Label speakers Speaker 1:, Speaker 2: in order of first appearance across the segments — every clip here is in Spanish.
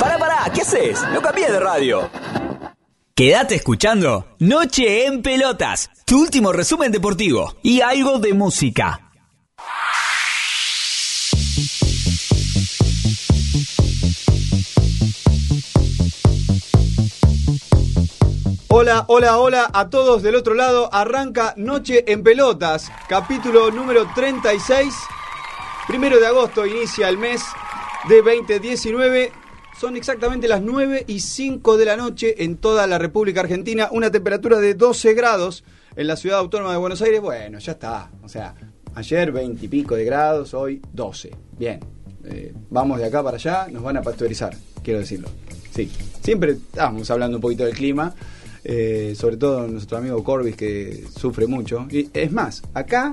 Speaker 1: Pará, pará, ¿qué haces? No cambies de radio. Quédate escuchando Noche en Pelotas, tu último resumen deportivo y algo de música.
Speaker 2: Hola, hola, hola a todos del otro lado. Arranca Noche en Pelotas, capítulo número 36. Primero de agosto inicia el mes de 2019. Son exactamente las 9 y 5 de la noche en toda la República Argentina. Una temperatura de 12 grados en la ciudad autónoma de Buenos Aires. Bueno, ya está. O sea, ayer 20 y pico de grados, hoy 12. Bien. Eh, vamos de acá para allá, nos van a pasteurizar, quiero decirlo. Sí, siempre estamos hablando un poquito del clima. Eh, sobre todo nuestro amigo Corbis que sufre mucho. Y es más, acá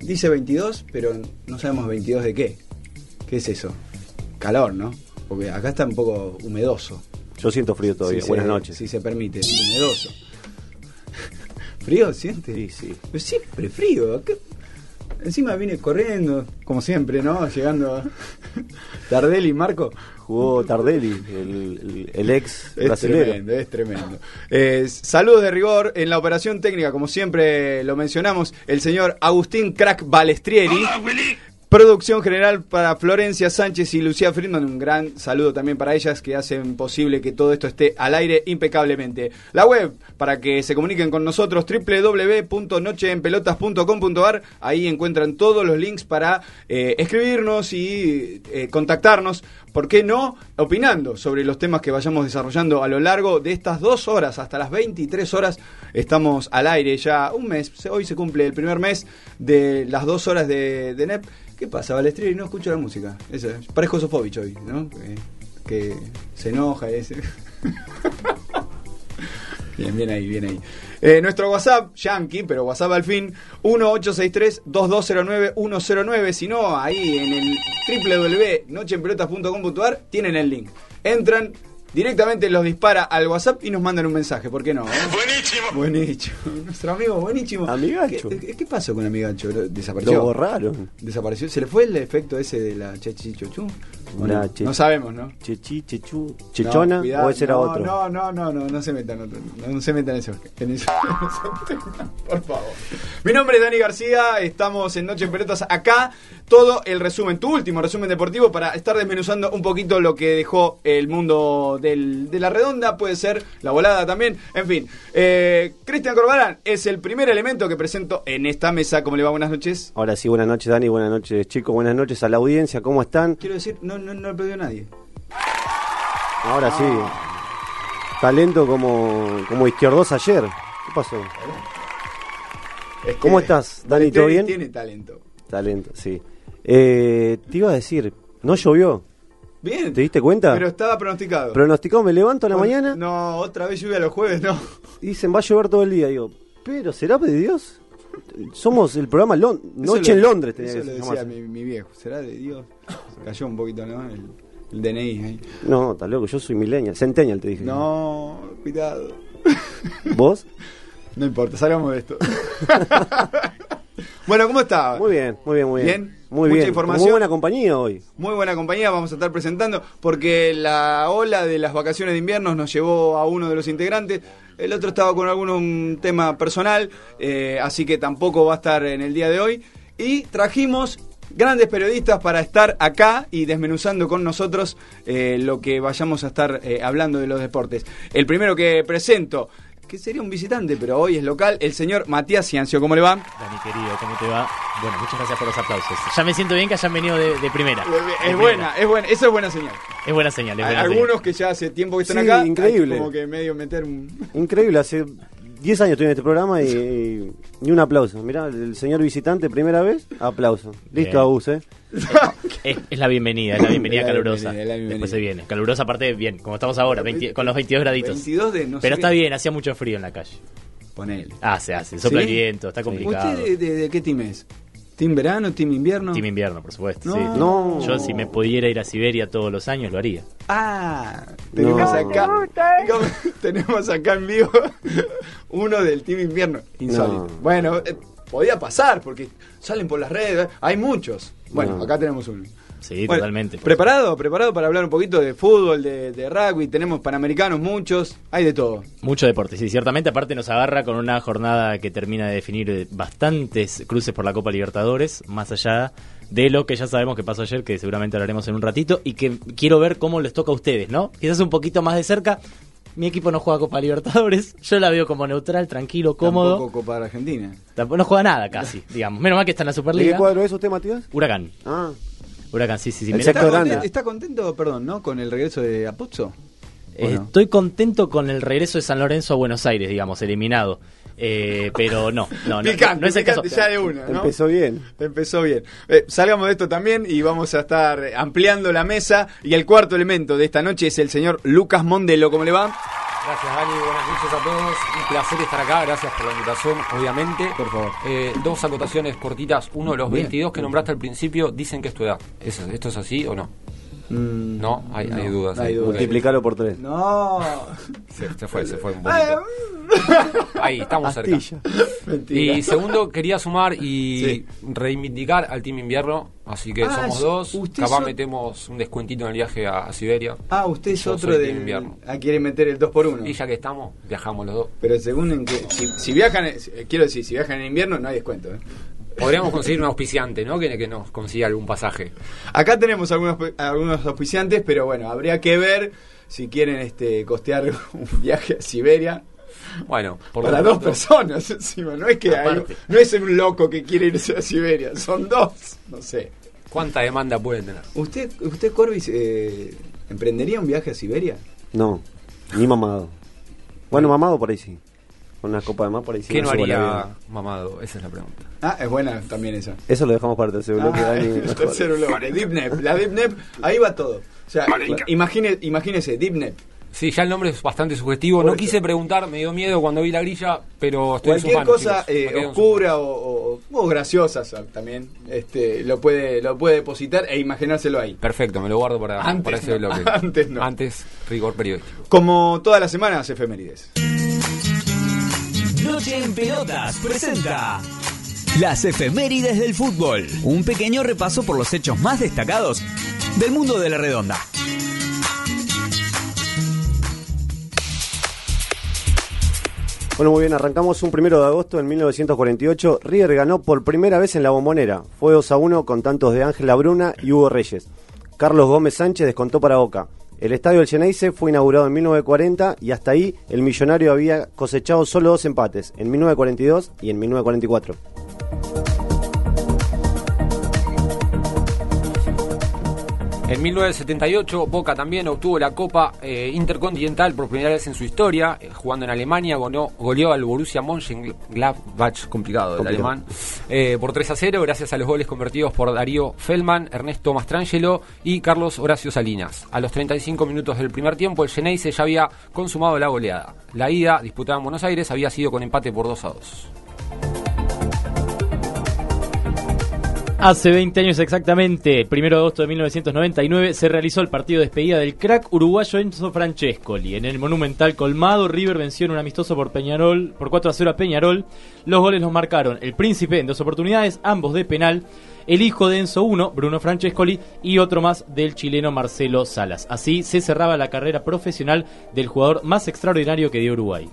Speaker 2: dice 22, pero no sabemos 22 de qué. ¿Qué es eso? Calor, ¿no? Porque acá está un poco humedoso.
Speaker 3: Yo siento frío todavía.
Speaker 2: Si
Speaker 3: Buenas
Speaker 2: se-
Speaker 3: noches.
Speaker 2: Si se permite, humedoso. ¿Frío siente?
Speaker 3: Sí, sí.
Speaker 2: Pero siempre frío. ¿qué? Encima viene corriendo, como siempre, ¿no? Llegando Tardelli, Marco.
Speaker 3: Jugó Tardelli, el, el- el ex
Speaker 2: Es
Speaker 3: brasilero.
Speaker 2: tremendo, es tremendo. Eh, saludos de rigor en la operación técnica, como siempre lo mencionamos, el señor Agustín Crack Balestrieri. Producción general para Florencia Sánchez y Lucía Friedman. Un gran saludo también para ellas que hacen posible que todo esto esté al aire impecablemente. La web para que se comuniquen con nosotros www.nocheenpelotas.com.ar. Ahí encuentran todos los links para eh, escribirnos y eh, contactarnos. ¿Por qué no? Opinando sobre los temas que vayamos desarrollando a lo largo de estas dos horas, hasta las 23 horas, estamos al aire ya un mes. Hoy se cumple el primer mes de las dos horas de, de NEP. ¿Qué pasa, Balestrini? No escucho la música. Eso es. Parezco Sofovich hoy, ¿no? Que, que se enoja. Es... Bien, bien ahí, bien ahí. Eh, nuestro WhatsApp, Yankee, pero WhatsApp al fin, 1863-2209-109. Si no, ahí en el www.nocheenpelotas.com.ar tienen el link. Entran, directamente los dispara al WhatsApp y nos mandan un mensaje. ¿Por qué no? Buenísimo. Buenísimo. Nuestro amigo, buenísimo.
Speaker 3: Amigacho.
Speaker 2: ¿Qué, qué- qué pasó con Amigacho? ¿Desapareció?
Speaker 3: Lo borraron.
Speaker 2: ¿Desapareció? ¿Se le fue el efecto ese de la chechichochu? ¿O
Speaker 3: La
Speaker 2: no?
Speaker 3: che-
Speaker 2: no sabemos, ¿no?
Speaker 3: Chechi, Chechu, Chechona
Speaker 2: No, cuidado,
Speaker 3: o ese era
Speaker 2: no,
Speaker 3: otro.
Speaker 2: No, no, no, no, no se metan, otro- no, no se metan en eso, en eso- por favor. Mi nombre es Dani García, estamos en Noche en Pelotas acá. Todo el resumen, tu último resumen deportivo para estar desmenuzando un poquito lo que dejó el mundo del- de la redonda, puede ser la volada también, en fin. Eh, Cristian Corbalán es el primer elemento que presento en esta mesa. ¿Cómo le va? Buenas noches.
Speaker 3: Ahora sí, buenas noches Dani, buenas noches chicos, buenas noches a la audiencia, ¿cómo están?
Speaker 2: Quiero decir, no, no, no le perdió a nadie.
Speaker 3: Ahora sí. Talento como, como izquierdos ayer. ¿Qué pasó?
Speaker 2: Es que
Speaker 3: ¿Cómo estás, Dani? ¿Todo bien?
Speaker 2: Tiene talento.
Speaker 3: Talento, sí. Eh, te iba a decir, no llovió.
Speaker 2: Bien.
Speaker 3: ¿Te diste cuenta?
Speaker 2: Pero estaba pronosticado.
Speaker 3: Pronosticado, me levanto a la
Speaker 2: Bueno,
Speaker 3: mañana
Speaker 2: No, otra vez lluvia los jueves, no.
Speaker 3: dicen va a llover todo el día. Digo, pero ¿será de Dios? Somos el programa Lon- Noche en
Speaker 2: lo-
Speaker 3: Londres. tenía
Speaker 2: Eso
Speaker 3: que
Speaker 2: lo decía mi, mi viejo. ¿Será de Dios? Cayó un poquito, ¿no? El, el DNI ahí.
Speaker 3: No, está loco, yo soy millennial, centennial te dije.
Speaker 2: No, cuidado.
Speaker 3: ¿Vos?
Speaker 2: No importa, salgamos de esto. bueno, ¿cómo está?
Speaker 3: Muy bien, muy bien, muy bien.
Speaker 2: Bien,
Speaker 3: Muy
Speaker 2: mucha
Speaker 3: bien.
Speaker 2: información.
Speaker 3: Muy buena compañía hoy.
Speaker 2: Muy buena compañía vamos a estar presentando porque la ola de las vacaciones de invierno nos llevó a uno de los integrantes. El otro estaba con algún tema personal, eh, así que tampoco va a estar en el día de hoy. Y trajimos grandes periodistas para estar acá y desmenuzando con nosotros eh, lo que vayamos a estar eh, hablando de los deportes. El primero que presento, que sería un visitante, pero hoy es local, el señor Matías Ciancio. ¿Cómo le va?
Speaker 4: Dani querido, ¿cómo te va? Bueno, muchas gracias por los aplausos. Ya me siento bien que hayan venido de, de primera. De
Speaker 2: Es
Speaker 4: primera.
Speaker 2: buena, es buena, eso es buena señal.
Speaker 4: Es buena señal, es buena
Speaker 2: algunos que ya hace tiempo que están
Speaker 3: Sí,
Speaker 2: acá.
Speaker 3: increíble.
Speaker 2: Como que medio meter un.
Speaker 3: Increíble, hace 10 años estoy en este programa y, y ni un aplauso. Mirá, el señor visitante, primera vez, aplauso. Listo,
Speaker 4: Bien.
Speaker 3: Abus, ¿eh?
Speaker 4: Es, es la bienvenida, es la bienvenida
Speaker 2: Es la
Speaker 4: calurosa.
Speaker 2: bienvenida, es la bienvenida.
Speaker 4: Después se viene. Calurosa aparte, bien, como estamos ahora, 20 con los 22 graditos.
Speaker 2: 22 de no sé
Speaker 4: Pero está bien, hacía mucho frío en la calle.
Speaker 2: Ponele.
Speaker 4: Hace, hace, sopla
Speaker 2: ¿Sí?
Speaker 4: el viento, está complicado.
Speaker 2: ¿Usted de, de- de qué team es? ¿Team verano, team invierno?
Speaker 4: Team invierno, por supuesto.
Speaker 2: No.
Speaker 4: sí.
Speaker 3: No.
Speaker 4: Yo si me pudiera ir a Siberia todos los años, lo haría.
Speaker 2: Ah, tenemos
Speaker 3: No.
Speaker 2: acá tenemos acá en vivo uno del team invierno. Insólito.
Speaker 3: No.
Speaker 2: Bueno, eh, podía pasar porque salen por las redes, hay muchos. Bueno,
Speaker 3: No.
Speaker 2: acá tenemos uno.
Speaker 4: Sí,
Speaker 2: Bueno,
Speaker 4: totalmente.
Speaker 2: ¿Preparado? ¿Preparado para hablar un poquito de fútbol, de, de rugby? Tenemos panamericanos muchos, hay de todo.
Speaker 4: Mucho deporte, sí, ciertamente. Aparte nos agarra con una jornada que termina de definir bastantes cruces por la Copa Libertadores, más allá de lo que ya sabemos que pasó ayer, que seguramente hablaremos en un ratito, y que quiero ver cómo les toca a ustedes, ¿no? Quizás un poquito más de cerca. Mi equipo no juega Copa Libertadores, yo la veo como neutral, tranquilo, cómodo.
Speaker 2: Tampoco Copa de Argentina.
Speaker 4: Tampoco no juega nada casi, digamos. Menos mal que está en la
Speaker 3: ¿De qué
Speaker 4: Superliga.
Speaker 3: cuadro es usted, Matías?
Speaker 4: Huracán.
Speaker 3: Ah,
Speaker 4: Huracán, sí, sí, sí.
Speaker 2: ¿Está,
Speaker 3: grande.
Speaker 2: contento, está contento, perdón, ¿no? Con el regreso de Apuzzo. ¿O no?
Speaker 4: Estoy contento con el regreso de San Lorenzo a Buenos Aires, digamos, eliminado. Eh, pero no, no, no,
Speaker 2: Picante,
Speaker 4: no es el caso.
Speaker 2: ya de una, ¿no?
Speaker 3: empezó bien.
Speaker 2: Empezó bien. Eh, salgamos de esto también y vamos a estar ampliando la mesa. Y el cuarto elemento de esta noche es el señor Lucas Mondelo. ¿Cómo le va?
Speaker 5: Gracias Dani, buenas noches a todos. Un placer estar acá, gracias por la invitación, obviamente.
Speaker 2: Por favor.
Speaker 5: Eh, dos acotaciones cortitas. Uno, los
Speaker 2: Bien.
Speaker 5: 22 que nombraste al principio dicen que es tu edad. ¿Es- ¿Esto es así o no?
Speaker 2: Mm,
Speaker 5: No, hay, hay dudas.
Speaker 2: hay dudas.
Speaker 3: Multiplicarlo por 3.
Speaker 2: No.
Speaker 5: Se, se fue, se fue un poquito. Ahí, estamos cerca.
Speaker 3: Astilla.
Speaker 2: Mentira.
Speaker 5: Y segundo, quería sumar y
Speaker 2: Sí.
Speaker 5: reivindicar al Team Invierno. Así que
Speaker 2: Ah,
Speaker 5: somos dos.
Speaker 2: usted
Speaker 5: Capaz
Speaker 2: so-
Speaker 5: metemos un descuentito en el viaje a, a Siberia.
Speaker 2: Ah, usted es
Speaker 5: Yo
Speaker 2: otro de
Speaker 5: team invierno.
Speaker 2: Ah, quiere meter el 2 por 1
Speaker 5: Y ya que estamos, viajamos los dos.
Speaker 2: Pero según en que. Si, si viajan. eh, Quiero decir, si viajan en invierno, no hay descuento. ¿eh?
Speaker 5: Podríamos conseguir un auspiciante, ¿no? Que, que nos consiga algún pasaje.
Speaker 2: Acá tenemos algunos, algunos auspiciantes, pero bueno, habría que ver si quieren este costear un viaje a Siberia.
Speaker 5: Bueno, por
Speaker 2: para dos personas encima, no es que hay- no es un loco que quiere irse a Siberia, son dos, no sé.
Speaker 5: ¿Cuánta demanda pueden tener?
Speaker 2: ¿Usted, usted Corbis, eh, emprendería un viaje a Siberia?
Speaker 3: No, ni mamado. Bueno, mamado por ahí sí. Con una copa de más por ahí.
Speaker 5: ¿Qué no haría mamado? Esa es la pregunta.
Speaker 2: Ah, es buena también esa.
Speaker 3: Eso lo dejamos para el tercer bloque,
Speaker 2: Ah,
Speaker 3: Dani.
Speaker 2: el tercer bloque, DeepNep. La DeepNep, ahí va todo. O sea, imagine, imagínese, DeepNep.
Speaker 5: Sí, ya el nombre es bastante sugestivo.
Speaker 2: Por
Speaker 5: No
Speaker 2: eso.
Speaker 5: quise preguntar, me dio miedo cuando vi la grilla, pero estoy en
Speaker 2: Cualquier cosa
Speaker 5: chicos.
Speaker 2: Eh,
Speaker 5: en sus
Speaker 2: oscura o, o- o graciosa sa- también, este, lo puede lo puede depositar e imaginárselo ahí.
Speaker 5: Perfecto, me lo guardo para,
Speaker 2: Antes
Speaker 5: para ese
Speaker 2: no,
Speaker 5: bloque.
Speaker 2: antes no.
Speaker 5: Antes, rigor periodístico.
Speaker 2: Como todas las semanas, efemérides.
Speaker 1: Noche en Pelotas presenta las efemérides del fútbol. Un pequeño repaso por los hechos más destacados del mundo de la redonda.
Speaker 3: Bueno, muy bien, arrancamos un primero de agosto de 1948. River ganó por primera vez en la bombonera. Fue 2 a 1 con tantos de Ángela Bruna y Hugo Reyes. Carlos Gómez Sánchez descontó para Boca. El estadio del Geneise fue inaugurado en 1940 y hasta ahí el millonario había cosechado solo dos empates, en 1942 y en 1944.
Speaker 5: En 1978, Boca también obtuvo la Copa eh, Intercontinental por primera vez en su historia, eh, jugando en Alemania, gonó- goleó al Borussia Mönchengladbach, complicado el alemán, eh, por 3 a 0, gracias a los goles convertidos por Darío Feldman, Ernesto Mastrangelo y Carlos Horacio Salinas. A los 35 minutos del primer tiempo, el Geneise ya había consumado la goleada. La ida, disputada en Buenos Aires, había sido con empate por 2 a 2.
Speaker 4: Hace 20 años exactamente, el 1 de agosto de 1999, se realizó el partido de despedida del crack uruguayo Enzo Francescoli. En el monumental colmado, River venció en un amistoso por Peñarol, por 4 a 0 a Peñarol. Los goles los marcaron el Príncipe en dos oportunidades, ambos de penal. El hijo de Enzo 1, Bruno Francescoli, y otro más del chileno Marcelo Salas. Así se cerraba la carrera profesional del jugador más extraordinario que dio Uruguay.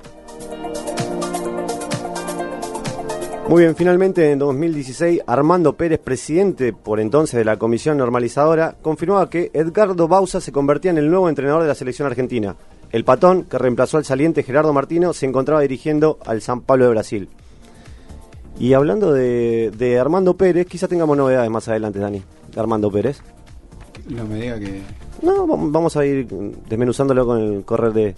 Speaker 3: Muy bien, finalmente en 2016, Armando Pérez, presidente por entonces de la Comisión Normalizadora, confirmaba que Edgardo Bausa se convertía en el nuevo entrenador de la selección argentina. El patón, que reemplazó al saliente Gerardo Martino, se encontraba dirigiendo al San Pablo de Brasil. Y hablando de, de Armando Pérez, quizás tengamos novedades más adelante, Dani, de Armando Pérez.
Speaker 2: No me diga que.
Speaker 3: No, vam- vamos a ir desmenuzándolo con el correr de,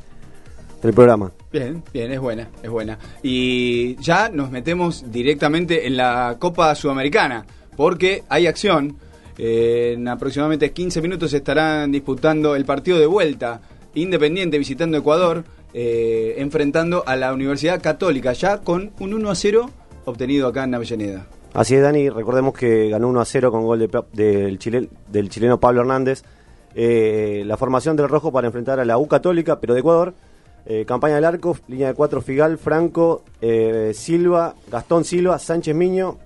Speaker 3: del programa.
Speaker 2: Bien, bien, es buena, es buena. Y ya nos metemos directamente en la Copa Sudamericana, porque hay acción. Eh, en aproximadamente 15 minutos estarán disputando el partido de vuelta. Independiente visitando Ecuador, eh, enfrentando a la Universidad Católica, ya con un 1 a 0 obtenido acá en Avellaneda.
Speaker 3: Así es, Dani. Recordemos que ganó 1 a 0 con gol de, del, chile, del chileno Pablo Hernández. Eh, la formación del Rojo para enfrentar a la U Católica, pero de Ecuador. Eh, campaña del arco, línea de cuatro Figal, Franco, eh, Silva, Gastón Silva, Sánchez Miño,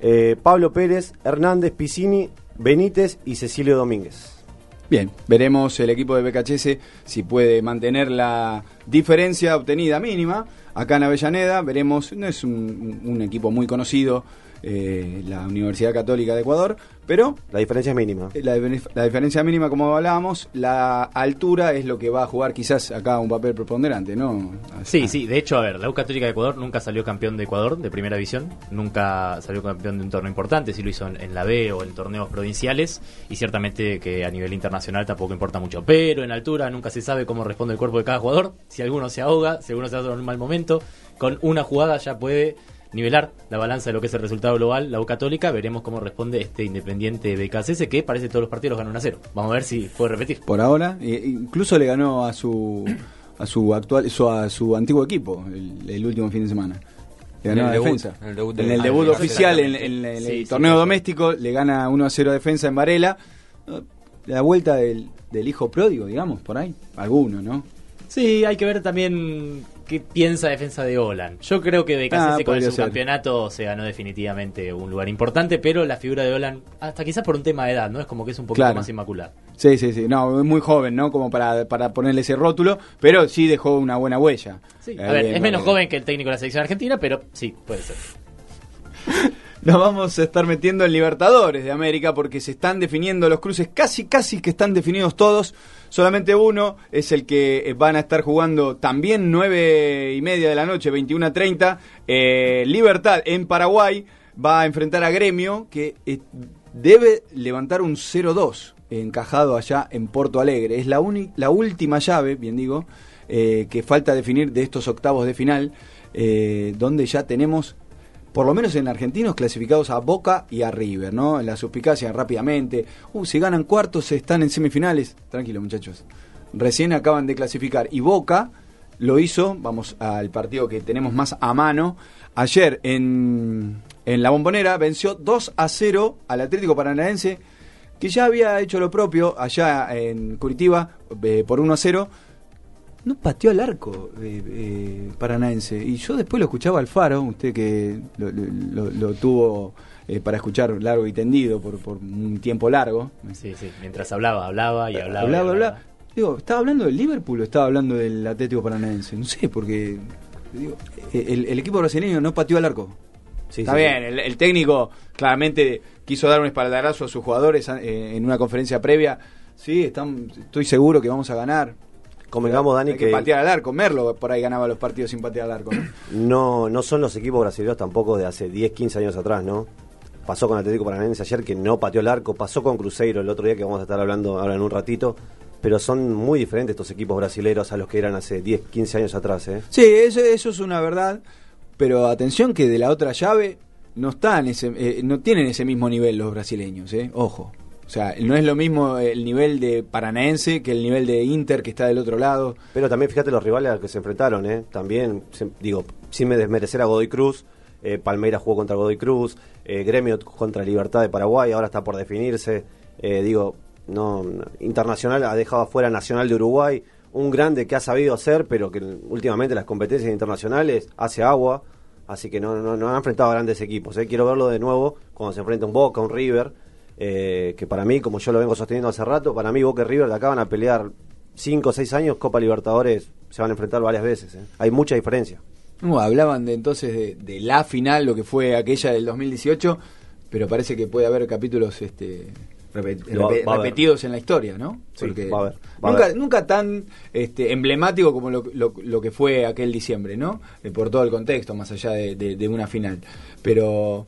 Speaker 3: eh, Pablo Pérez, Hernández, Piscini, Benítez y Cecilio Domínguez.
Speaker 2: Bien, veremos el equipo de BKHS si puede mantener la diferencia obtenida mínima acá en Avellaneda. Veremos, no es un, un equipo muy conocido eh, la Universidad Católica de Ecuador, pero...
Speaker 3: La diferencia es mínima.
Speaker 2: La, la, diferencia mínima, como hablábamos, la altura es lo que va a jugar quizás acá un papel preponderante, ¿no?
Speaker 4: Sí, sí, de hecho, a ver, la U Católica de Ecuador nunca salió campeón de Ecuador, de primera división, nunca salió campeón de un torneo importante, si lo hizo en, en la B o en torneos provinciales, y ciertamente que a nivel internacional tampoco importa mucho, pero en altura nunca se sabe cómo responde el cuerpo de cada jugador, si alguno se ahoga, si alguno se hace en un mal momento, con una jugada ya puede nivelar la balanza de lo que es el resultado global, la U Católica, veremos cómo responde este Independiente BKCS que parece que todos los partidos los ganó 1 a 0. Vamos a ver si puede repetir.
Speaker 2: Por ahora, incluso le ganó a su a su actual a su antiguo equipo el, el último fin de semana. Le ganó a defensa. En el debut, en el debut oficial, en, en, en sí, el torneo sí, doméstico, le gana 1 a 0 a defensa en Varela. La vuelta del, del hijo pródigo, digamos, por ahí. Alguno, ¿no?
Speaker 4: Sí, hay que ver también qué piensa defensa de Olan. Yo creo que de ah, con el subcampeonato se ganó definitivamente un lugar importante, pero la figura de Olan, hasta quizás por un tema de edad, ¿no? Es como que es un poquito claro. más inmaculada.
Speaker 2: Sí, sí, sí. No, muy joven, ¿no? Como para, para ponerle ese rótulo, pero sí dejó una buena huella.
Speaker 4: Sí, a ver, es menos joven que el técnico de la selección argentina, pero sí, puede ser.
Speaker 2: nos vamos a estar metiendo en Libertadores de América porque se están definiendo los cruces, casi, casi que están definidos todos. Solamente uno es el que van a estar jugando también nueve y media de la noche, 21 a 30. Eh, Libertad en Paraguay va a enfrentar a Gremio que eh, debe levantar un 0-2 encajado allá en Porto Alegre. Es la, la última llave, bien digo, eh, que falta definir de estos octavos de final, eh, donde ya tenemos por lo menos en argentinos, clasificados a Boca y a River, ¿no? En la suspicacia rápidamente. Uh, si ganan cuartos, están en semifinales. Tranquilo, muchachos. Recién acaban de clasificar. Y Boca lo hizo, vamos al partido que tenemos más a mano. Ayer en, en la bombonera venció 2 a 0 al Atlético Paranaense, que ya había hecho lo propio allá en Curitiba eh, por 1 a 0 no pateó al arco eh, eh, paranaense. Y yo después lo escuchaba al Faro, usted que lo, lo, lo tuvo eh, para escuchar largo y tendido por, por, un tiempo largo.
Speaker 4: Sí, sí, mientras hablaba, hablaba y hablaba.
Speaker 2: Hablaba,
Speaker 4: y
Speaker 2: hablaba. Digo, ¿estaba hablando del Liverpool o estaba hablando del Atlético Paranaense? No sé, porque digo, el, el, equipo brasileño no pateó al arco. Sí, Está sí, bien, el, el, técnico claramente quiso dar un espaldarazo a sus jugadores en una conferencia previa. Sí, están, estoy seguro que vamos a ganar
Speaker 3: convengamos, Dani,
Speaker 2: que, que, patear al arco. Merlo por ahí ganaba los partidos sin patear al arco.
Speaker 3: ¿no? No, no son los equipos brasileños tampoco de hace 10, 15 años atrás, ¿no? Pasó con Atlético Paranaense ayer que no pateó el arco, pasó con Cruzeiro el otro día que vamos a estar hablando ahora en un ratito, pero son muy diferentes estos equipos brasileños a los que eran hace 10, 15 años atrás, ¿eh?
Speaker 2: Sí, eso, eso es una verdad, pero atención que de la otra llave no están ese, eh, no tienen ese mismo nivel los brasileños, ¿eh? Ojo. O sea, no es lo mismo el nivel de Paranaense que el nivel de Inter que está del otro lado.
Speaker 3: Pero también fíjate los rivales a los que se enfrentaron, ¿eh? También, digo, sin me desmerecer a Godoy Cruz, eh, Palmeiras jugó contra Godoy Cruz, eh, Gremio contra Libertad de Paraguay, ahora está por definirse. Eh, digo, no, Internacional ha dejado afuera Nacional de Uruguay, un grande que ha sabido hacer, pero que últimamente las competencias internacionales hace agua. Así que no, no, no han enfrentado a grandes equipos. ¿eh? Quiero verlo de nuevo cuando se enfrenta un Boca, un River eh, que para mí, como yo lo vengo sosteniendo hace rato, para mí Boca y River de acá van a pelear 5 o 6 años, Copa Libertadores se van a enfrentar varias veces. ¿eh? Hay mucha diferencia.
Speaker 2: No, hablaban de entonces de, de, la final, lo que fue aquella del 2018, pero parece que puede haber capítulos este, repet, repet, repetidos en la historia, ¿no?
Speaker 3: Porque sí, va a haber,
Speaker 2: va nunca, a nunca tan este, emblemático como lo, lo, lo, que fue aquel diciembre, ¿no? Eh, por todo el contexto, más allá de, de, de una final. Pero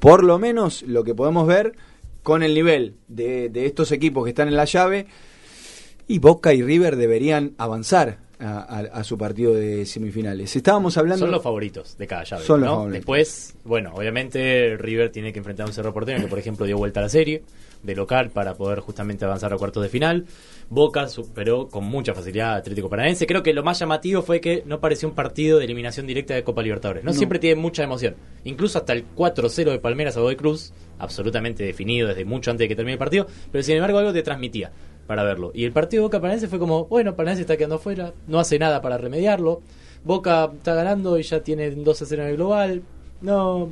Speaker 2: por lo menos lo que podemos ver con el nivel de, de, estos equipos que están en la llave, y Boca y River deberían avanzar a, su partido de semifinales. Estábamos hablando.
Speaker 4: Son los favoritos de cada llave.
Speaker 2: Son
Speaker 4: ¿no?
Speaker 2: los favoritos.
Speaker 4: Después, bueno, obviamente River tiene que enfrentar a un Cerro Porteño que, por ejemplo, dio vuelta a la serie de local para poder justamente avanzar a cuartos de final. Boca superó con mucha facilidad a Atlético Paranaense. Creo que lo más llamativo fue que no pareció un partido de eliminación directa de Copa Libertadores. No, siempre tiene mucha emoción. Incluso hasta el 4-0 de Palmeras a Godoy Cruz, absolutamente definido desde mucho antes de que termine el partido, pero sin embargo algo te transmitía para verlo. Y el partido de Boca Paranaense fue como, bueno, Paranaense está quedando afuera, no hace nada para remediarlo. Boca está ganando y ya tiene 2 0 en el global. No,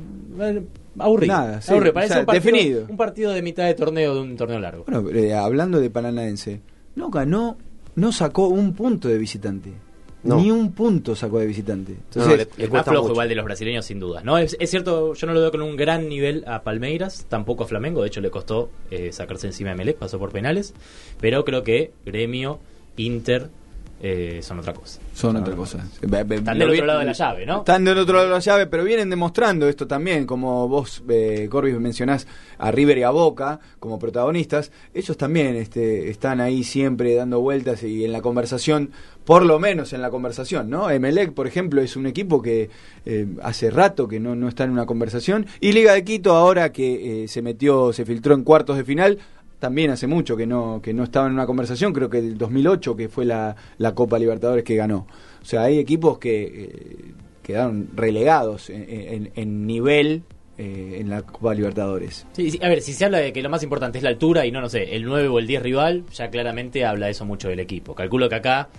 Speaker 4: aburrido.
Speaker 2: Nada, sí,
Speaker 4: aburrido.
Speaker 2: o
Speaker 4: Parece
Speaker 2: sea,
Speaker 4: un, partido,
Speaker 2: definido.
Speaker 4: un partido de mitad de torneo de un torneo largo.
Speaker 2: Bueno, eh, hablando de Paranaense, no ganó, no sacó un punto de visitante.
Speaker 3: No.
Speaker 2: Ni un punto sacó de visitante.
Speaker 3: No,
Speaker 2: Entonces,
Speaker 3: le-
Speaker 4: el más flojo
Speaker 3: mucho.
Speaker 4: igual de los brasileños sin duda no es, es cierto yo no lo veo con un gran nivel a Palmeiras tampoco a Flamengo de hecho le costó eh, sacarse encima de Melec pasó por penales pero creo que Gremio Inter eh, son otra cosa
Speaker 2: son otra cosa.
Speaker 4: Están del otro lado de la llave, ¿no?
Speaker 2: Están del otro lado de la llave, pero vienen demostrando esto también, como vos, eh, Corbis, mencionás a River y a Boca como protagonistas. Ellos también este, están ahí siempre dando vueltas y en la conversación, por lo menos en la conversación, ¿no? Emelec, por ejemplo, es un equipo que eh, hace rato que no, no está en una conversación. Y Liga de Quito, ahora que eh, se metió, se filtró en cuartos de final, también hace mucho que no que no estaba en una conversación, creo que el 2008 que fue la, la Copa Libertadores que ganó. O sea, hay equipos que eh, quedaron relegados en, nivel eh, en la Copa Libertadores.
Speaker 4: Sí, sí, a ver, si se habla de que lo más importante es la altura y no, no sé, el 9 o el 10 rival, ya claramente habla eso mucho del equipo. Calculo que acá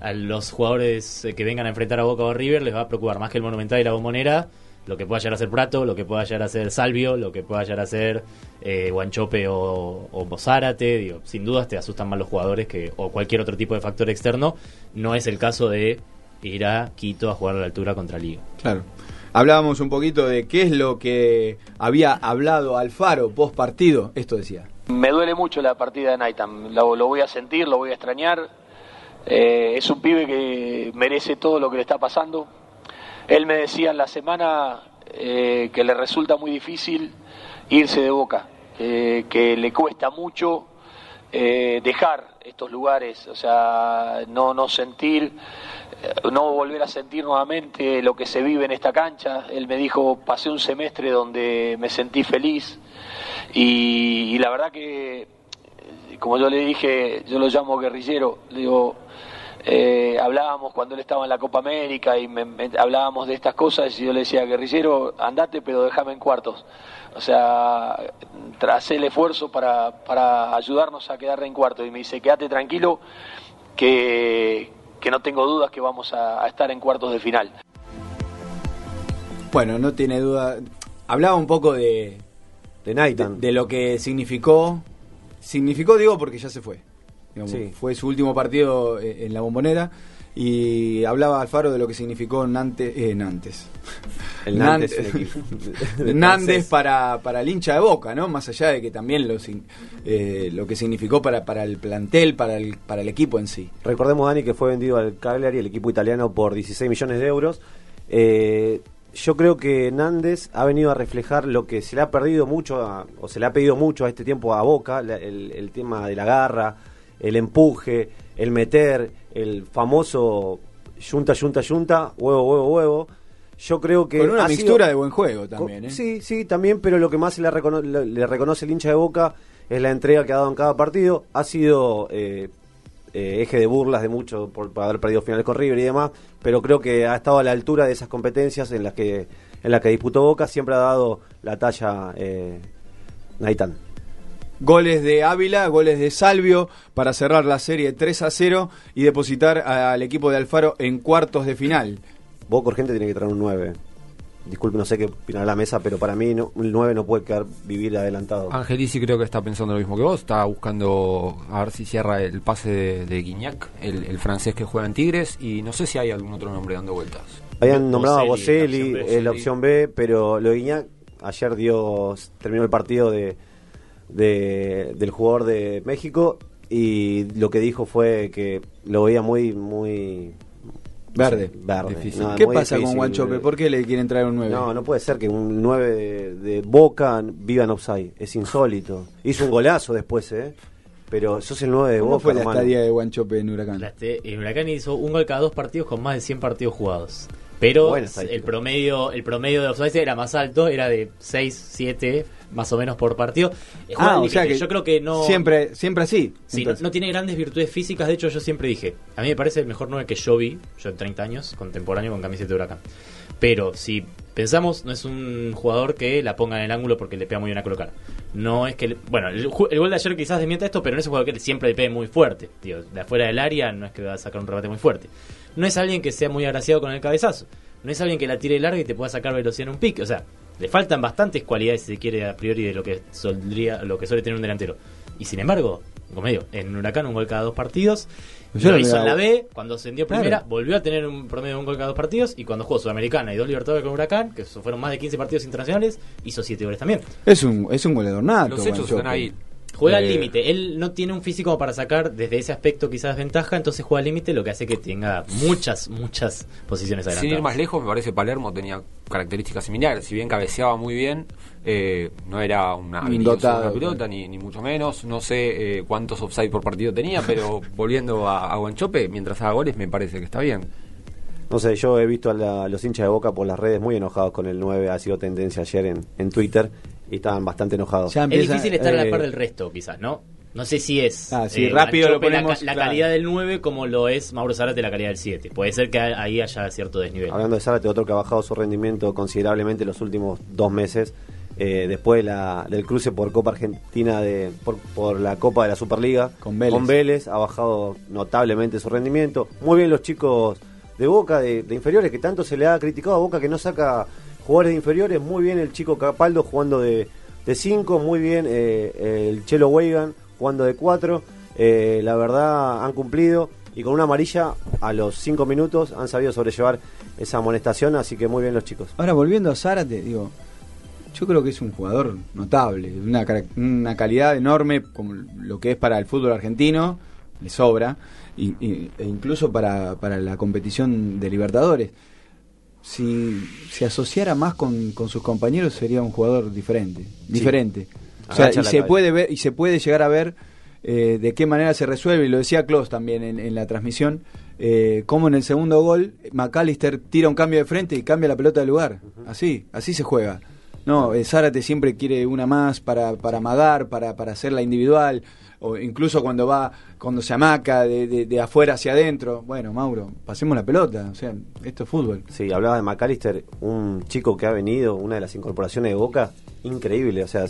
Speaker 4: a los jugadores eh, que vengan a enfrentar a Boca o a River les va a preocupar más que el Monumental y la Bombonera, lo que pueda llegar a ser Prato, lo que pueda llegar a ser Salvio, lo que pueda llegar a ser eh, Guanchope o, o Zárate. Digo, sin dudas te asustan más los jugadores que o cualquier otro tipo de factor externo. No es el caso de ir a Quito a jugar a la altura contra Liga.
Speaker 2: Claro. Hablábamos un poquito de qué es lo que había hablado Alfaro post partido. Esto decía.
Speaker 6: Me duele mucho la partida de Naitan, lo, lo voy a sentir, lo voy a extrañar. Eh, es un pibe que merece todo lo que le está pasando. Él me decía en la semana eh, que le resulta muy difícil irse de boca, que- le cuesta mucho eh, dejar estos lugares, o sea, no, no sentir, eh, no volver a sentir nuevamente lo que se vive en esta cancha. Él me dijo, pasé un semestre donde me sentí feliz y, y la verdad que, como yo le dije, yo lo llamo guerrillero, le digo, eh, hablábamos cuando él estaba en la Copa América y me- me- hablábamos de estas cosas y yo le decía, guerrillero, andate pero déjame en cuartos. O sea, tras el esfuerzo para, para ayudarnos a quedar en cuartos. Y me dice, quédate tranquilo que, que no tengo dudas que vamos a, a estar en cuartos de final.
Speaker 2: Bueno, no tiene duda. Hablaba un poco de,
Speaker 3: De
Speaker 2: de, de lo que significó. Significó, digo, porque ya se fue. Digamos,
Speaker 3: Sí.
Speaker 2: Fue su último partido eh, en la bombonera. Y hablaba Alfaro de lo que significó Nantes. Eh, Nantes.
Speaker 3: El Nantes de
Speaker 2: para, para el hincha de Boca, ¿no? Más allá de que también lo, eh, lo que significó para, para el plantel, para el, para el equipo en sí.
Speaker 3: Recordemos, Dani, que fue vendido al Cagliari, el equipo italiano, por 16 millones de euros. Eh, yo creo que Nández ha venido a reflejar lo que se le ha perdido mucho, a- o se le ha pedido mucho a este tiempo a Boca, la- el, el tema de la garra, el empuje, el meter, el famoso yunta, yunta, yunta, huevo, huevo, huevo. Yo creo que...
Speaker 2: Con una
Speaker 3: sido-
Speaker 2: mixtura de buen juego también, ¿eh?
Speaker 3: Sí, sí, también, pero lo que más se le, recono- le- le reconoce el hincha de Boca es la entrega que ha dado en cada partido. Ha sido eh, eh, eje de burlas de muchos por, por haber perdido finales con River y demás, pero creo que ha estado a la altura de esas competencias en las que en las que disputó Boca. Siempre ha dado la talla eh, Naitán.
Speaker 2: Goles de Ávila, goles de Salvio para cerrar la serie 3 a 0 y depositar al equipo de Alfaro en cuartos de final.
Speaker 3: Boca urgente tiene que traer un 9. Disculpe, no sé qué opinará la mesa, pero para mí no, el 9 no puede quedar vivir adelantado.
Speaker 5: Angelici creo que está pensando lo mismo que vos, está buscando a ver si cierra el pase de, de Guignac, el, el francés que juega en Tigres, y no sé si hay algún otro nombre dando vueltas.
Speaker 3: Habían nombrado a
Speaker 4: Boselli,
Speaker 3: Boselli,
Speaker 4: la opción B.
Speaker 3: es la opción B, pero lo de Guiñac ayer dio, terminó el partido de, de- del jugador de México y lo que dijo fue que lo veía muy, muy
Speaker 2: Verde.
Speaker 3: verde. No,
Speaker 2: ¿Qué
Speaker 3: muy
Speaker 2: pasa
Speaker 3: difícil.
Speaker 2: con Guanchope? ¿Por qué le quieren traer un 9?
Speaker 3: No, no puede ser que un 9 de, de Boca viva en offside. Es insólito. Hizo un golazo después, ¿eh? pero sos el 9 de
Speaker 2: ¿Cómo
Speaker 3: Boca,
Speaker 2: fue la
Speaker 3: hermano.
Speaker 2: estadía de Guanchope en Huracán?
Speaker 4: La el Huracán hizo un gol cada dos partidos con más de 100 partidos jugados. Pero el promedio el promedio de offside era más alto, era de 6, 7 más o menos por partido. Eh,
Speaker 2: Ah, o sea que
Speaker 4: yo creo que no
Speaker 2: Siempre, siempre así.
Speaker 4: Sí, no, tiene grandes virtudes físicas, de hecho yo siempre dije, a mí me parece el mejor 9 que yo vi, yo en 30 años, contemporáneo con camiseta de huracán. Pero si pensamos, no es un jugador que la ponga en el ángulo porque le pega muy bien a colocar. No es que, le- bueno, el, el gol de ayer quizás desmienta esto, pero no es un jugador que siempre le pegue muy fuerte. Tío, de afuera del área no es que va a sacar un rebate muy fuerte. No es alguien que sea muy agraciado con el cabezazo. No es alguien que la tire larga y te pueda sacar velocidad en un pick. O sea, le faltan bastantes cualidades, si se quiere, a priori de lo que, soldría, lo que suele tener un delantero. Y sin embargo, como medio, en Huracán un gol cada dos partidos.
Speaker 2: Yo
Speaker 4: lo hizo en la B, cuando ascendió
Speaker 2: Claro.
Speaker 4: primera, volvió a tener un promedio de un gol cada dos partidos. Y cuando jugó Sudamericana y dos Libertadores con Huracán, que fueron más de 15 partidos internacionales, hizo 7 goles también.
Speaker 2: Es un, es un goleador nato.
Speaker 5: Los hechos están ahí.
Speaker 4: Juega al
Speaker 5: Eh,
Speaker 4: límite. Él no tiene un físico para sacar desde ese aspecto quizás ventaja, entonces juega al límite, lo que hace que tenga muchas, muchas posiciones
Speaker 5: Sin ir
Speaker 4: adelantadas.
Speaker 5: más lejos, me parece Palermo tenía características similares. Si bien cabeceaba muy bien, eh, no era una
Speaker 2: dotado,
Speaker 5: pelota, ni, ni mucho menos. No sé eh, cuántos offside por partido tenía, pero volviendo a, a Guanchope, mientras haga goles, me parece que está bien.
Speaker 3: No sé, yo he visto a la- los hinchas de Boca por las redes muy enojados con el 9, ha sido tendencia ayer en, en Twitter y estaban bastante enojados.
Speaker 2: Ya
Speaker 4: Es difícil estar a la
Speaker 2: eh,
Speaker 4: par del resto, quizás, ¿no? No sé si es
Speaker 2: Ah, sí,
Speaker 4: eh,
Speaker 2: rápido lo
Speaker 4: la
Speaker 2: ponemos,
Speaker 4: la,
Speaker 2: claro.
Speaker 4: calidad del 9 como lo es Mauro Zárate la calidad del 7. Puede ser que ahí haya cierto desnivel.
Speaker 3: Hablando de Zárate, otro que ha bajado su rendimiento considerablemente los últimos dos meses, eh, después de la- del cruce por Copa Argentina, de, por, por la Copa de la Superliga,
Speaker 2: Con Vélez.
Speaker 3: ha bajado notablemente su rendimiento. Muy bien los chicos de Boca, de, de inferiores, que tanto se le ha criticado a Boca que no saca jugadores inferiores. Muy bien el chico Capaldo jugando de 5, muy bien eh, el Chelo Weigan jugando de 4. la verdad han cumplido y con una amarilla a los 5 minutos han sabido sobrellevar esa amonestación, así que muy bien los chicos.
Speaker 2: Ahora volviendo a Zárate, digo, yo creo que es un jugador notable, una, una calidad enorme como lo que es para el fútbol argentino, le sobra, y- e incluso para, para la competición de Libertadores. Si se asociara más con, con sus compañeros sería un jugador diferente, diferente. O sea, y
Speaker 3: la
Speaker 2: se
Speaker 3: cabeza.
Speaker 2: puede ver y se puede llegar a ver eh, de qué manera se resuelve, y lo decía Klaus también en, en la transmisión, eh, cómo en el segundo gol McAllister tira un cambio de frente y cambia la pelota de lugar. Así, así se juega. No, eh, Zárate siempre quiere una más para, para amagar, para, para hacerla individual, o incluso cuando va, cuando se amaca de, de- de afuera hacia adentro. Bueno, Mauro, pasemos la pelota, o sea, esto es fútbol.
Speaker 3: Sí, hablaba de McAllister, un chico que ha venido, una de las incorporaciones de Boca, increíble, o sea,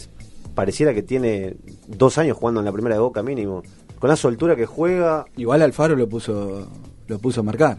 Speaker 3: pareciera que tiene dos años jugando en la primera de Boca mínimo, con la soltura que juega,
Speaker 2: Igual Alfaro lo puso, lo puso a marcar.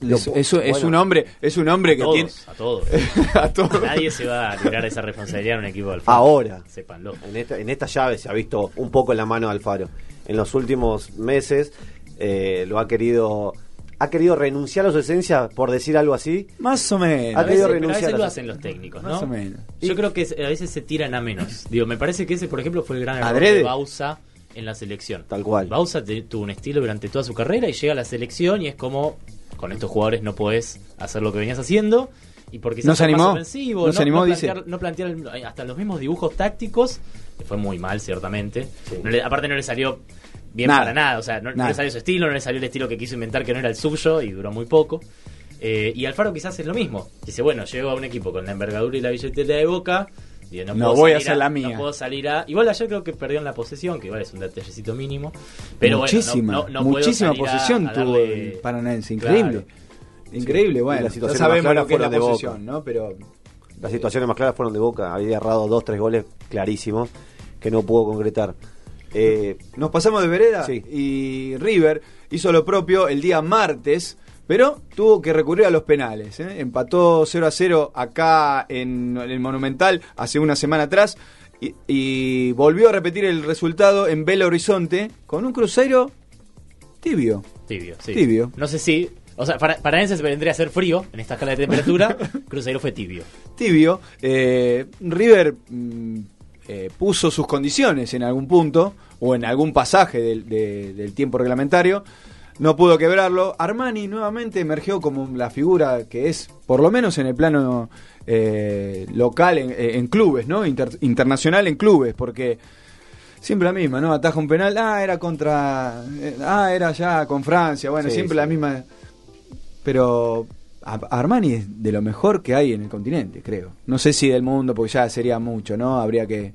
Speaker 3: Lo
Speaker 2: es, es- un hombre, es un hombre que
Speaker 4: todos,
Speaker 2: tiene
Speaker 4: a todos.
Speaker 2: a todos.
Speaker 4: Nadie se va a librar de esa responsabilidad en un equipo de Alfaro.
Speaker 3: Ahora.
Speaker 4: Sépanlo.
Speaker 3: en esta, en esta llave se ha visto un poco en la mano de Alfaro. En los últimos meses eh, lo ha querido, ha querido renunciar a su esencia, por decir algo así.
Speaker 2: Más o menos.
Speaker 3: Ha
Speaker 4: A veces, pero a
Speaker 3: renunciar
Speaker 4: veces
Speaker 3: a
Speaker 4: lo hacen los técnicos, ¿no?
Speaker 2: Más o menos.
Speaker 4: Yo creo que a veces se tiran a menos. Digo, me parece que ese, por ejemplo, fue el gran error
Speaker 2: ¿Adrede?
Speaker 4: de Bausa en la selección.
Speaker 3: Tal cual.
Speaker 4: Bausa tuvo un estilo durante toda su carrera y llega a la selección y es como, con estos jugadores no podés hacer lo que venías haciendo. Y porque
Speaker 2: No se
Speaker 4: más
Speaker 2: animó.
Speaker 4: ofensivo,
Speaker 2: No se animó, dice.
Speaker 4: plantear, no plantear el- hasta los mismos dibujos tácticos, que fue muy mal, ciertamente. No le- aparte no le salió bien
Speaker 2: Nada.
Speaker 4: para nada, o sea, no, no le salió su estilo, no le salió el estilo que quiso inventar que no era el suyo y duró muy poco. Eh, y Alfaro quizás es lo mismo. Dice, bueno, llego a un equipo con la envergadura y la billetera de Boca. No,
Speaker 2: No
Speaker 4: puedo
Speaker 2: voy a hacer la mía.
Speaker 4: No puedo salir a... Igual ayer creo que perdió en la posesión, que igual es un detallecito mínimo. Pero
Speaker 2: muchísima,
Speaker 4: bueno, no, no, no puedo
Speaker 2: muchísima
Speaker 4: salir a-
Speaker 2: posesión
Speaker 4: a
Speaker 2: tuvo
Speaker 4: darle-
Speaker 2: el Paranaense, increíble. Increíble, bueno,
Speaker 3: las
Speaker 2: ya
Speaker 3: situaciones
Speaker 2: sabemos
Speaker 3: más
Speaker 2: lo que la
Speaker 3: fueron de
Speaker 2: posesión,
Speaker 3: Boca.
Speaker 2: ¿no? Pero
Speaker 3: Las situaciones más claras fueron de Boca, había errado dos, tres goles clarísimos que no pudo concretar. Eh,
Speaker 2: Nos pasamos de vereda
Speaker 3: Sí.
Speaker 2: y River hizo lo propio el día martes, pero tuvo que recurrir a los penales. ¿eh? Empató 0 a 0 acá en el Monumental hace una semana atrás y, y volvió a repetir el resultado en Belo Horizonte con un crucero tibio.
Speaker 4: Tibio, sí.
Speaker 2: Tibio.
Speaker 4: No sé si... O sea, para, para se vendría a ser frío en esta escala de temperatura. Cruzeiro fue tibio.
Speaker 2: tibio. Eh, River mm, eh, puso sus condiciones en algún punto o en algún pasaje del, de- del tiempo reglamentario. No pudo quebrarlo. Armani nuevamente emergió como la figura que es, por lo menos en el plano eh, local, en, en clubes, ¿no? Inter- internacional en clubes, porque Siempre la misma, ¿no? Ataja un penal, ah, era contra. eh, ah, era ya con Francia, bueno,
Speaker 3: Sí,
Speaker 2: siempre
Speaker 3: sí.
Speaker 2: la misma. Pero Armani es de lo mejor que hay en el continente, creo. No sé si del mundo, porque ya sería mucho, ¿no? Habría que.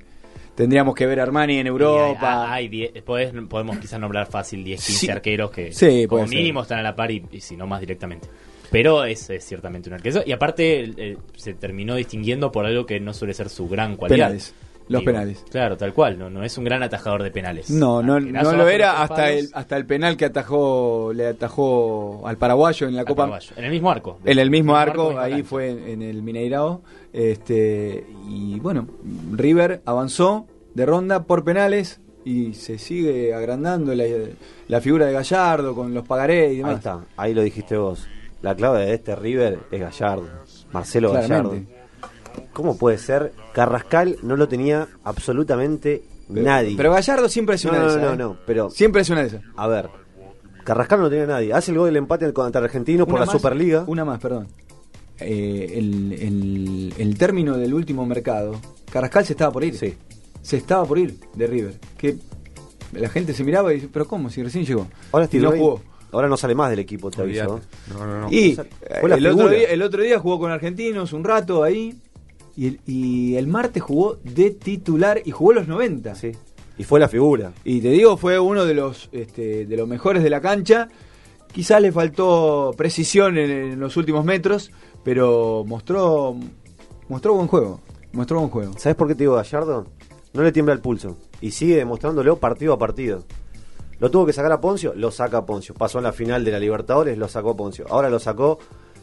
Speaker 2: Tendríamos que ver Armani en Europa.
Speaker 4: Hay, hay podemos quizás nombrar fácil 10, 15
Speaker 2: Sí.
Speaker 4: arqueros que
Speaker 2: Sí,
Speaker 4: como
Speaker 2: ser.
Speaker 4: mínimo están a la par y, y si no más directamente. Pero es, es ciertamente un arquero. Y aparte el- se terminó distinguiendo por algo que no suele ser su gran cualidad.
Speaker 2: Penales. Los penales.
Speaker 4: Claro, tal cual. No, no es un gran atajador de penales.
Speaker 2: No, no, no lo era hasta el, hasta el penal que atajó, le atajó al paraguayo en la
Speaker 4: al
Speaker 2: Copa.
Speaker 4: paraguayo. En el mismo arco.
Speaker 2: En el mismo arco,
Speaker 4: misma
Speaker 2: ahí fue en el Mineirao. Este, y bueno, River avanzó de ronda por penales y se sigue agrandando la, la figura de Gallardo con los pagarés y demás.
Speaker 3: Ahí está, ahí lo dijiste vos. La clave de este River es Gallardo, Marcelo
Speaker 2: Claramente.
Speaker 3: Gallardo. ¿Cómo puede ser? Carrascal no lo tenía absolutamente
Speaker 2: Pero-
Speaker 3: nadie.
Speaker 2: Pero Gallardo siempre es
Speaker 3: no,
Speaker 2: una
Speaker 3: no,
Speaker 2: de esas.
Speaker 3: no,
Speaker 2: ¿eh?
Speaker 3: no, pero
Speaker 2: Siempre es una de esas.
Speaker 3: a ver, Carrascal no tenía nadie. Hace el gol del empate contra Argentinos por
Speaker 2: Una
Speaker 3: la
Speaker 2: más,
Speaker 3: Superliga.
Speaker 2: Una más, perdón. Eh, el, el- el término del último mercado, Carrascal se estaba por ir.
Speaker 3: Sí.
Speaker 2: Se estaba por ir de River. Que la gente se miraba y dice, pero ¿cómo? Si recién llegó.
Speaker 3: Ahora
Speaker 2: Y no jugó.
Speaker 3: Ahora no sale más del equipo, te aviso.
Speaker 5: No, no, no.
Speaker 2: Y
Speaker 3: O sea,
Speaker 2: el, otro día, el otro día jugó con Argentinos un rato ahí. Y el, y el martes jugó de titular y jugó los 90.
Speaker 3: Sí. Y fue la figura.
Speaker 2: Y te digo, fue uno de los, este, de los mejores de la cancha. Quizás le faltó precisión en, en los últimos metros, pero mostró, mostró buen juego. Mostró buen juego.
Speaker 3: ¿Sabes por qué te digo Gallardo? No le tiembla el pulso. Y sigue demostrándolo partido a partido. Lo tuvo que sacar a Poncio, lo saca a Poncio. Pasó en la final de la Libertadores, lo sacó a Poncio. Ahora lo sacó,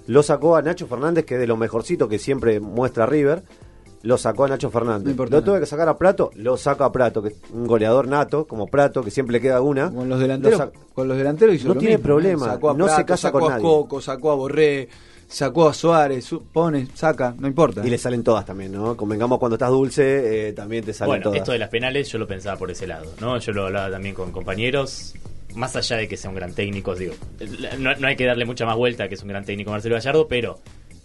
Speaker 3: lo sacó a Nacho Fernández, que es de lo mejorcito que siempre muestra River. Lo sacó a Nacho
Speaker 2: No
Speaker 3: Fernández.
Speaker 2: importa
Speaker 3: lo tuvo que sacar a Prato, lo saca a Prato, que es un goleador nato, como Prato, que siempre le queda una.
Speaker 2: Con los delanteros,
Speaker 3: Lo
Speaker 2: con los delanteros hizo
Speaker 3: No
Speaker 2: lo
Speaker 3: tiene
Speaker 2: mismo,
Speaker 3: problema,
Speaker 2: ¿eh? Sacó a
Speaker 3: no se casa
Speaker 2: sacó
Speaker 3: con
Speaker 2: a
Speaker 3: nadie.
Speaker 2: Coco, sacó a Borré, sacó a Suárez, su- pone, saca, no importa.
Speaker 3: Y le salen todas también, ¿no? Convengamos cuando estás dulce, eh, también te salen
Speaker 4: Bueno,
Speaker 3: todas.
Speaker 4: esto de las penales yo lo pensaba por ese lado, ¿no? Yo lo hablaba también con compañeros, más allá de que sea un gran técnico, digo, no, no hay que darle mucha más vuelta que es un gran técnico Marcelo Gallardo, pero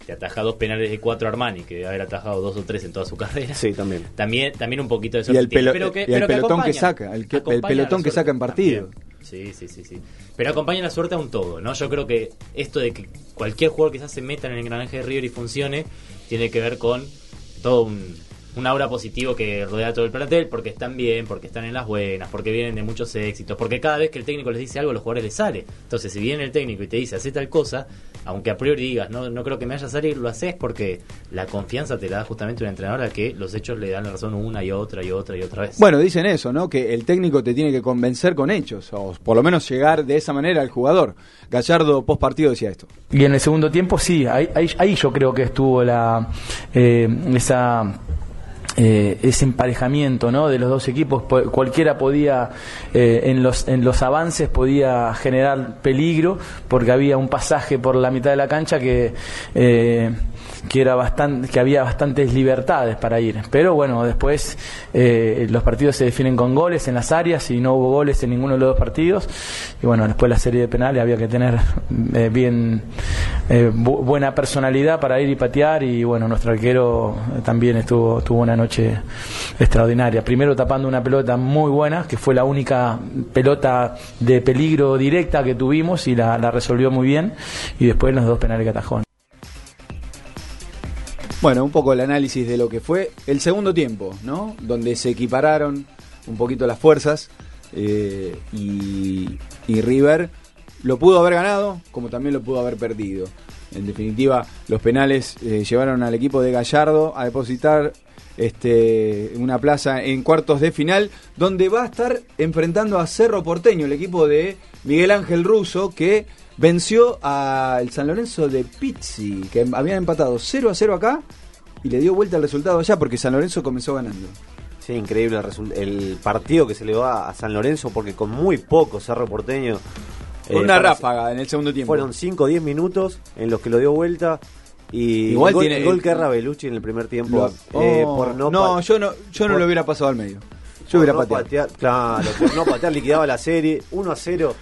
Speaker 4: te ataja dos penales de cuatro Armani, que debe haber atajado dos o tres en toda su carrera.
Speaker 3: Sí, también.
Speaker 4: También, también un poquito de
Speaker 2: Y
Speaker 4: suerte
Speaker 2: el
Speaker 4: tiene,
Speaker 2: pelo-
Speaker 4: pero que-
Speaker 2: y el
Speaker 4: pero
Speaker 2: pelotón que
Speaker 4: acompaña.
Speaker 2: saca, el que- el pelotón que saca en partido.
Speaker 4: también. Sí, sí, sí, sí. Pero acompaña la suerte a un todo, ¿no? Yo creo que esto de que cualquier jugador quizás se meta en el engranaje de River y funcione, tiene que ver con todo un, un aura positivo que rodea todo el plantel, porque están bien, porque están en las buenas, porque vienen de muchos éxitos, porque cada vez que el técnico les dice algo, a los jugadores les sale. Entonces, si viene el técnico y te dice, hace tal cosa, aunque a priori digas, no, no creo que me vaya a salir, lo haces porque la confianza te la da justamente un entrenador a que los hechos le dan la razón una y otra y otra y otra vez.
Speaker 2: Bueno, dicen eso, ¿no? Que el técnico te tiene que convencer con hechos, o por lo menos llegar de esa manera al jugador. Gallardo post partido decía esto.
Speaker 7: Y en el segundo tiempo sí, ahí, ahí, ahí yo creo que estuvo la eh, esa eh, ese emparejamiento ¿no? de los dos equipos. Po- Cualquiera podía, eh, en, los, en los avances, podía generar peligro porque había un pasaje por la mitad de la cancha que, eh, que, era bastante, que había bastantes libertades para ir. Pero bueno, después eh, los partidos se definen con goles en las áreas y no hubo goles en ninguno de los dos partidos. Y bueno, después la serie de penales había que tener eh, bien eh, bu- buena personalidad para ir y patear y bueno, nuestro arquero también estuvo tuvo una noche extraordinaria. Primero tapando una pelota muy buena, que fue la única pelota de peligro directa que tuvimos y la, la resolvió muy bien y después los dos penales que atajó.
Speaker 2: Bueno, un poco el análisis de lo que fue el segundo tiempo, ¿no? Donde se equipararon un poquito las fuerzas eh, y, River lo pudo haber ganado, como también lo pudo haber perdido. En definitiva, los penales eh, llevaron al equipo de Gallardo a depositar este, una plaza en cuartos de final, donde va a estar enfrentando a Cerro Porteño, el equipo de Miguel Ángel Russo, que venció al San Lorenzo de Pizzi, que habían empatado 0 a 0 acá y le dio vuelta el resultado allá porque San Lorenzo comenzó ganando.
Speaker 3: Sí, increíble el, el partido que se le va a San Lorenzo porque con muy poco Cerro Porteño. Eh,
Speaker 2: una ráfaga en el segundo tiempo.
Speaker 3: Fueron 5 o 10 minutos en los que lo dio vuelta. Y
Speaker 2: Igual
Speaker 3: el gol,
Speaker 2: tiene-
Speaker 3: el gol que erra Belucci en el primer tiempo.
Speaker 2: Lo-
Speaker 3: eh,
Speaker 2: Oh,
Speaker 3: por no,
Speaker 2: no, yo no, yo no
Speaker 3: por-
Speaker 2: lo hubiera pasado al medio. Yo hubiera
Speaker 3: no
Speaker 2: pateado.
Speaker 3: patear- Claro, por no patear liquidaba la serie. 1 a 0.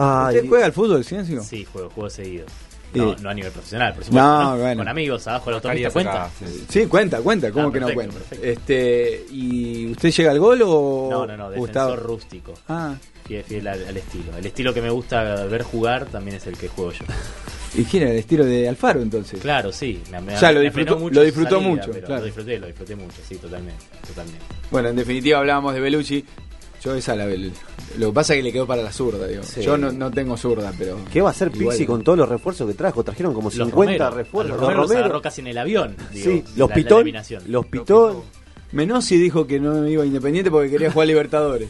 Speaker 3: Ay,
Speaker 2: ¿Usted juega al fútbol, Ciencio?
Speaker 4: Sí, juego, juego seguido. No, no a nivel profesional, por supuesto.
Speaker 2: No,
Speaker 4: ¿no?
Speaker 2: bueno.
Speaker 4: Con amigos, abajo de la autopista, ¿cuenta?
Speaker 5: acá, sí.
Speaker 2: Sí, cuenta, cuenta, ¿cómo
Speaker 4: Ah,
Speaker 2: que no cuenta?
Speaker 4: perfecto.
Speaker 2: Este, ¿y usted llega al gol o
Speaker 4: No, no, no,
Speaker 2: o
Speaker 4: defensor
Speaker 2: está-
Speaker 4: rústico.
Speaker 2: Ah,
Speaker 4: Fiel, fiel al, al estilo. El estilo que me gusta ver jugar también es el que juego yo.
Speaker 2: ¿y quién era el estilo de Alfaro entonces?
Speaker 4: Claro, sí. Me, me-
Speaker 2: Ya, lo
Speaker 4: me
Speaker 2: disfrutó-
Speaker 4: mucho
Speaker 2: lo disfrutó
Speaker 4: salida,
Speaker 2: mucho, claro.
Speaker 4: Lo disfruté, lo disfruté mucho, sí, totalmente. totalmente.
Speaker 2: Bueno, en definitiva hablábamos de Belucci. Yo esa la Lo que pasa es que le quedó para la zurda, digo.
Speaker 3: Sí.
Speaker 2: Yo no, no tengo zurda, pero.
Speaker 3: ¿Qué va a hacer Pixi con todos los refuerzos que trajo? Trajeron como
Speaker 4: Los
Speaker 3: 50
Speaker 4: Romero,
Speaker 3: refuerzos. Los
Speaker 4: Los Romero los
Speaker 3: Romero.
Speaker 4: agarró casi en el avión. digo,
Speaker 3: Sí, los
Speaker 4: la-
Speaker 3: Pitón. Los Pitón.
Speaker 2: Menossi dijo que no iba a Independiente porque quería jugar Libertadores.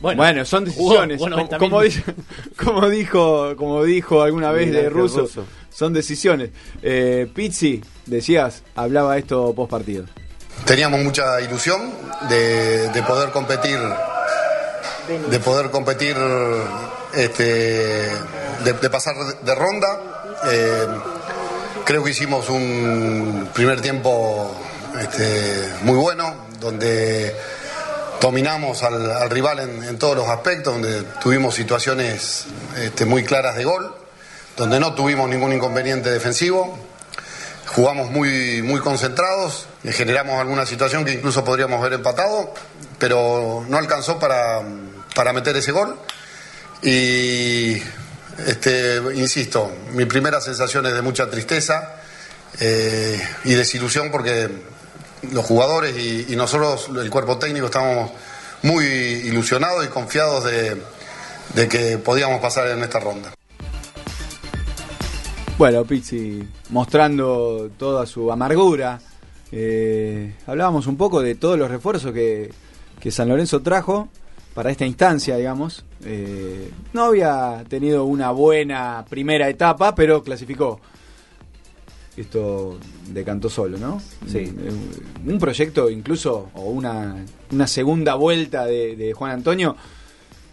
Speaker 2: Bueno, son
Speaker 4: jugó-
Speaker 2: decisiones.
Speaker 4: jugó
Speaker 2: como,
Speaker 4: 90
Speaker 2: como
Speaker 4: minutos.
Speaker 2: dijo, como dijo, como dijo alguna vez de
Speaker 3: Ángel
Speaker 2: Russo,
Speaker 3: Russo.
Speaker 2: son decisiones. Eh, Pizzi, decías, hablaba esto post partido.
Speaker 8: Teníamos mucha ilusión de, de poder competir, de poder competir, este, de, pasar de ronda. Eh, creo que hicimos un primer tiempo este, muy bueno, donde dominamos al, al rival en, en todos los aspectos, donde tuvimos situaciones este, muy claras de gol, donde no tuvimos ningún inconveniente defensivo. Jugamos muy, muy concentrados, le generamos alguna situación que incluso podríamos haber empatado, pero no alcanzó para, para meter ese gol. Y, este, insisto, mi primera sensación es de mucha tristeza eh, y desilusión porque los jugadores y, y nosotros, el cuerpo técnico, estamos muy ilusionados y confiados de, de que podíamos pasar en esta ronda.
Speaker 2: Bueno, Pizzi mostrando toda su amargura. Eh, hablábamos un poco de todos los refuerzos que, que San Lorenzo trajo para esta instancia, digamos. Eh, no había tenido una buena primera etapa, pero clasificó. Esto decantó solo, ¿no?
Speaker 3: Sí.
Speaker 2: Un, un proyecto incluso, o una, una segunda vuelta de, de Juan Antonio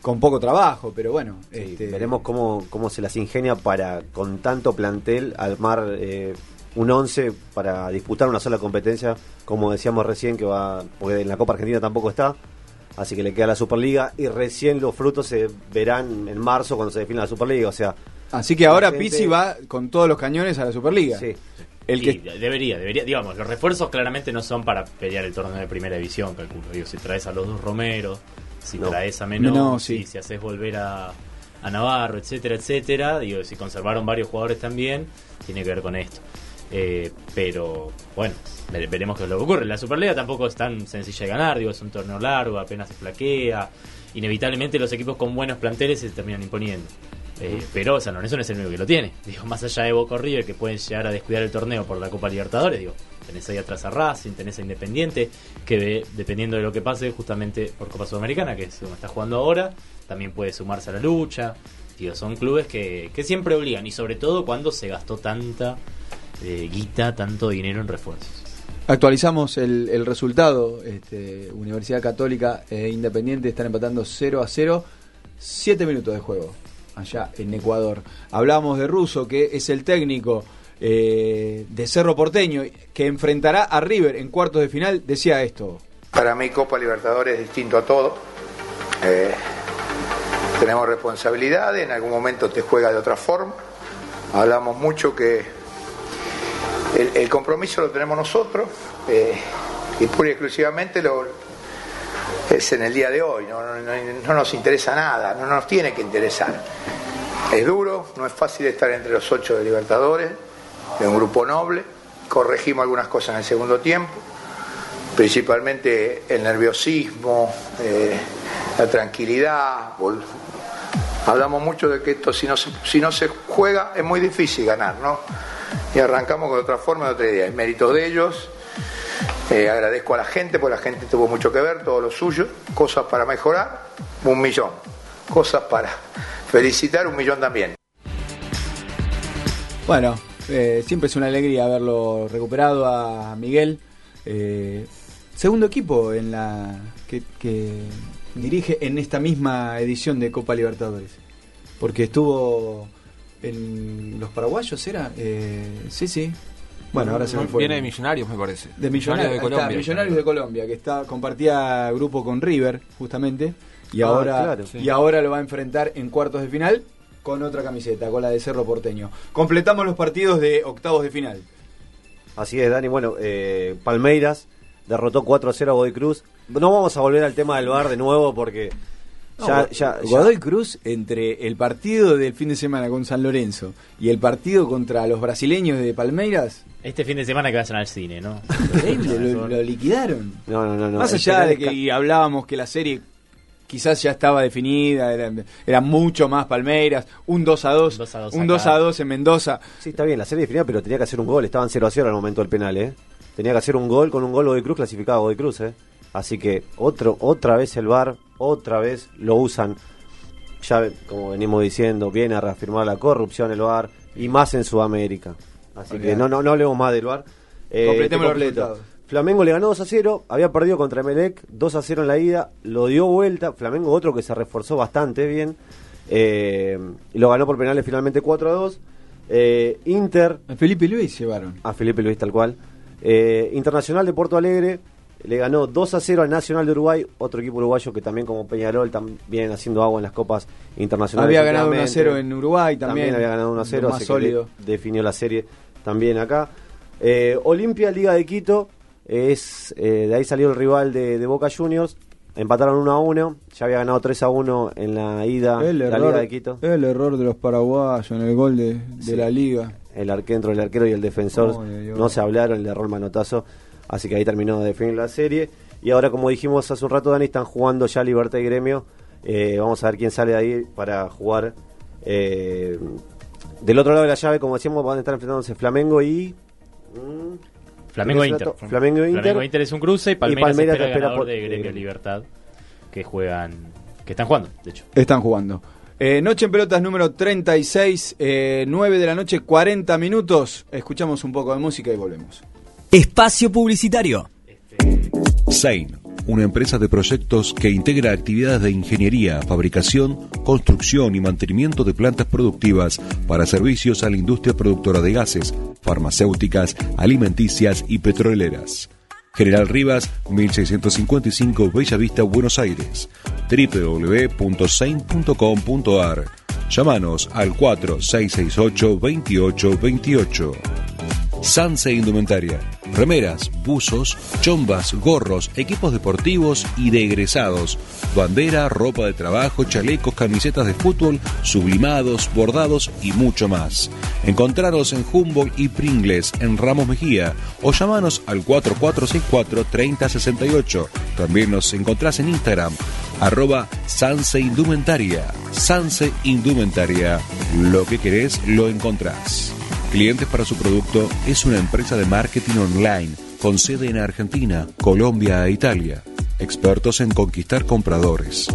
Speaker 2: con poco trabajo, pero bueno.
Speaker 3: Sí,
Speaker 2: este,
Speaker 3: veremos cómo, cómo se las ingenia para, con tanto plantel, armar eh, un 11 para disputar una sola competencia, como decíamos recién, que va, porque en la Copa Argentina tampoco está, así que le queda la Superliga y recién los frutos se verán en marzo cuando se defina la Superliga, o sea,
Speaker 2: Así que ahora
Speaker 3: gente-
Speaker 2: Pizzi va con todos los cañones a la Superliga.
Speaker 3: sí.
Speaker 2: El
Speaker 4: Sí,
Speaker 2: que
Speaker 4: debería, debería, digamos, los refuerzos claramente no son para pelear el torneo de primera división, calculo. Digo, si traes a los dos Romero, si
Speaker 3: No.
Speaker 4: traes a Menor,
Speaker 2: No, sí.
Speaker 4: si haces volver a, a Navarro, etcétera, etcétera, digo, si conservaron varios jugadores también, tiene que ver con esto. Eh, pero bueno, vere- veremos qué es lo que ocurre. La Superliga tampoco es tan sencilla de ganar, digo, es un torneo largo, apenas se flaquea. Inevitablemente los equipos con buenos planteles se terminan imponiendo. Eh, pero San Lorenzo no es el único que lo tiene. Digo, más allá de Boca River, que pueden llegar a descuidar el torneo por la Copa Libertadores, digo, tenés ahí atrás a Racing, tenés a Independiente, que dependiendo de lo que pase, justamente por Copa Sudamericana, que es donde está jugando ahora, también puede sumarse a la lucha. Digo, son clubes que, que siempre obligan, y sobre todo cuando se gastó tanta eh, guita, tanto dinero en refuerzos.
Speaker 2: actualizamos el, el resultado. Este, Universidad Católica e Independiente están empatando 0 a 0. 7 minutos de juego allá en Ecuador. Hablamos de Russo, que es el técnico eh, de Cerro Porteño, que enfrentará a River en cuartos de final. Decía esto.
Speaker 9: Para mí Copa Libertadores es distinto a todo. Eh, tenemos responsabilidades, en algún momento te juega de otra forma. Hablamos mucho que el, compromiso lo tenemos nosotros eh, y pura y exclusivamente lo, es en el día de hoy. No nos interesa nada, no nos tiene que interesar. Es duro, no es fácil estar entre los ocho de Libertadores, de un grupo noble. Corregimos algunas cosas en el segundo tiempo principalmente el nerviosismo, eh, la tranquilidad. Hablamos mucho de que esto si no, se, si no se juega es muy difícil ganar, ¿no? Y arrancamos con otra forma, de otra idea. Es mérito de ellos. Eh, agradezco a la gente, porque la gente tuvo mucho que ver, todo lo suyo. Cosas para mejorar, un millón. Cosas para felicitar, un millón también.
Speaker 2: Bueno, eh, siempre es una alegría haberlo recuperado a Miguel. Eh, segundo equipo en la que, que dirige en esta misma edición de Copa Libertadores. Porque estuvo en los paraguayos, ¿era? Eh, sí, sí. Bueno, ahora se me fue.
Speaker 5: Viene de Millonarios, me parece.
Speaker 2: De Millonarios,
Speaker 5: de
Speaker 2: ahí está,
Speaker 5: Colombia.
Speaker 2: Millonarios de Colombia, que está compartía grupo con River, justamente, y
Speaker 3: Ah,
Speaker 2: ahora
Speaker 3: claro.
Speaker 2: y ahora lo va a enfrentar en cuartos de final con otra camiseta, con la de Cerro Porteño. Completamos los partidos de octavos de final.
Speaker 3: Así es, Dani. Bueno, eh, Palmeiras derrotó 4 a 0 a Godoy Cruz. No vamos a volver al tema del bar de nuevo porque ya,
Speaker 10: No,
Speaker 3: ya, ya-
Speaker 10: Godoy Cruz, entre el partido del fin de semana con San Lorenzo y el partido contra los brasileños de Palmeiras,
Speaker 4: Este fin de semana que vayan al cine, ¿no?
Speaker 10: lo, lo liquidaron.
Speaker 3: No, no, no, no.
Speaker 10: Más allá de que hablábamos que la serie quizás ya estaba definida, era, era mucho más Palmeiras, un 2 a 2,
Speaker 4: 2 a 2
Speaker 10: un
Speaker 4: acá.
Speaker 10: 2 a 2 en Mendoza.
Speaker 3: Sí, está bien, la serie definida, pero tenía que hacer un gol. Estaban 0 a 0 al momento del penal, ¿eh? Tenía que hacer un gol con un gol Godoy Cruz clasificado a Godoy Cruz, ¿eh? Así que otro, otra vez el VAR, otra vez lo usan. Ya, como venimos diciendo, viene a reafirmar la corrupción el VAR y más en Sudamérica. Así que no, no, no hablemos más del VAR. Eh,
Speaker 10: Completemos
Speaker 3: te
Speaker 10: los
Speaker 3: completo.
Speaker 10: resultados.
Speaker 3: Flamengo le ganó 2 a 0, había perdido contra Melec 2 a 0 en la ida, lo dio vuelta. Flamengo, otro que se reforzó bastante bien, eh, y lo ganó por penales finalmente 4 a 2. Eh, Inter
Speaker 10: A Felipe Luis llevaron.
Speaker 3: a Felipe Luis tal cual. Eh, Internacional de Porto Alegre le ganó 2 a 0 al Nacional de Uruguay, otro equipo uruguayo que también como Peñarol también haciendo agua en las copas internacionales.
Speaker 10: Había ganado 1 a
Speaker 3: últimamente.
Speaker 10: 0 en Uruguay también.
Speaker 3: había ganado 1 a 0,
Speaker 10: lo más
Speaker 3: así que
Speaker 10: sólido.
Speaker 3: definió la serie también acá. Eh, Olimpia Liga de Quito, es eh, de ahí salió el rival de, de Boca Juniors. Empataron 1 a 1, ya había ganado 3 a 1 en la ida
Speaker 10: El
Speaker 3: de la
Speaker 10: error,
Speaker 3: Liga de Quito.
Speaker 10: el error de los paraguayos en el gol de, de
Speaker 3: Sí.
Speaker 10: la liga.
Speaker 3: el arquero, el arquero y el defensor no se hablaron, el manotazo, así que ahí terminó de definir la serie. Y ahora, como dijimos hace un rato, Dani, están jugando ya Libertad y Gremio. Eh, vamos a ver quién sale de ahí para jugar. eh, del otro lado de la llave, como decíamos, van a estar enfrentándose Flamengo y. mm,
Speaker 4: Flamengo
Speaker 3: ¿qué
Speaker 4: Inter.
Speaker 3: Flamengo Inter.
Speaker 4: Flamengo Inter es un cruce y Palmeiras,
Speaker 3: Palmeiras
Speaker 4: espera el
Speaker 3: espera por-
Speaker 4: de Gremio
Speaker 3: eh,
Speaker 4: Libertad que juegan que están jugando, de hecho.
Speaker 10: Están jugando. Eh, noche en pelotas número 36, eh, 9 de la noche, 40 minutos. Escuchamos un poco de música y volvemos.
Speaker 1: Espacio publicitario.
Speaker 11: Sein, una empresa de proyectos que integra actividades de ingeniería, fabricación, construcción y mantenimiento de plantas productivas para servicios a la industria productora de gases, farmacéuticas, alimenticias y petroleras. General Rivas, 1655 Bella Vista, Buenos Aires. www.sein.com.ar. Llámanos al 4668-2828. Sanse Indumentaria. Remeras, buzos, chombas, gorros, equipos deportivos y de egresados. Bandera, ropa de trabajo, chalecos, camisetas de fútbol, sublimados, bordados y mucho más. Encontraros en Humboldt y Pringles en Ramos Mejía o llamanos al 4464-3068. También nos encontrás en Instagram, arroba Sanse Indumentaria. Sanse Indumentaria. Lo que querés lo encontrás. Clientes para su producto es una empresa de marketing online con sede en Argentina, Colombia e Italia. Expertos en conquistar compradores.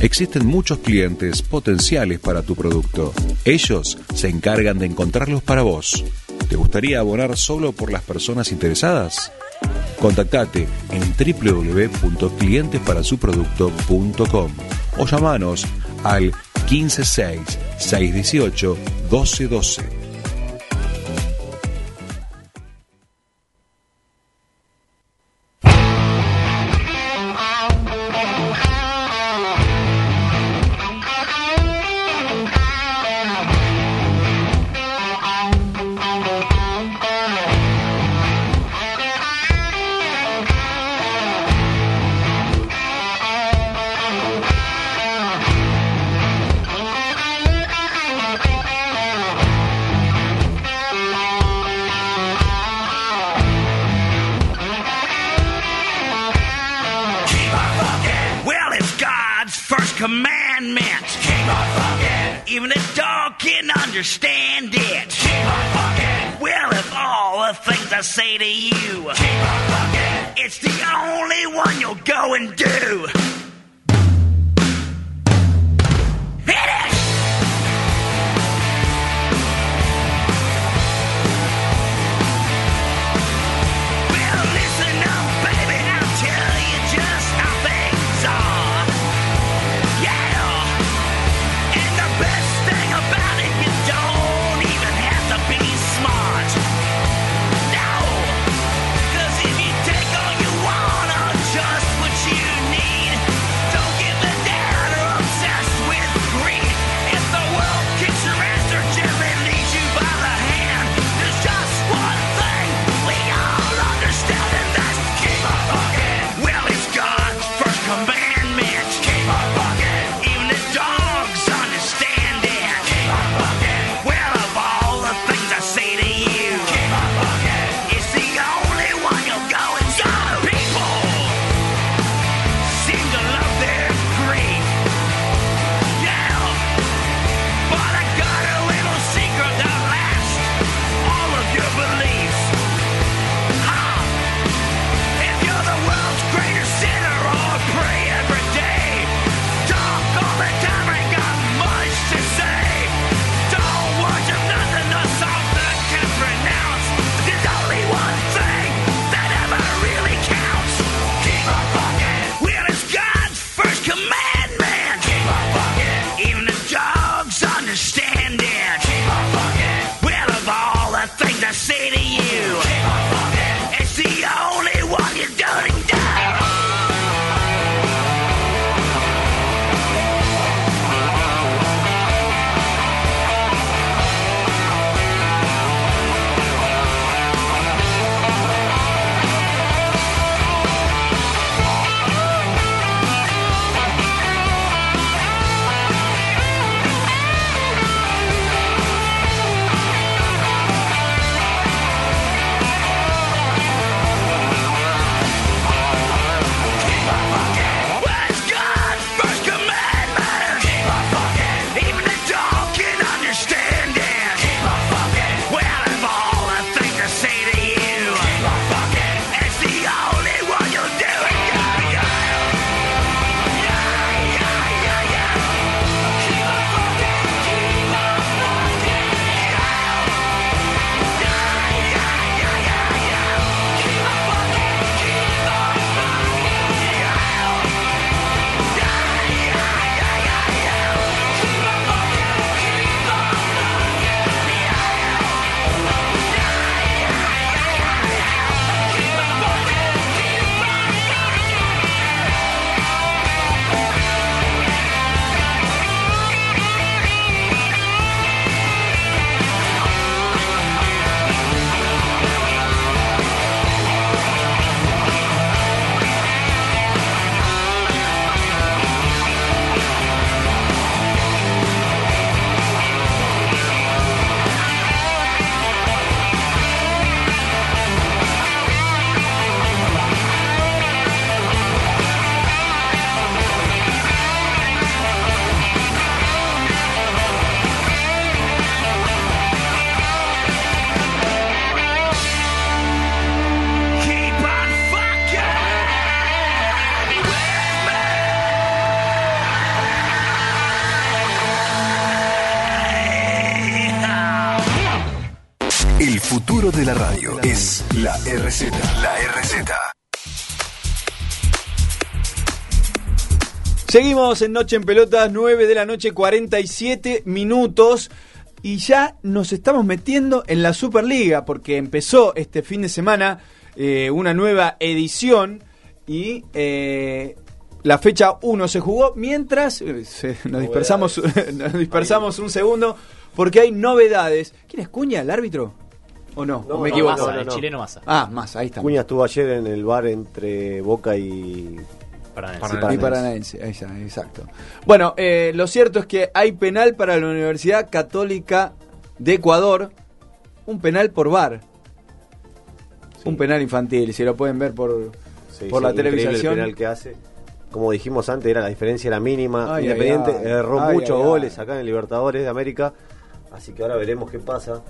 Speaker 11: Existen muchos clientes potenciales para tu producto. Ellos se encargan de encontrarlos para vos. ¿Te gustaría abonar solo por las personas interesadas? Contactate en www.clientesparasuproducto.com o llamanos al 156 618 1212.
Speaker 2: Seguimos en Noche en Pelotas, 9 de la noche, 47 minutos. Y ya nos estamos metiendo en la Superliga, porque empezó este fin de semana eh, una nueva edición y eh, la fecha 1 se jugó mientras eh, se- nos dispersamos, nos dispersamos un segundo porque hay novedades. ¿Quién es Cuña, el árbitro? ¿O no? ¿O me
Speaker 4: no,
Speaker 2: equivoco?
Speaker 4: Massa, el chileno Massa.
Speaker 2: Ah, más, ahí está.
Speaker 3: Cuña estuvo ayer en el bar entre Boca y
Speaker 4: Paranaense.
Speaker 2: Y Paranaense, ahí está, exacto. Bueno, eh, lo cierto es que hay penal para la Universidad Católica de Ecuador, un penal por VAR. Un penal infantil, si lo pueden ver por,
Speaker 3: Sí,
Speaker 2: por
Speaker 3: sí,
Speaker 2: la televisación.
Speaker 3: El penal que hace. Como dijimos antes, era la diferencia era mínima.
Speaker 2: Ay,
Speaker 3: Independiente
Speaker 2: ay, ay.
Speaker 3: erró
Speaker 2: Ay,
Speaker 3: muchos
Speaker 2: ay, ay.
Speaker 3: goles acá en el Libertadores de América. Así que ahora veremos qué pasa.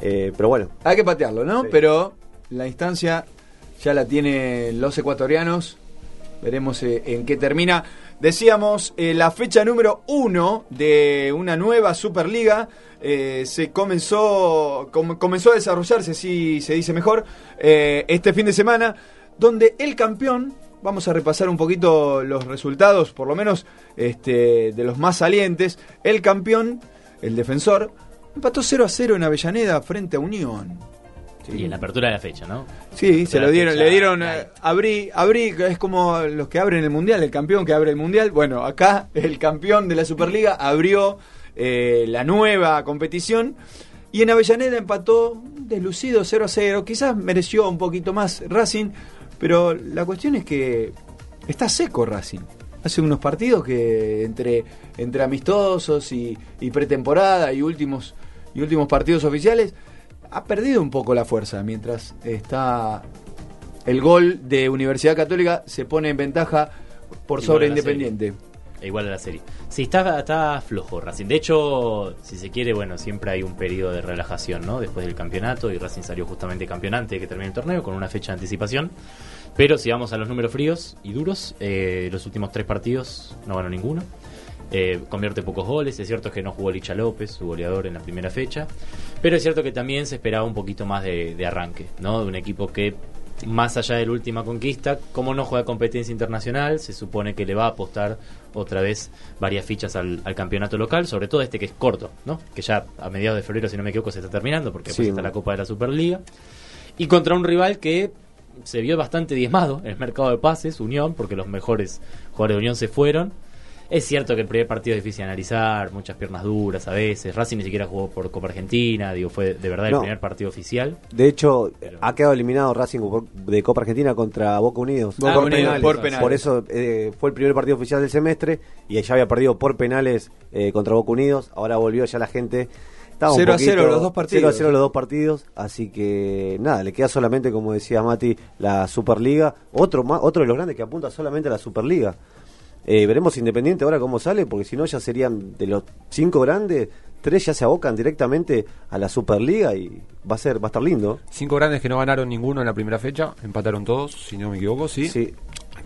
Speaker 3: Eh, pero bueno,
Speaker 2: Hay que patearlo, ¿no?
Speaker 3: Sí.
Speaker 2: Pero la instancia ya la tienen los ecuatorianos. Veremos eh, en qué termina. Decíamos, eh, la fecha número uno de una nueva Superliga eh, se comenzó, com- comenzó a desarrollarse, si se dice mejor, este fin de semana, donde el campeón, vamos a repasar un poquito los resultados, por lo menos este, de los más salientes, el campeón, el defensor, empató 0 a 0 en Avellaneda frente a Unión.
Speaker 4: Y en la apertura de la fecha, ¿no?
Speaker 2: Sí, se lo dieron,
Speaker 4: fecha
Speaker 2: le dieron, eh, abrí, abrí, es como los que abren el mundial, el campeón que abre el mundial. Bueno, acá el campeón de la Superliga abrió eh, la nueva competición y en Avellaneda empató deslucido 0 a 0. Quizás mereció un poquito más Racing, pero la cuestión es que está seco Racing. Hace unos partidos que entre, entre amistosos y, y pretemporada y últimos, y últimos partidos oficiales ha perdido un poco la fuerza mientras está el gol de Universidad Católica se pone en ventaja por
Speaker 4: Igual
Speaker 2: sobre Independiente.
Speaker 4: E igual a la serie. Sí, está, está flojo Racing. De hecho, si se quiere, bueno, siempre hay un periodo de relajación, ¿no? Después del campeonato, y Racing salió justamente campeonante que termine el torneo, con una fecha de anticipación. Pero si vamos a los números fríos y duros, eh, los últimos tres partidos no ganó ninguno. Eh, convierte pocos goles, es cierto que no jugó Licha López, su goleador en la primera fecha, pero es cierto que también se esperaba un poquito más de, de arranque, ¿no? De un equipo que, más allá de la última conquista, como no juega competencia internacional, se supone que le va a apostar otra vez varias fichas al, al campeonato local, sobre todo este que es corto, ¿no? Que ya a mediados de febrero, si no me equivoco, se está terminando, porque después
Speaker 3: Sí.
Speaker 4: está la Copa de la Superliga. Y contra un rival que se vio bastante diezmado en el mercado de pases, Unión, porque los mejores jugadores de Unión se fueron. Es cierto que el primer partido es difícil de analizar, muchas piernas duras a veces. Racing ni siquiera jugó por Copa Argentina, digo, fue de verdad el primer partido oficial.
Speaker 3: De hecho, ha quedado eliminado Racing de Copa Argentina contra Boca Unidos.
Speaker 2: Boca
Speaker 3: por,
Speaker 2: Unidos,
Speaker 3: penales.
Speaker 2: por penales.
Speaker 3: Por eso eh, fue el primer partido oficial del semestre y ya había perdido por penales eh, contra Boca Unidos. Ahora volvió ya la gente. Estaba un
Speaker 2: 0 a
Speaker 3: poquito-
Speaker 2: 0 los dos partidos.
Speaker 3: 0 a 0 los dos partidos. Así que nada, le queda solamente, como decía Mati, la Superliga. Otro, otro de los grandes que apunta solamente a la Superliga. Eh, veremos Independiente ahora cómo sale, porque si no ya serían de los cinco grandes, tres ya se abocan directamente a la Superliga y va a ser va a estar lindo.
Speaker 5: Cinco grandes que no ganaron ninguno en la primera fecha, empataron todos, si no me equivoco, sí.
Speaker 3: Sí.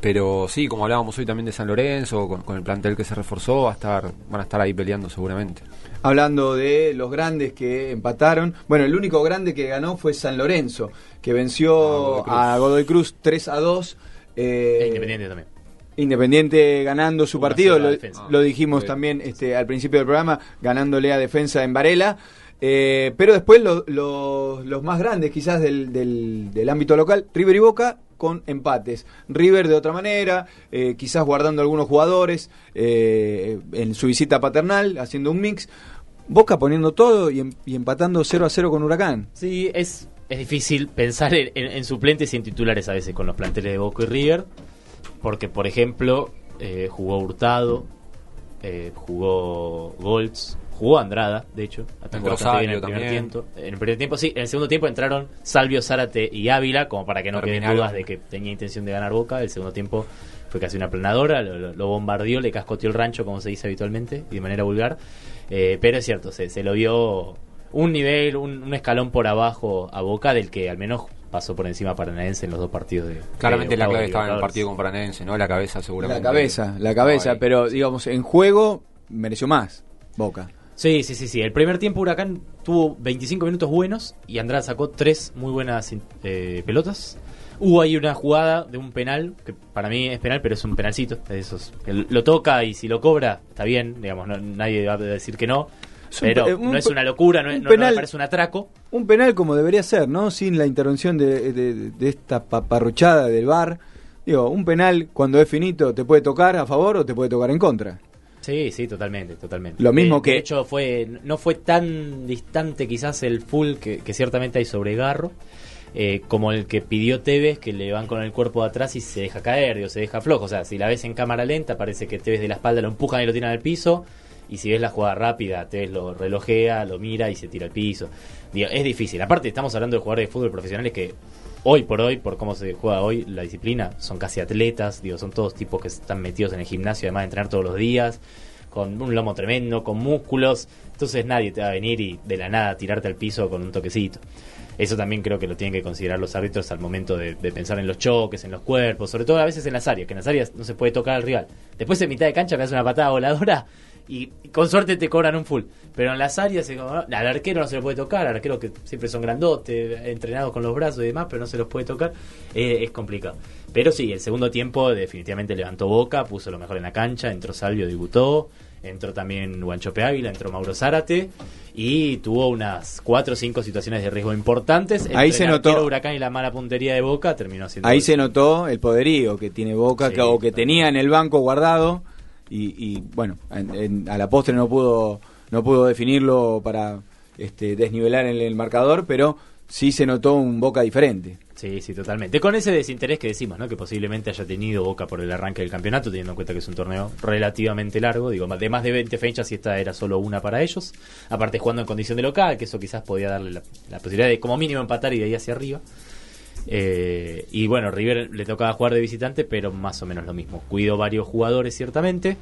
Speaker 5: Pero sí, como hablábamos hoy también de San Lorenzo, con, con el plantel que se reforzó, va a estar, van a estar ahí peleando seguramente.
Speaker 2: Hablando de los grandes que empataron. Bueno, el único grande que ganó fue San Lorenzo, que venció a Godoy Cruz 3 a 2. eh,
Speaker 4: E Independiente también.
Speaker 2: Independiente ganando su
Speaker 4: 1 a
Speaker 2: partido,
Speaker 4: 0 a
Speaker 2: lo, dijimos
Speaker 4: Sí.
Speaker 2: también este, al principio del programa, ganándole a Defensa en Varela. Eh, pero después lo- lo- los más grandes quizás del, del- del ámbito local, River y Boca con empates. River de otra manera, eh, quizás guardando algunos jugadores eh, en su visita paternal, haciendo un mix. Boca poniendo todo y, em- y empatando 0 a 0 con Huracán.
Speaker 4: Sí, es, es difícil pensar en, en- en suplentes y en titulares a veces con los planteles de Boca y River, porque por ejemplo eh, jugó Hurtado, eh, jugó Golds, jugó Andrada, de hecho, atacó bastante bien en el primer
Speaker 5: también.
Speaker 4: tiempo. En el primer tiempo sí, en el segundo tiempo entraron Salvio, Zárate y Ávila, como para que no queden dudas de que tenía intención de ganar Boca. El segundo tiempo fue casi una planadora, lo, lo- lo bombardeó, le cascoteó el rancho, como se dice habitualmente, y de manera vulgar. Eh, pero es cierto, se, se lo vio un nivel, un, un escalón por abajo a Boca, del que al menos pasó por encima Paranaense en los dos partidos de.
Speaker 5: Claramente
Speaker 4: de
Speaker 5: la clave estaba en el partido con Paranense, ¿no? La cabeza seguramente.
Speaker 2: La cabeza, la cabeza, pero digamos, en juego mereció más Boca.
Speaker 4: Sí, sí, sí, sí. El primer tiempo Huracán tuvo 25 minutos buenos y Andrada sacó tres muy buenas eh, pelotas. Hubo ahí una jugada de un penal, que para mí es penal, pero es un penalcito. De esos. que Lo toca y si lo cobra, está bien, digamos, no- nadie va a decir que no.
Speaker 2: Es
Speaker 4: Pero
Speaker 2: un
Speaker 4: no es una locura, no, es-
Speaker 2: un
Speaker 4: no- no me
Speaker 2: penal-
Speaker 4: parece un atraco.
Speaker 2: Un penal como debería ser, ¿no? Sin la intervención de, de- de esta paparruchada del VAR. Digo, un penal cuando es finito te puede tocar a favor o te puede tocar en contra.
Speaker 4: Sí, sí, totalmente, totalmente.
Speaker 2: Lo mismo
Speaker 4: De-
Speaker 2: que-
Speaker 4: De hecho, fue, no fue tan distante quizás el full que, que ciertamente hay sobre Garro, eh, como el que pidió Tevez, que le van con el cuerpo de atrás y se deja caer, digo, se deja flojo. O sea, si la ves en cámara lenta, parece que Tevez de la espalda lo empujan y lo tiran al piso. Y si ves la jugada rápida, Tevez lo relojea, lo mira y se tira al piso. Digo, es difícil. Aparte, estamos hablando de jugadores de fútbol profesionales que hoy por hoy, por cómo se juega hoy la disciplina, son casi atletas, digo, son todos tipos que están metidos en el gimnasio, además de entrenar todos los días, con un lomo tremendo, con músculos, entonces nadie te va a venir y de la nada tirarte al piso con un toquecito. Eso también creo que lo tienen que considerar los árbitros al momento de, de pensar en los choques, en los cuerpos, sobre todo a veces en las áreas, que en las áreas no se puede tocar al rival. Después en mitad de cancha me hace una patada voladora y con suerte te cobran un full. Pero en las áreas, no, al arquero no se lo puede tocar, al arquero que siempre son grandotes, entrenados con los brazos y demás, pero no se los puede tocar, eh, es complicado. Pero sí, el segundo tiempo definitivamente levantó boca, puso lo mejor en la cancha, entró Salvio, debutó, entró también Guanchope Ávila, entró Mauro Zárate y tuvo unas cuatro o cinco situaciones de riesgo importantes.
Speaker 2: Ahí
Speaker 4: Entre
Speaker 2: se
Speaker 4: el
Speaker 2: notó-
Speaker 4: Huracán y la mala puntería de Boca terminó siendo
Speaker 2: Ahí se notó el poderío que tiene Boca
Speaker 4: Sí,
Speaker 2: que, o que tenía en el banco guardado y, y, bueno, en- a la postre no pudo no pudo definirlo para este, desnivelar el, el marcador, pero sí se notó un Boca diferente.
Speaker 4: Sí, sí, totalmente. Con ese desinterés que decimos, ¿no? Que posiblemente haya tenido Boca por el arranque del campeonato, teniendo en cuenta que es un torneo relativamente largo, digo, de más de 20 fechas y esta era solo una para ellos. Aparte jugando en condición de local, que eso quizás podía darle la, la posibilidad de como mínimo empatar y de ahí hacia arriba. Eh, y bueno, River le tocaba jugar de visitante, pero más o menos lo mismo. Cuidó varios jugadores, ciertamente.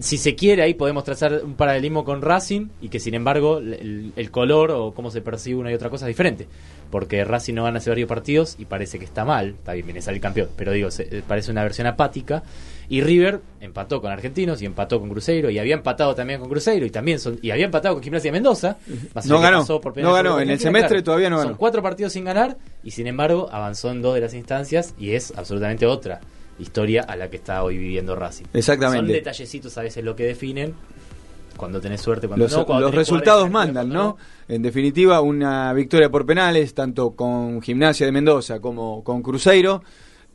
Speaker 4: Si se quiere, ahí podemos trazar un paralelismo con Racing y que sin embargo el, el color o cómo se percibe una y otra cosa es diferente. Porque Racing no gana hace varios partidos y parece que está mal. Está bien, viene a salir campeón, pero digo, se- eh, parece una versión apática. Y River empató con Argentinos y empató con Cruzeiro y había empatado también con Cruzeiro y también son, y había empatado con Gimnasia de Mendoza.
Speaker 2: No ganó,
Speaker 4: por
Speaker 2: no ganó, en el semestre todavía no
Speaker 4: Son
Speaker 2: ganó.
Speaker 4: cuatro partidos sin ganar y sin embargo avanzó en dos de las instancias y es absolutamente otra historia a la que está hoy viviendo Racing.
Speaker 2: Exactamente.
Speaker 4: Son detallecitos a veces lo que definen cuando tenés suerte, cuando
Speaker 2: Los,
Speaker 4: no, cuando
Speaker 2: los
Speaker 4: tenés
Speaker 2: resultados mandan, ¿no? En definitiva, una victoria por penales, tanto con Gimnasia de Mendoza como con Cruzeiro,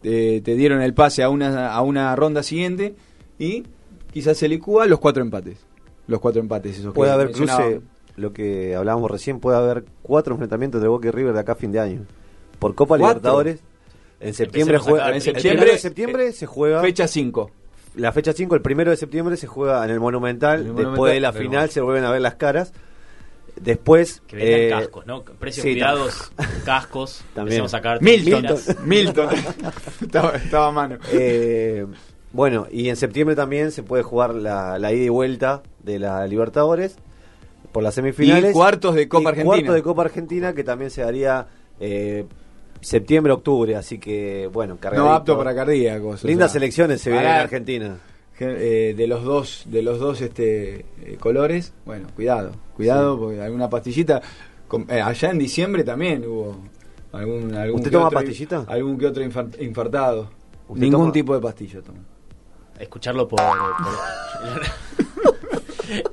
Speaker 2: eh, te dieron el pase a una, a una ronda siguiente y quizás se licúa los cuatro empates. Los cuatro empates, esos que
Speaker 3: Puede haber
Speaker 2: mencionaba.
Speaker 3: cruce, lo que hablábamos recién, puede haber cuatro enfrentamientos de Boca y River de acá a fin de año. Por Copa
Speaker 2: ¿Cuatro?
Speaker 3: Libertadores. En septiembre juega.
Speaker 2: En
Speaker 3: el
Speaker 2: septiembre,
Speaker 3: primero de septiembre
Speaker 2: eh,
Speaker 3: se juega.
Speaker 2: Fecha 5.
Speaker 3: La fecha 5, el primero de septiembre se juega en el Monumental. Después
Speaker 2: Monumental.
Speaker 3: de la
Speaker 2: Vemos.
Speaker 3: final se vuelven a ver las caras. Después.
Speaker 4: Que vendan
Speaker 3: eh,
Speaker 4: cascos, ¿no? Precios
Speaker 3: sí,
Speaker 4: cuidados, cascos.
Speaker 3: También.
Speaker 4: Sacar
Speaker 2: Milton. Milton. estaba, estaba a mano.
Speaker 3: Eh, bueno, y en septiembre también se puede jugar la, la ida y vuelta de la Libertadores por las semifinales.
Speaker 2: Y cuartos de Copa
Speaker 3: Y
Speaker 2: Argentina.
Speaker 3: Cuartos de Copa Argentina que también se daría eh, septiembre, octubre. Así que, bueno, cargadito.
Speaker 2: No apto para cardíacos. o
Speaker 3: Lindas
Speaker 2: sea,
Speaker 3: elecciones se vienen en Argentina.
Speaker 2: eh, de los dos de los dos este eh, colores bueno cuidado cuidado porque alguna pastillita eh, allá en diciembre también hubo algún, algún
Speaker 3: ¿Usted toma
Speaker 2: otro-
Speaker 3: pastillita?
Speaker 2: algún que otro infar- infartado
Speaker 3: ¿Usted
Speaker 2: ningún
Speaker 3: toma?
Speaker 2: tipo de pastilla tomo
Speaker 4: Escucharlo por... por-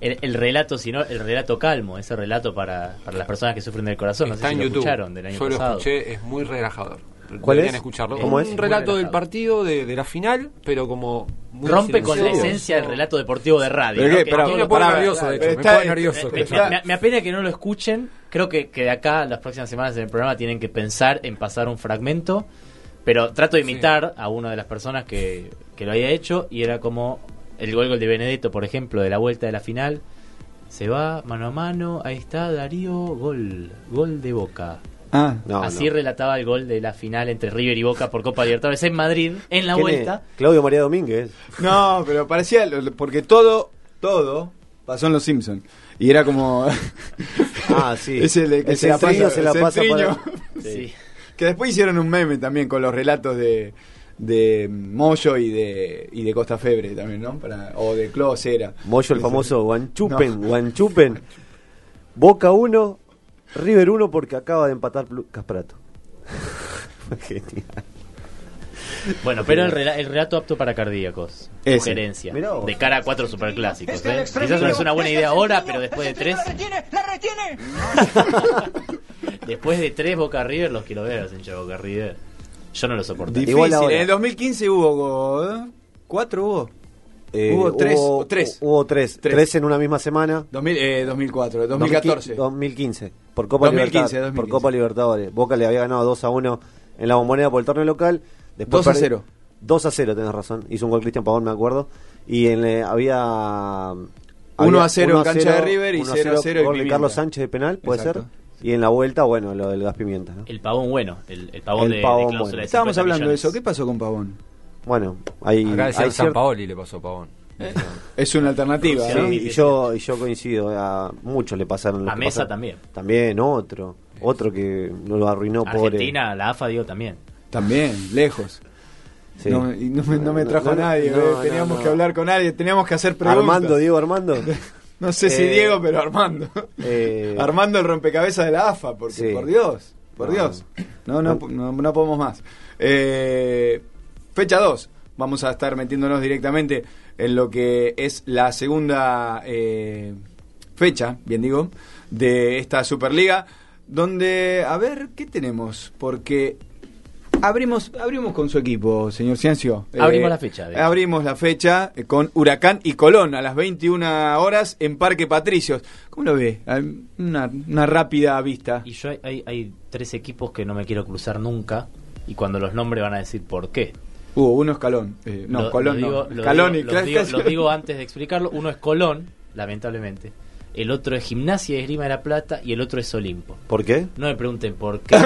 Speaker 4: el, el relato, sino el relato calmo, ese relato para, para las personas que sufren del corazón. No sé si
Speaker 5: en
Speaker 4: lo
Speaker 5: YouTube.
Speaker 4: escucharon del año
Speaker 5: Yo lo
Speaker 4: pasado.
Speaker 5: escuché, es muy relajador.
Speaker 3: ¿Cuál es?
Speaker 5: escucharlo.
Speaker 3: ¿Cómo
Speaker 5: Es
Speaker 3: es?
Speaker 5: un
Speaker 4: Muy
Speaker 5: relato del partido, de, de la final, pero como muy
Speaker 4: Rompe con la esencia del relato deportivo de radio.
Speaker 5: Me
Speaker 4: lo-
Speaker 5: pone nervioso, de hecho. Me pone nervioso.
Speaker 4: Me, me- me apena que no lo escuchen. Creo que, que de acá, las próximas semanas en el programa, tienen que pensar en pasar un fragmento. Pero trato de imitar a una de las personas que, que lo haya hecho. Y era como el gol, gol de Benedetto, por ejemplo, de la vuelta de la final. Se va mano a mano. Ahí está Darío. Gol. Gol de Boca.
Speaker 2: ah
Speaker 3: No,
Speaker 4: Así
Speaker 3: no.
Speaker 4: relataba el gol de la final entre River y Boca por Copa Libertadores en Madrid. En la
Speaker 3: ¿Quién
Speaker 4: vuelta.
Speaker 3: es? Claudio María Domínguez.
Speaker 2: no pero parecía porque todo todo pasó en los Simpsons y era como
Speaker 3: Ah, sí.
Speaker 2: es el, que
Speaker 3: El centriño
Speaker 2: pasa-
Speaker 3: se la pasa para-
Speaker 4: Sí.
Speaker 2: Que después hicieron un meme también con los relatos de, de Moyo y de, y de Costa Febre también, ¿no? Para, o de Clos era.
Speaker 3: Moyo el famoso Guanchupen,
Speaker 2: No.
Speaker 3: Guanchupen. Boca 1, River 1 porque acaba de empatar Lucas Prato. Genial.
Speaker 4: Bueno, pero el, rela- el relato apto para cardíacos.
Speaker 2: Ese.
Speaker 4: Sugerencia. De cara a cuatro superclásicos. ¿eh? Quizás no es una buena idea ahora, pero después de tres. después de tres Boca River, los quiero ver, hincha Boca River. Yo no lo soporto.
Speaker 2: Difícil.
Speaker 3: Igual ahora.
Speaker 2: En el 2015 hubo ¿eh? cuatro hubo.
Speaker 3: Eh,
Speaker 2: Hubo tres,
Speaker 3: Hubo,
Speaker 2: o tres.
Speaker 3: Hubo tres.
Speaker 2: Tres.
Speaker 3: Tres en una misma semana.
Speaker 2: 2000, eh, 2004, 2014.
Speaker 3: 2015. Por Copa
Speaker 2: 2015,
Speaker 3: Libertadores.
Speaker 2: 2015.
Speaker 3: Por Copa Libertadores. Boca le había ganado 2 a 1 en la bombonera por el torneo local. Después
Speaker 2: 2 a
Speaker 3: perdi-
Speaker 2: 0.
Speaker 3: 2 a 0, tenés razón. Hizo un gol Cristian Pavón, me acuerdo. Y en, eh, había.
Speaker 2: 1
Speaker 3: había
Speaker 2: a 0 en
Speaker 3: 1
Speaker 2: cancha de River y
Speaker 3: 1 a
Speaker 2: 0 a 0 en
Speaker 3: gol de
Speaker 2: Pimienta.
Speaker 3: Carlos Sánchez de penal, puede
Speaker 2: Exacto.
Speaker 3: ser. Y en la vuelta, bueno, lo del gas pimienta. ¿no?
Speaker 4: El pavón bueno. El, el pavón
Speaker 3: El
Speaker 4: de,
Speaker 3: pavón bueno.
Speaker 4: de
Speaker 2: Estábamos
Speaker 4: 50
Speaker 2: hablando de eso. ¿Qué pasó con Pavón?
Speaker 3: Bueno, hay.
Speaker 5: Acá decía
Speaker 3: hay
Speaker 5: San
Speaker 3: cier-
Speaker 5: Paoli le pasó Pavón.
Speaker 2: Es una alternativa.
Speaker 3: Sí,
Speaker 2: ¿no?
Speaker 3: y yo, y yo coincido, a muchos le pasaron lo
Speaker 4: A
Speaker 3: que
Speaker 4: Mesa
Speaker 3: pasaron.
Speaker 4: también.
Speaker 3: También, otro. Otro que no lo arruinó, pobre.
Speaker 4: Argentina, la AFA digo también.
Speaker 2: También, lejos.
Speaker 3: Sí.
Speaker 2: No, y no, me- no me trajo nadie.
Speaker 3: no,
Speaker 2: eh, teníamos
Speaker 3: no.
Speaker 2: que hablar con alguien, teníamos que hacer preguntas.
Speaker 3: Armando, Diego Armando.
Speaker 2: No sé si
Speaker 3: Eh,
Speaker 2: Diego, pero Armando.
Speaker 3: Eh,
Speaker 2: Armando el rompecabezas de la AFA, porque
Speaker 3: Sí.
Speaker 2: por Dios, por
Speaker 3: No.
Speaker 2: Dios. No, no, no, no podemos más. Eh, fecha 2. Vamos a estar metiéndonos directamente en lo que es la segunda eh, fecha, bien digo, de esta Superliga. Donde, a ver, ¿qué tenemos? Porque abrimos, abrimos con su equipo, señor Ciencio.
Speaker 4: Abrimos la fecha.
Speaker 2: Abrimos la fecha eh, con Huracán y Colón a las 21 horas en Parque Patricios. ¿Cómo lo ve? Una, una rápida vista.
Speaker 4: Y yo hay, hay, hay tres equipos que no me quiero cruzar nunca. Y cuando los nombre van a decir por qué.
Speaker 2: Hubo uno es Calón. Eh, no,
Speaker 4: Lo-
Speaker 2: Colón
Speaker 4: lo digo,
Speaker 2: no.
Speaker 4: lo
Speaker 2: Calón
Speaker 4: digo-
Speaker 2: y Clas-
Speaker 4: digo, los digo antes de explicarlo. Uno es Colón, lamentablemente. El otro es Gimnasia y Esgrima de la Plata. Y el otro es Olimpo.
Speaker 3: ¿Por qué?
Speaker 4: No me pregunten por qué.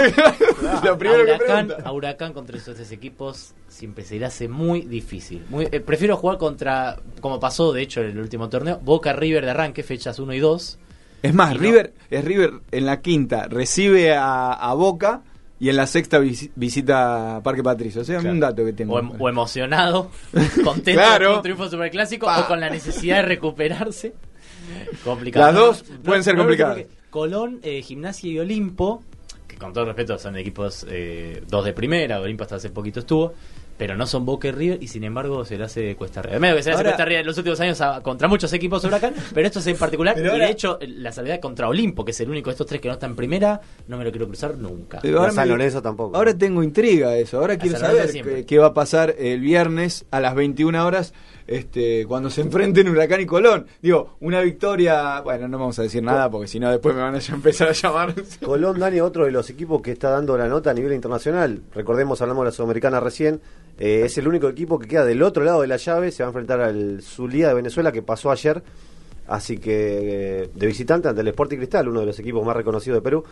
Speaker 2: Lo primero
Speaker 4: a, Huracán,
Speaker 2: pregunta.
Speaker 4: a Huracán contra esos tres equipos siempre se le hace muy difícil. Muy, eh, prefiero jugar contra, como pasó de hecho en el último torneo, Boca River de arranque, fechas 1 y 2.
Speaker 2: Es más,
Speaker 4: Y no-
Speaker 2: River, es River en la quinta, recibe a, a Boca y en la sexta visi- visita Parque Patricio. O sea, un dato que tengo.
Speaker 4: O, em- o emocionado, contento
Speaker 2: Claro.
Speaker 4: con un triunfo superclásico,
Speaker 2: Pa.
Speaker 4: o con la necesidad de recuperarse. Complicado.
Speaker 2: Las dos pueden ser
Speaker 4: no,
Speaker 2: complicadas.
Speaker 4: Colón, eh, Gimnasia y Olimpo, que con todo respeto son equipos, eh, dos de primera, Olimpo hasta hace poquito estuvo, pero no son Boca y River y sin embargo se le hace cuesta arriba. Medio que se le hace
Speaker 2: Ahora-
Speaker 4: cuesta arriba en los últimos años a- contra muchos equipos de Huracán, pero esto es en particular. Y
Speaker 2: ahora-
Speaker 4: de hecho, la salvedad contra Olimpo, que es el único de estos tres que no está en primera, no me lo quiero cruzar nunca.
Speaker 2: Pero ahora
Speaker 3: San Lorenzo tampoco.
Speaker 2: Ahora tengo intriga eso. Ahora quiero saber qué va a pasar el viernes a las 21 horas este, cuando se enfrenten Huracán y Colón. Digo, una victoria. Bueno, no vamos a decir nada porque si no, después me van a empezar a llamar.
Speaker 3: Colón, Dani, otro de los equipos que está dando la nota a nivel internacional. Recordemos, hablamos de la Sudamericana recién. eh, es el único equipo que queda del otro lado de la llave. Se va a enfrentar al Zulia de Venezuela que pasó ayer. Así que eh, de visitante ante el Sporting Cristal, uno de los equipos más reconocidos de Perú.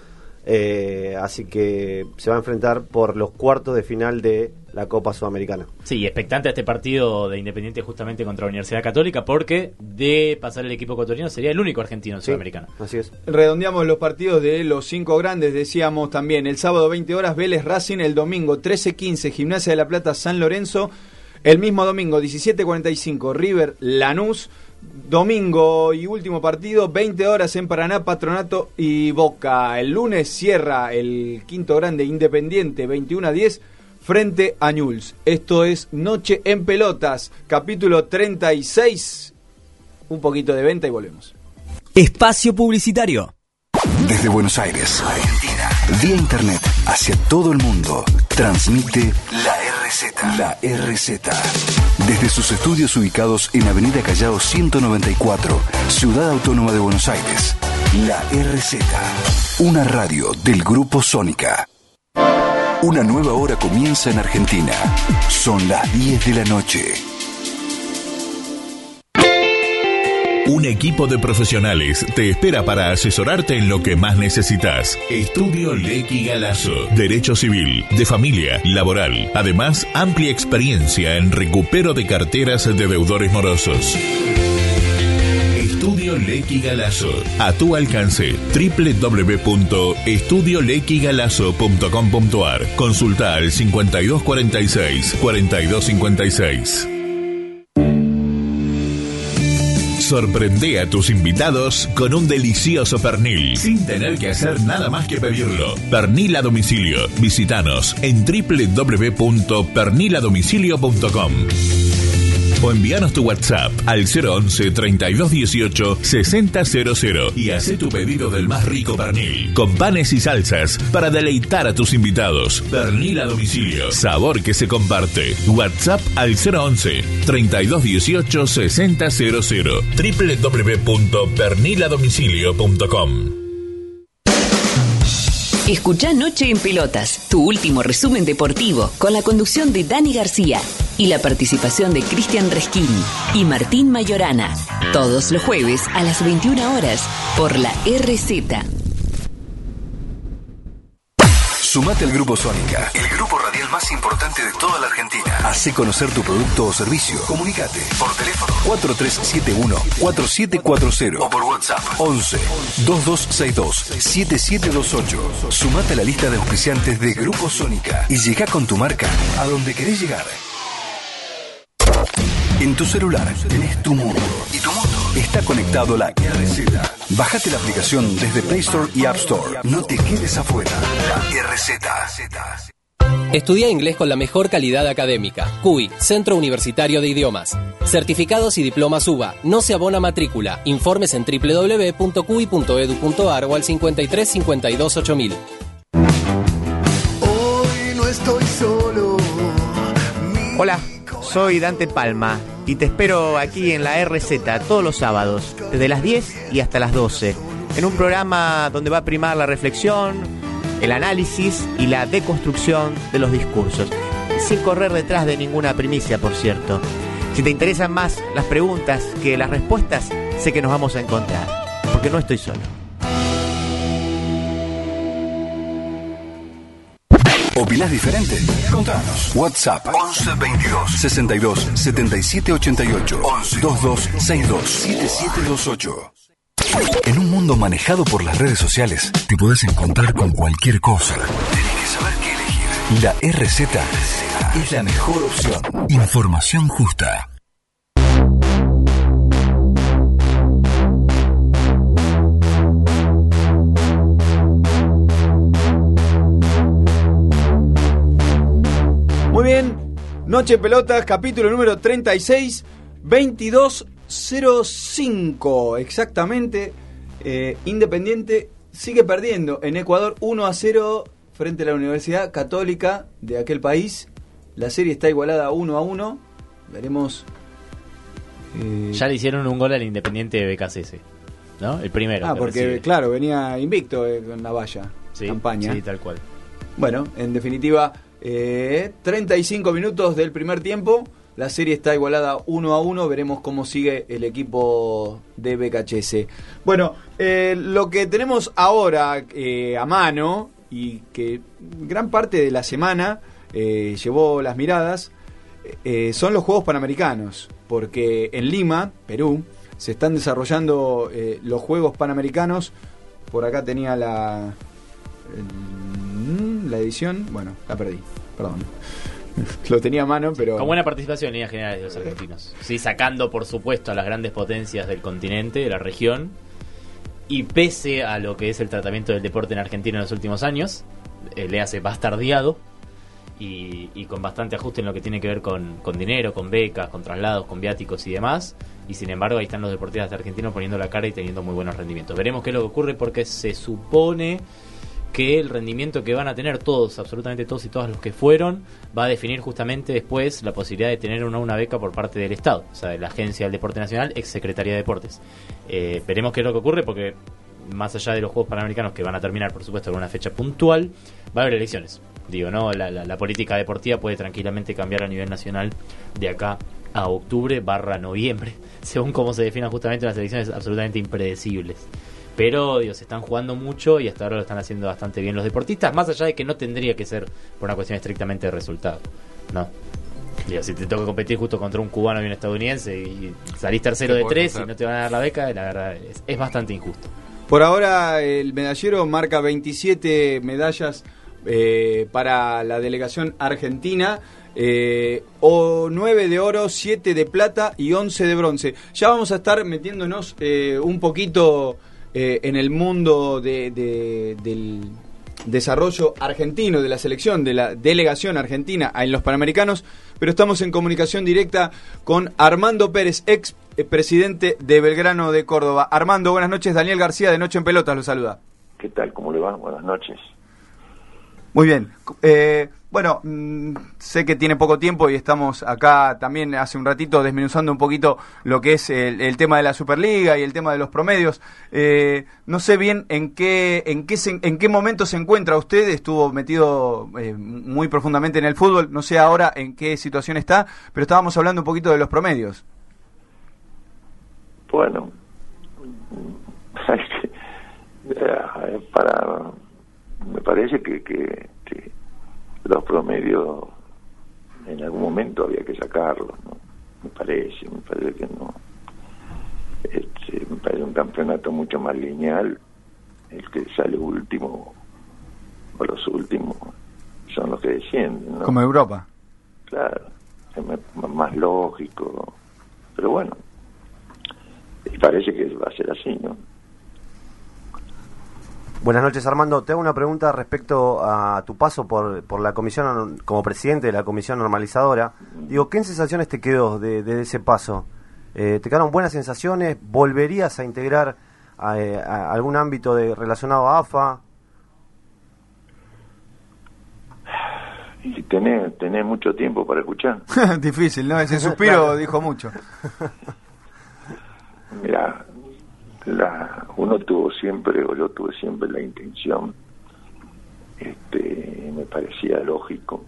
Speaker 3: Eh, así que se va a enfrentar por los cuartos de final de la Copa Sudamericana.
Speaker 4: Sí, expectante a este partido de Independiente justamente contra la Universidad Católica, porque de pasar el equipo ecuatoriano sería el único argentino en Sudamericano.
Speaker 3: Así es.
Speaker 2: Redondeamos los partidos de los cinco grandes, decíamos también. El sábado 20 horas Vélez Racing, el domingo 13-15 Gimnasia de la Plata San Lorenzo. El mismo domingo 17-45 River Lanús. Domingo y último partido, 20 horas en Paraná, Patronato y Boca. El lunes cierra el quinto grande Independiente, 21 a 10, frente a Ñuls. Esto es Noche en Pelotas, capítulo 36. Un poquito de venta y volvemos.
Speaker 1: Espacio publicitario.
Speaker 12: Desde Buenos Aires, Argentina, vía internet hacia todo el mundo, transmite la RZ. La RZ. Desde sus estudios ubicados en Avenida Callao 194, Ciudad Autónoma de Buenos Aires, la RZ. Una radio del Grupo Sónica. Una nueva hora comienza en Argentina. Son las 10 de la noche.
Speaker 13: Un equipo de profesionales te espera para asesorarte en lo que más necesitas. Estudio Lecky Galazo. Derecho civil, de familia, laboral. Además, amplia experiencia en recupero de carteras de deudores morosos. Estudio Lecky Galazo. A tu alcance. www.estudiolequigalazo.com.ar. Consulta al 5246 4256. Sorprende a tus invitados con un delicioso pernil, sin tener que hacer nada más que pedirlo. Pernil a domicilio. Visítanos en www.perniladomicilio.com o envíanos tu WhatsApp al 011 3218 6000 y haz tu pedido del más rico pernil, con panes y salsas para deleitar a tus invitados. Pernil a domicilio, sabor que se comparte. WhatsApp al 011 3218 6000 www.perniladomicilio.com
Speaker 14: Escucha Noche en Pelotas, tu último resumen deportivo, con la conducción de Dani García y la participación de Cristian Resquini y Martín Mayorana. Todos los jueves a las 21 horas por la RZ.
Speaker 12: Sumate al Grupo Sónica, el grupo radial más importante de toda la Argentina. Hace conocer tu producto o servicio. Comunicate por teléfono 4371-4740 o por WhatsApp 11 2262 7728. Sumate a la lista de auspiciantes de Grupo Sónica y llega con tu marca a donde querés llegar. En tu celular tenés tu mundo y tu mundo está conectado la RZ. Bájate la aplicación desde Play Store y App Store. No te quedes afuera. La RZ.
Speaker 15: Estudia inglés con la mejor calidad académica. CUI, Centro Universitario de Idiomas. Certificados y diplomas UBA. No se abona matrícula. Informes en www.cui.edu.ar o al 53 52 8000.
Speaker 16: Hoy no estoy solo.
Speaker 17: Hola, soy Dante Palma y te espero aquí en la RZ todos los sábados, desde las 10 y hasta las 12, en un programa donde va a primar la reflexión, el análisis y la deconstrucción de los discursos, sin correr detrás de ninguna primicia, por cierto. Si te interesan más las preguntas que las respuestas, sé que nos vamos a encontrar, porque no estoy solo.
Speaker 12: ¿Opinás diferente? Contanos. WhatsApp 11 22 62 77 88 11 22 62 7728. En un mundo manejado por las redes sociales, te puedes encontrar con cualquier cosa. Tenés que saber qué elegir. La RZ es la mejor opción. Información justa.
Speaker 2: Bien, Noche Pelotas, capítulo número 36, 2205. Exactamente. Eh, Independiente sigue perdiendo en Ecuador 1 a 0 frente a la Universidad Católica de aquel país. La serie está igualada 1 a 1. Veremos. eh,
Speaker 4: Ya le hicieron un gol al Independiente de BKCS, ¿no? El primero.
Speaker 2: Ah,
Speaker 4: que
Speaker 2: porque
Speaker 4: recibe.
Speaker 2: claro, venía invicto eh, con la valla.
Speaker 4: Sí,
Speaker 2: campaña.
Speaker 4: Sí, tal cual.
Speaker 2: Bueno, en definitiva, eh, 35 minutos del primer tiempo. La serie está igualada 1 a 1. Veremos cómo sigue el equipo de BKHS. Bueno, eh, lo que tenemos ahora eh, a mano y que gran parte de la semana eh, llevó las miradas eh, son los Juegos Panamericanos. Porque en Lima, Perú, se están desarrollando eh, los Juegos Panamericanos. Por acá tenía la, la edición. Bueno, la perdí. Perdón. Lo tenía a mano, pero.
Speaker 4: Con buena participación en líneas generales de los argentinos. Sí, sacando por supuesto a las grandes potencias del continente, de la región. Y pese a lo que es el tratamiento del deporte en Argentina en los últimos años, eh, le hace bastardeado y, y con bastante ajuste en lo que tiene que ver con, con dinero, con becas, con traslados, con viáticos y demás. Y sin embargo, ahí están los deportistas argentinos poniendo la cara y teniendo muy buenos rendimientos. Veremos qué es lo que ocurre porque se supone que el rendimiento que van a tener todos, absolutamente todos y todas los que fueron, va a definir justamente después la posibilidad de tener una, una beca por parte del Estado, o sea, de la Agencia del Deporte Nacional, ex Secretaría de Deportes. Eh, veremos qué es lo que ocurre porque más allá de los Juegos Panamericanos que van a terminar, por supuesto, con una fecha puntual, va a haber elecciones. Digo, ¿no? La, la- la política deportiva puede tranquilamente cambiar a nivel nacional de acá a octubre barra noviembre, según cómo se definan justamente las elecciones absolutamente impredecibles. Pero, digo, se están jugando mucho y hasta ahora lo están haciendo bastante bien los deportistas, más allá de que no tendría que ser por una cuestión estrictamente de resultado. No. Digo, si te toca competir justo contra un cubano y un estadounidense y salís tercero
Speaker 2: ¿Qué
Speaker 4: de tres y no te van a dar la beca, la verdad es, es bastante injusto.
Speaker 2: Por ahora, el medallero marca 27 medallas eh, para la delegación argentina. eh, o 9 de oro, 7 de plata y 11 de bronce. Ya vamos a estar metiéndonos eh, un poquito eh, en el mundo de- de- del desarrollo argentino, de la selección, de la delegación argentina en los Panamericanos, pero estamos en comunicación directa con Armando Pérez, ex eh, presidente de Belgrano de Córdoba. Armando, buenas noches. Daniel García de Noche en Pelotas lo saluda.
Speaker 18: ¿Qué tal? ¿Cómo le va? Buenas noches.
Speaker 2: Muy bien. Eh, bueno, mm, sé que tiene poco tiempo y estamos acá también hace un ratito desmenuzando un poquito lo que es el, el tema de la Superliga y el tema de los promedios. Eh, no sé bien en qué en qué en qué momento se encuentra usted. Estuvo metido eh, muy profundamente en el fútbol. No sé ahora en qué situación está, pero estábamos hablando un poquito de los promedios.
Speaker 18: Bueno, eh, para me parece que, que, que los promedios en algún momento había que sacarlos, ¿no? Me parece, me parece que no. Este, me parece un campeonato mucho más lineal, el que sale último o los últimos son los que descienden, ¿no?
Speaker 2: Como Europa.
Speaker 18: Claro, es más lógico, pero bueno, y parece que va a ser así, ¿no?
Speaker 3: Buenas noches, Armando. Te hago una pregunta respecto a tu paso por, por la comisión, como presidente de la comisión normalizadora. Digo, ¿qué sensaciones te quedó de, de ese paso? Eh, ¿Te quedaron buenas sensaciones? ¿Volverías a integrar a, eh, a algún ámbito de, relacionado a AFA?
Speaker 18: Y tenés, tenés mucho tiempo para escuchar.
Speaker 2: Difícil, ¿no? Ese suspiro
Speaker 18: Claro.
Speaker 2: dijo mucho.
Speaker 18: Mira, la, uno tuvo siempre, o yo tuve siempre la intención, este, me parecía lógico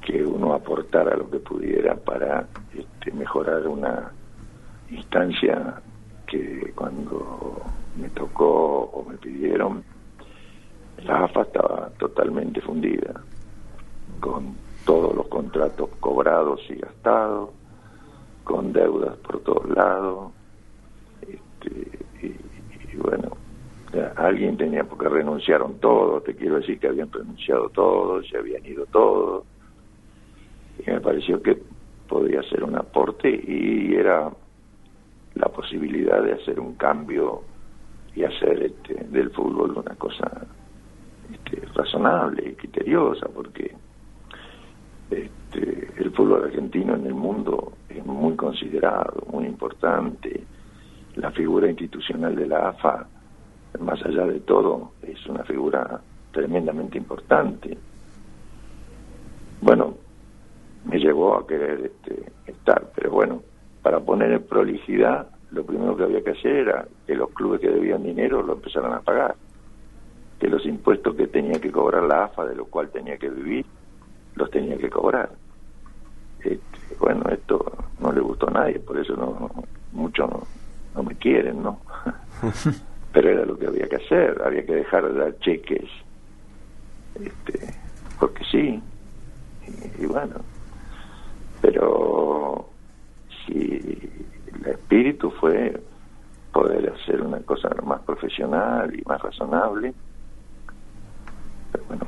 Speaker 18: que uno aportara lo que pudiera para este, mejorar una instancia que cuando me tocó o me pidieron, la AFA estaba totalmente fundida, con todos los contratos cobrados y gastados, con deudas por todos lados, este, y, bueno, alguien tenía, porque renunciaron todos, te quiero decir que habían renunciado todos, se habían ido todos, y me pareció que podía ser un aporte y era la posibilidad de hacer un cambio y hacer este, del fútbol una cosa este, razonable y criteriosa, porque este, el fútbol argentino en el mundo es muy considerado, muy importante. La figura institucional de la AFA, más allá de todo, es una figura tremendamente importante. Bueno, me llevó a querer este, estar, pero bueno, para poner en prolijidad, lo primero que había que hacer era que los clubes que debían dinero lo empezaran a pagar, que los impuestos que tenía que cobrar la AFA, de lo cual tenía que vivir, los tenía que cobrar. Este, bueno, esto no le gustó a nadie, por eso no muchos no, me quieren, ¿no? Pero era lo que había que hacer, había que dejar de dar cheques, este, porque sí, y, y bueno, pero si el espíritu fue poder hacer una cosa más profesional y más razonable, pero bueno,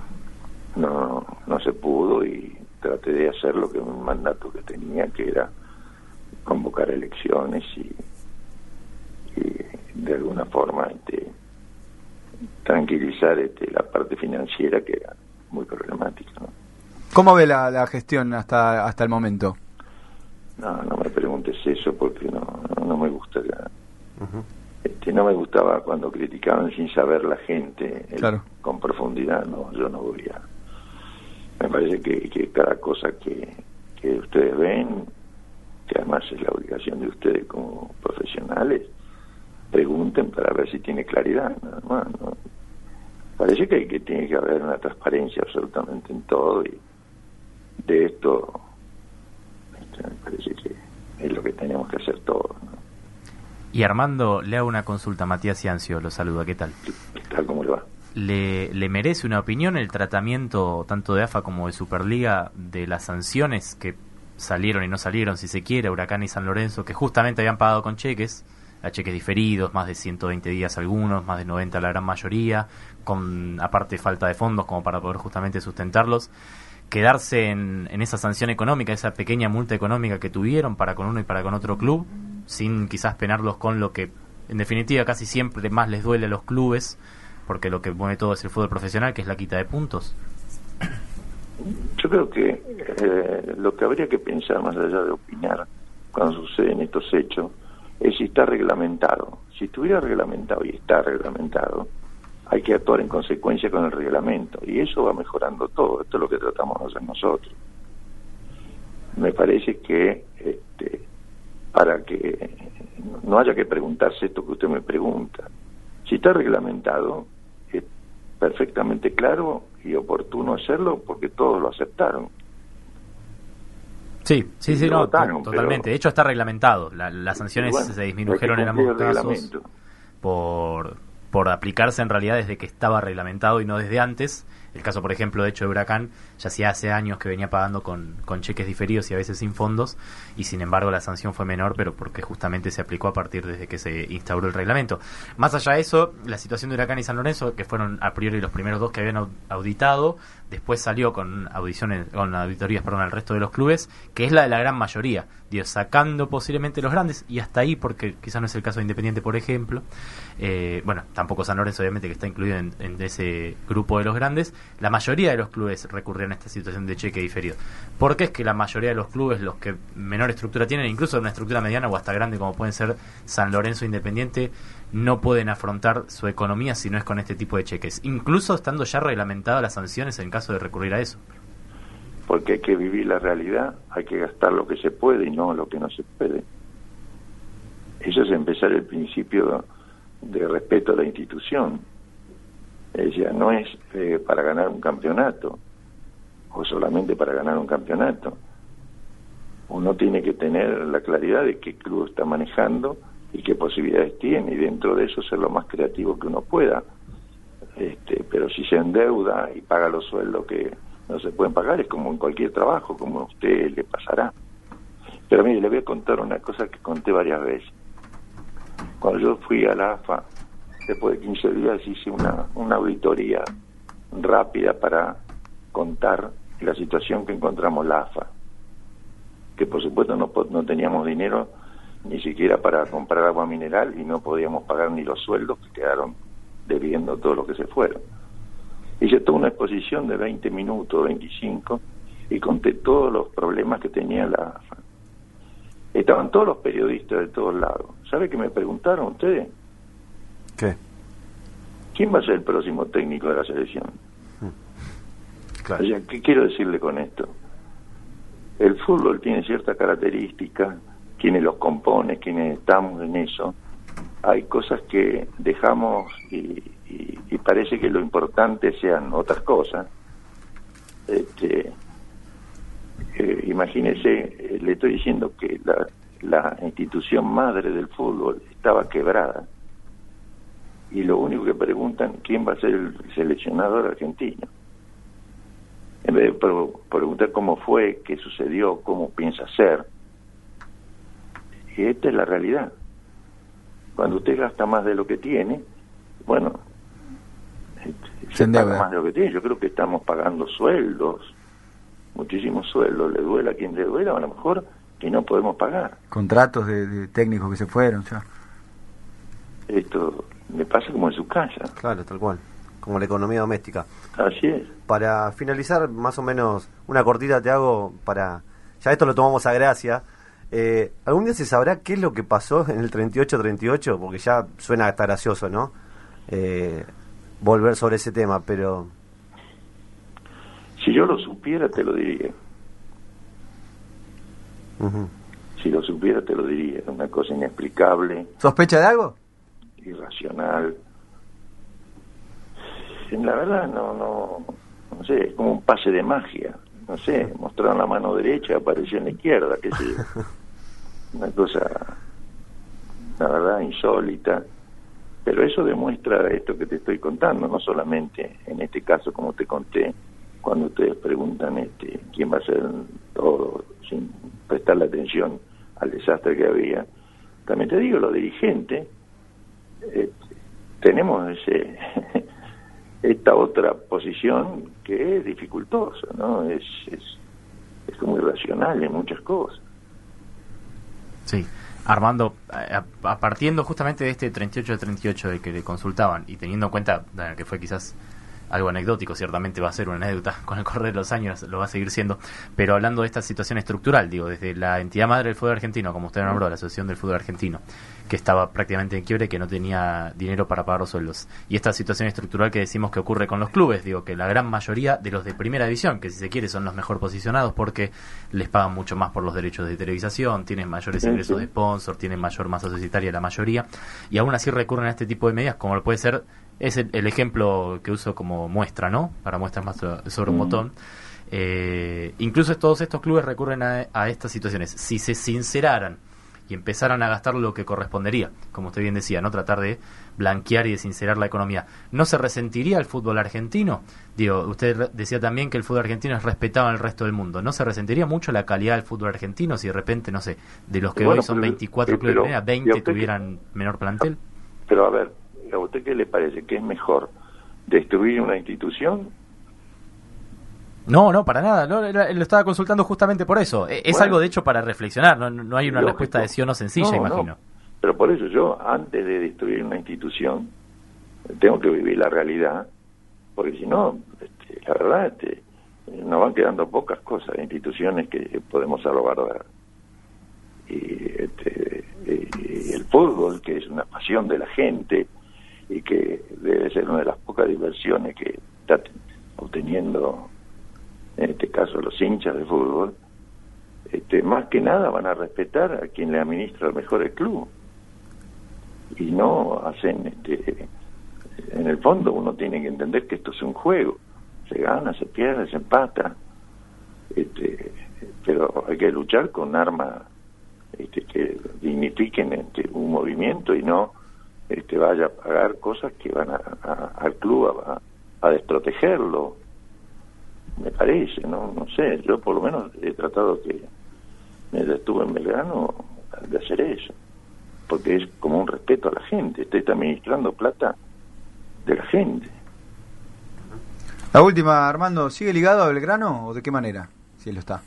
Speaker 18: no, no se pudo y traté de hacer lo que un mandato que tenía, que era convocar elecciones y, de alguna forma este, tranquilizar este, la parte financiera que era muy problemática. ¿no?
Speaker 10: ¿Cómo ve la, la gestión hasta, hasta el momento?
Speaker 18: No, no me preguntes eso porque no, no, me gusta. este, no me gustaba cuando criticaban sin saber la gente con profundidad. No, yo no voy a. Me parece que, que cada cosa que, que ustedes ven, que además es la obligación de ustedes como profesionales, pregunten para ver si tiene claridad. Nada más, ¿no? Parece que, que tiene que haber una transparencia absolutamente en todo y de esto este, me parece que es lo que tenemos que hacer todos.
Speaker 4: Y Armando, le hago una consulta. Matías Ciancio lo saluda. ¿Qué tal?
Speaker 18: ¿Qué tal? ¿Cómo le va?
Speaker 4: ¿Le, ¿Le merece una opinión el tratamiento tanto de AFA como de Superliga de las sanciones que salieron y no salieron, si se quiere, Huracán y San Lorenzo, que justamente habían pagado con cheques, a cheques diferidos, más de 120 días algunos, más de 90 la gran mayoría, con aparte falta de fondos como para poder justamente sustentarlos? quedarse en, esa sanción económica, esa pequeña multa económica que tuvieron para con uno y para con otro club, sin quizás penarlos con lo que en definitiva casi siempre más les duele a los clubes, porque lo que mueve todo es el fútbol profesional, que es la quita de puntos.
Speaker 18: Yo creo que eh, lo que habría que pensar más allá de opinar cuando suceden estos hechos es si está reglamentado. Si estuviera reglamentado y está reglamentado, hay que actuar en consecuencia con el reglamento y eso va mejorando todo, esto es lo que tratamos de hacer nosotros. Me parece que este, para que no haya que preguntarse esto que usted me pregunta, si está reglamentado, es perfectamente claro y oportuno hacerlo porque todos lo aceptaron.
Speaker 4: Sí, sí, sí, no, totalmente. De hecho, está reglamentado. las sanciones se disminuyeron en ambos casos por, por aplicarse en realidad desde que estaba reglamentado y no desde antes. El caso, por ejemplo, de hecho de Huracán, ya hacía hace años que venía pagando con, con cheques diferidos y a veces sin fondos, y sin embargo la sanción fue menor, pero porque justamente se aplicó a partir desde que se instauró el reglamento. Más allá de eso, la situación de Huracán y San Lorenzo, que fueron a priori los primeros dos que habían auditado, después salió con audiciones, con auditorías perdón, al resto de los clubes, que es la de la gran mayoría, Dios, sacando posiblemente los grandes, y hasta ahí, porque quizás no es el caso de Independiente, por ejemplo, eh, bueno, tampoco San Lorenzo, obviamente, que está incluido en, ese grupo de los grandes, la mayoría de los clubes recurrían a esta situación de cheque diferido. Porque es que la mayoría de los clubes, los que menor estructura tienen, incluso una estructura mediana o hasta grande como pueden ser San Lorenzo Independiente, no pueden afrontar su economía si no es con este tipo de cheques, incluso estando ya reglamentadas las sanciones en caso de recurrir a eso.
Speaker 18: Porque hay que vivir la realidad, hay que gastar lo que se puede y no lo que no se puede. Eso es empezar el principio de respeto a la institución ella no es eh, para ganar un campeonato o solamente para ganar un campeonato. Uno tiene que tener la claridad de qué club está manejando y qué posibilidades tiene y dentro de eso ser lo más creativo que uno pueda. Este, pero si se endeuda y paga los sueldos que no se pueden pagar es como en cualquier trabajo, como a usted le pasará. Pero mire, le voy a contar una cosa que conté varias veces. Cuando yo fui a la AFA después de 15 días hice una, una auditoría rápida para contar la situación que encontramos la AFA, que por supuesto no, no teníamos dinero ni siquiera para comprar agua mineral y no podíamos pagar ni los sueldos que quedaron debiendo todo lo que se fueron. Hice toda una exposición de 20 minutos, 25, y conté todos los problemas que tenía la AFA. Estaban todos los periodistas de todos lados. ¿Sabe qué me preguntaron ustedes?
Speaker 3: ¿Qué?
Speaker 18: ¿Quién va a ser el próximo técnico de la selección?
Speaker 3: Claro.
Speaker 18: O sea, ¿qué quiero decirle con esto? El fútbol tiene ciertas características, quienes los compone, quienes estamos en eso. Hay cosas que dejamos y, y- y parece que lo importante sean otras cosas. Este, eh, imagínese, eh, le estoy diciendo que la, la institución madre del fútbol estaba quebrada y lo único que preguntan quién va a ser el seleccionador argentino. En vez de pre- preguntar cómo fue, qué sucedió, cómo piensa ser. Y esta es la realidad. Cuando usted gasta más de lo que tiene, bueno, este, se paga más de lo que tiene. Yo creo que estamos pagando sueldos, muchísimos sueldos. Le duela a quien le duela, a lo mejor que no podemos pagar.
Speaker 10: Contratos de, de técnicos que se fueron ya.
Speaker 18: Esto me pasa como en su casa.
Speaker 3: Claro, tal cual. Como la economía doméstica.
Speaker 18: Así es.
Speaker 3: Para finalizar, más o menos, una cortita te hago para... Ya esto lo tomamos a gracia. Eh, ¿Algún día se sabrá qué es lo que pasó en el 38-38? Porque ya suena hasta gracioso, ¿no? Eh, volver sobre ese tema, pero...
Speaker 18: Si yo lo supiera, te lo diría. Si lo supiera, te lo diría. Una cosa inexplicable,
Speaker 10: ¿Sospecha de algo?
Speaker 18: irracional. La verdad, no, no, no sé, es como un pase de magia. No sé, mostraron la mano derecha, apareció en la izquierda, qué sé yo. Una cosa, la verdad, insólita. Pero eso demuestra esto que te estoy contando, no solamente en este caso, como te conté, cuando ustedes preguntan este, quién va a ser todo sin prestarle atención al desastre que había. También te digo, los dirigentes, eh, tenemos ese esta otra posición que es dificultosa, ¿no? Es, es, es como irracional en muchas cosas.
Speaker 4: Sí. Armando, a- a- partiendo justamente de este 38-38 del que le consultaban y teniendo en cuenta bueno, que fue quizás algo anecdótico, ciertamente va a ser una anécdota con el correr de los años, lo va a seguir siendo, pero hablando de esta situación estructural, digo, desde la entidad madre del fútbol argentino, como usted nombró, la Asociación del Fútbol Argentino, que estaba prácticamente en quiebre, que no tenía dinero para pagar los sueldos, y esta situación estructural que decimos que ocurre con los clubes, digo, que la gran mayoría de los de primera división, que si se quiere son los mejor posicionados porque les pagan mucho más por los derechos de televisación, tienen mayores ingresos de sponsor, tienen mayor masa societaria la mayoría, y aún así recurren a este tipo de medidas, como puede ser, es el, el ejemplo que uso como muestra, ¿no? Para muestras más so- sobre un
Speaker 18: Mm.
Speaker 4: botón. Eh, incluso todos estos clubes recurren a, a estas situaciones. Si se sinceraran y empezaran a gastar lo que correspondería, como usted bien decía, no tratar de blanquear y de sincerar la economía, ¿no se resentiría el fútbol argentino? Digo, usted decía también que el fútbol argentino es respetado en el resto del mundo. ¿No se resentiría mucho la calidad del fútbol argentino si de repente, no sé, de los que
Speaker 18: Bueno,
Speaker 4: hoy son
Speaker 18: pero-
Speaker 4: 24
Speaker 18: eh,
Speaker 4: clubes
Speaker 18: pero-
Speaker 4: de primera,
Speaker 18: ¿y a
Speaker 4: 20
Speaker 18: usted qué-
Speaker 4: tuvieran menor plantel?
Speaker 18: Pero a ver, ¿a usted qué le parece? ¿Que es mejor destruir una institución?
Speaker 4: No, no, para nada. No, lo estaba consultando justamente por eso. E- Es
Speaker 18: Bueno.
Speaker 4: algo de hecho para reflexionar. No, no hay una
Speaker 18: Lógico.
Speaker 4: respuesta de sí o no sencilla,
Speaker 18: No, no.
Speaker 4: imagino.
Speaker 18: Pero por eso yo, antes de destruir una institución, tengo que vivir la realidad, porque si no, este, la verdad, este, nos van quedando pocas cosas, instituciones que podemos salvaguardar. Y, este, y el fútbol, que es una pasión de la gente y que debe ser una de las pocas diversiones que está obteniendo, en este caso, los hinchas de fútbol, este, más que nada van a respetar a quien le administra mejor el club. Y no hacen este en el fondo uno tiene que entender que esto es un juego. Se gana se pierde se empata. Este pero hay que luchar con armas este, que dignifiquen este, un movimiento y no este vaya a pagar cosas que van a, a- al club a, a desprotegerlo me parece no no sé yo por lo menos he tratado que mientras estuve en Belgrano de hacer eso porque es como un respeto a la gente usted está administrando plata de la gente
Speaker 10: La última, Armando, ¿sigue ligado a Belgrano o de qué manera? Si él lo está.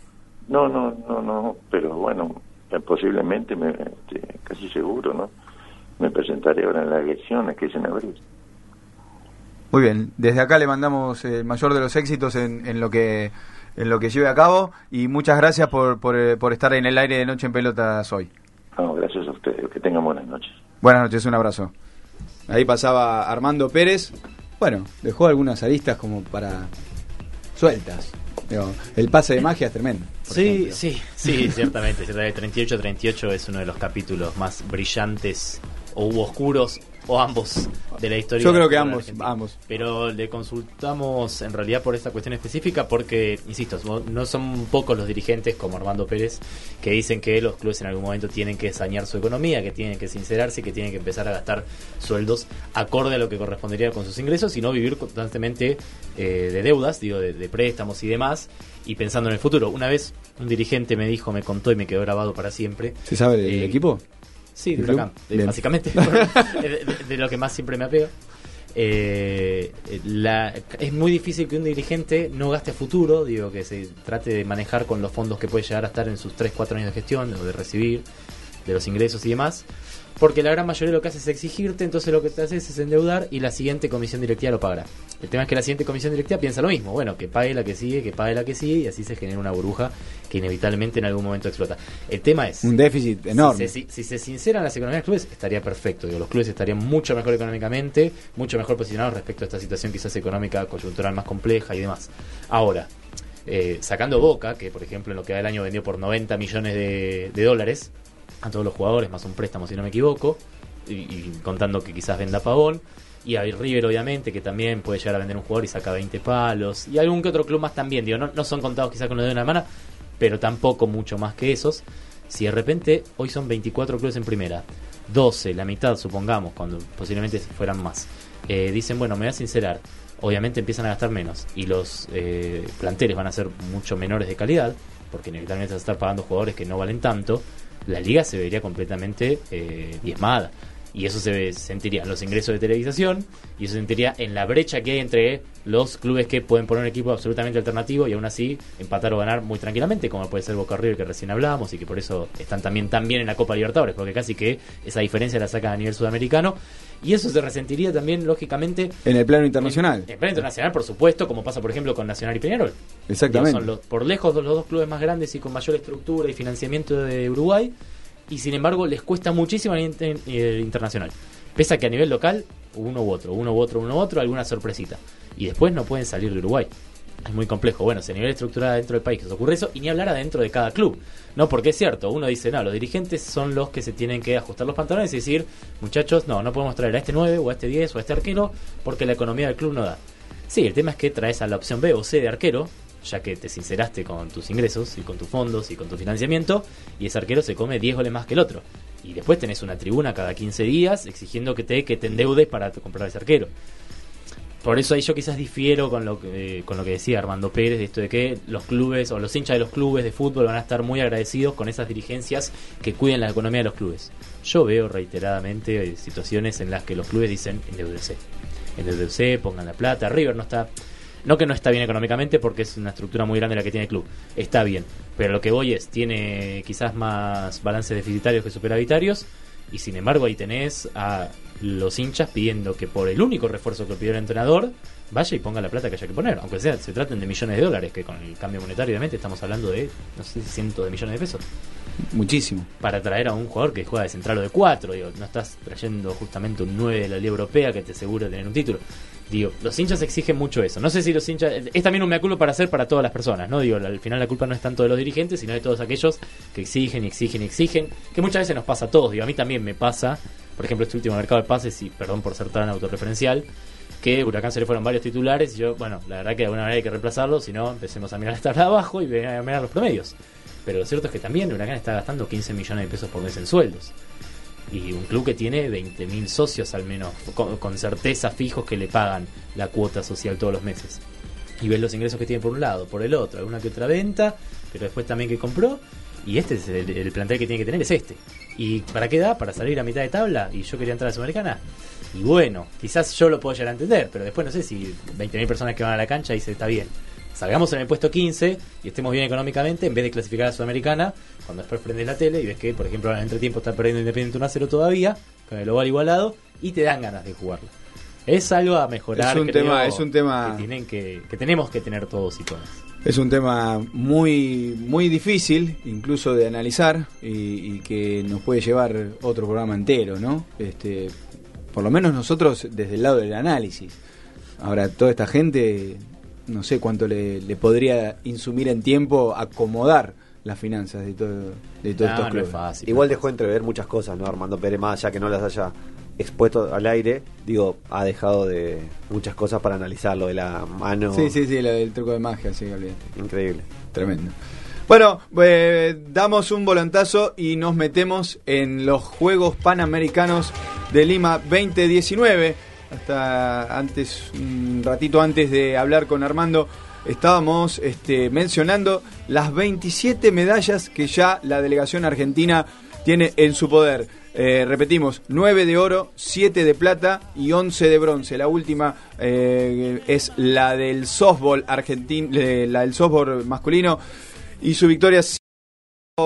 Speaker 18: no no no no pero bueno posiblemente me este, casi seguro no me presentaré ahora en las elecciones que es en abril
Speaker 10: Muy bien, desde acá le mandamos el mayor de los éxitos en, en lo que
Speaker 2: en lo que lleve a cabo y muchas gracias por, por, eh, por estar en el aire de Noche en Pelotas hoy.
Speaker 18: No, gracias a ustedes. Que tengan buenas noches.
Speaker 2: Buenas noches, un abrazo. Ahí pasaba Armando Pérez. Bueno, dejó algunas aristas como para sueltas. Digo, el pase de magia es tremendo.
Speaker 4: Sí,
Speaker 2: ejemplo.
Speaker 4: sí, sí, ciertamente. ciertamente. 38-38 es uno de los capítulos más brillantes o u oscuros o ambos de la historia.
Speaker 2: Yo creo que ambos, ambos.
Speaker 4: Pero le consultamos en realidad por esta cuestión específica porque, insisto, no- son pocos los dirigentes como Armando Pérez que dicen que los clubes en algún momento tienen que sanear su economía, que tienen que sincerarse, que tienen que empezar a gastar sueldos acorde a lo que correspondería con sus ingresos y no vivir constantemente eh, de deudas, digo, de, de préstamos y demás, y pensando en el futuro. Una vez un dirigente me dijo, me contó y me quedó grabado para siempre.
Speaker 2: ¿Se sabe del
Speaker 4: Eh,
Speaker 2: equipo?
Speaker 4: Sí, de básicamente. de, lo que más siempre me apego. Eh, la- es muy difícil que un dirigente no gaste a futuro, digo, que se trate de manejar con los fondos que puede llegar a estar en sus 3-4 años de gestión o de recibir, de los ingresos y demás. Porque la gran mayoría lo que hace es exigirte, entonces lo que te haces es endeudar y la siguiente comisión directiva lo pagará. El tema es que la siguiente comisión directiva piensa lo mismo, bueno, que pague la que sigue, que pague la que sigue y así se genera una burbuja que inevitablemente en algún momento explota. El tema es...
Speaker 2: Un déficit enorme.
Speaker 4: Si se, si se sinceran las economías de los clubes, estaría perfecto. Digo, los clubes estarían mucho mejor económicamente, mucho mejor posicionados respecto a esta situación quizás económica, coyuntural más compleja y demás. Ahora, eh, sacando Boca, que por ejemplo en lo que va del año vendió por 90 millones de, de dólares a todos los jugadores, más un préstamo si no me equivoco, y, contando que quizás venda Pavón. Y a River, obviamente, que también puede llegar a vender un jugador y saca 20 palos. Y algún que otro club más también. Digo, no, no son contados quizás con los de una mano, pero tampoco mucho más que esos. Si de repente hoy son 24 clubes en primera, 12, la mitad supongamos, cuando posiblemente fueran más, eh, dicen, bueno, me voy a sincerar, obviamente empiezan a gastar menos y los eh, planteles van a ser mucho menores de calidad, porque inevitablemente vas a estar pagando jugadores que no valen tanto, la liga se vería completamente eh, diezmada. Y eso se sentiría en los ingresos de televisación y eso se sentiría en la brecha que hay entre los clubes que pueden poner un equipo absolutamente alternativo y aún así empatar o ganar muy tranquilamente, como puede ser Boca River que recién hablábamos y que por eso están también tan bien en la Copa Libertadores, porque casi que esa diferencia la sacan a nivel sudamericano. Y eso se resentiría también, lógicamente,
Speaker 2: En el plano internacional.
Speaker 4: en plano internacional, por supuesto, como pasa, por ejemplo, con Nacional y Peñarol.
Speaker 2: Exactamente.
Speaker 4: Son los, por lejos los dos clubes más grandes y con mayor estructura y financiamiento de Uruguay. Y sin embargo, les cuesta muchísimo a nivel inter- eh, internacional. Pese a que a nivel local, uno u otro, uno u otro, uno u otro, alguna sorpresita. Y después no pueden salir de Uruguay. Es muy complejo. Bueno, si a nivel estructural dentro del país que se ocurre eso, y ni hablar adentro de cada club. No, porque es cierto, uno dice, no, los dirigentes son los que se tienen que ajustar los pantalones y decir, muchachos, no, no podemos traer a este 9 o a este 10 o a este arquero porque la economía del club no da. Sí, el tema es que traes a la opción B o C de arquero, ya que te sinceraste con tus ingresos y con tus fondos y con tu financiamiento, y ese arquero se come 10 goles más que el otro. Y después tenés una tribuna cada 15 días exigiendo que te, que te endeudes para comprar ese arquero. Por eso ahí yo quizás difiero con lo que eh, con lo que decía Armando Pérez, de esto de que los clubes o los hinchas de los clubes de fútbol van a estar muy agradecidos con esas dirigencias que cuiden la economía de los clubes. Yo veo reiteradamente eh, situaciones en las que los clubes dicen endeudese. Endeudese, pongan la plata. River no está no que no está bien económicamente porque es una estructura muy grande la que tiene el club. Está bien. Pero lo que voy es, tiene quizás más balances deficitarios que superavitarios. Y sin embargo ahí tenés a los hinchas pidiendo que por el único refuerzo que pidió el entrenador vaya y ponga la plata que haya que poner. Aunque sea, se traten de millones de dólares, que con el cambio monetario obviamente estamos hablando de, no sé, cientos de millones de pesos.
Speaker 2: Muchísimo.
Speaker 4: Para traer a un jugador que juega de central o de cuatro, digo, no estás trayendo justamente un 9 de la Liga Europea que te asegura tener un título. Digo, los hinchas exigen mucho eso. No sé si los hinchas. Es también un mea culpa para hacer para todas las personas, ¿no? Digo, al final la culpa no es tanto de los dirigentes, sino de todos aquellos que exigen y exigen y exigen. Que muchas veces nos pasa a todos. Digo, a mí también me pasa. Por ejemplo, este último mercado de pases, y perdón por ser tan autorreferencial, que Huracán se le fueron varios titulares. Y yo, bueno, la verdad que de alguna manera hay que reemplazarlo. Si no, empecemos a mirar de abajo y a mirar los promedios. Pero lo cierto es que también Huracán está gastando 15 millones de pesos por mes en sueldos. Y un club que tiene 20.000 socios al menos, con, con certeza fijos que le pagan la cuota social todos los meses. Y ves los ingresos que tiene por un lado, por el otro, alguna que otra venta, pero después también que compró. Y este es el, el plantel que tiene que tener, es este. ¿Y para qué da? ¿Para salir a mitad de tabla? ¿Y yo quería entrar a la Sudamericana? Y bueno, quizás yo lo puedo llegar a entender, pero después no sé si 20.000 personas que van a la cancha dicen está bien. Salgamos en el puesto 15 y estemos bien económicamente en vez de clasificar a la Sudamericana, cuando después prendes la tele y ves que, por ejemplo, en el entretiempo está perdiendo Independiente 1 a 0 todavía, con el global igualado, y te dan ganas de jugarlo. Es algo a mejorar.
Speaker 2: Es un
Speaker 4: creo,
Speaker 2: tema- es un tema-
Speaker 4: que, tienen que, que tenemos que tener todos y todas.
Speaker 2: Es un tema muy, muy difícil, incluso de analizar, y, y que nos puede llevar otro programa entero, ¿no? Este, por lo menos nosotros desde el lado del análisis. Ahora, toda esta gente, no sé cuánto le, le podría insumir en tiempo acomodar las finanzas de todo, de todos estos clubes.
Speaker 3: Igual dejó entrever muchas cosas, ¿no? Armando Pérez, más allá que no las haya expuesto al aire, digo, ha dejado de muchas cosas para analizar lo de la mano.
Speaker 2: Sí, sí, sí, lo del truco de magia, sí, olvídate.
Speaker 3: Increíble.
Speaker 2: Tremendo. Bueno, eh, damos un volantazo y nos metemos en los Juegos Panamericanos de Lima 2019. Hasta antes, un ratito antes de hablar con Armando, estábamos este, mencionando las 27 medallas que ya la delegación argentina tiene en su poder. Eh, repetimos, 9 de oro, 7 de plata y 11 de bronce. La última eh, es la del softball argentino, la del softball masculino y su victoria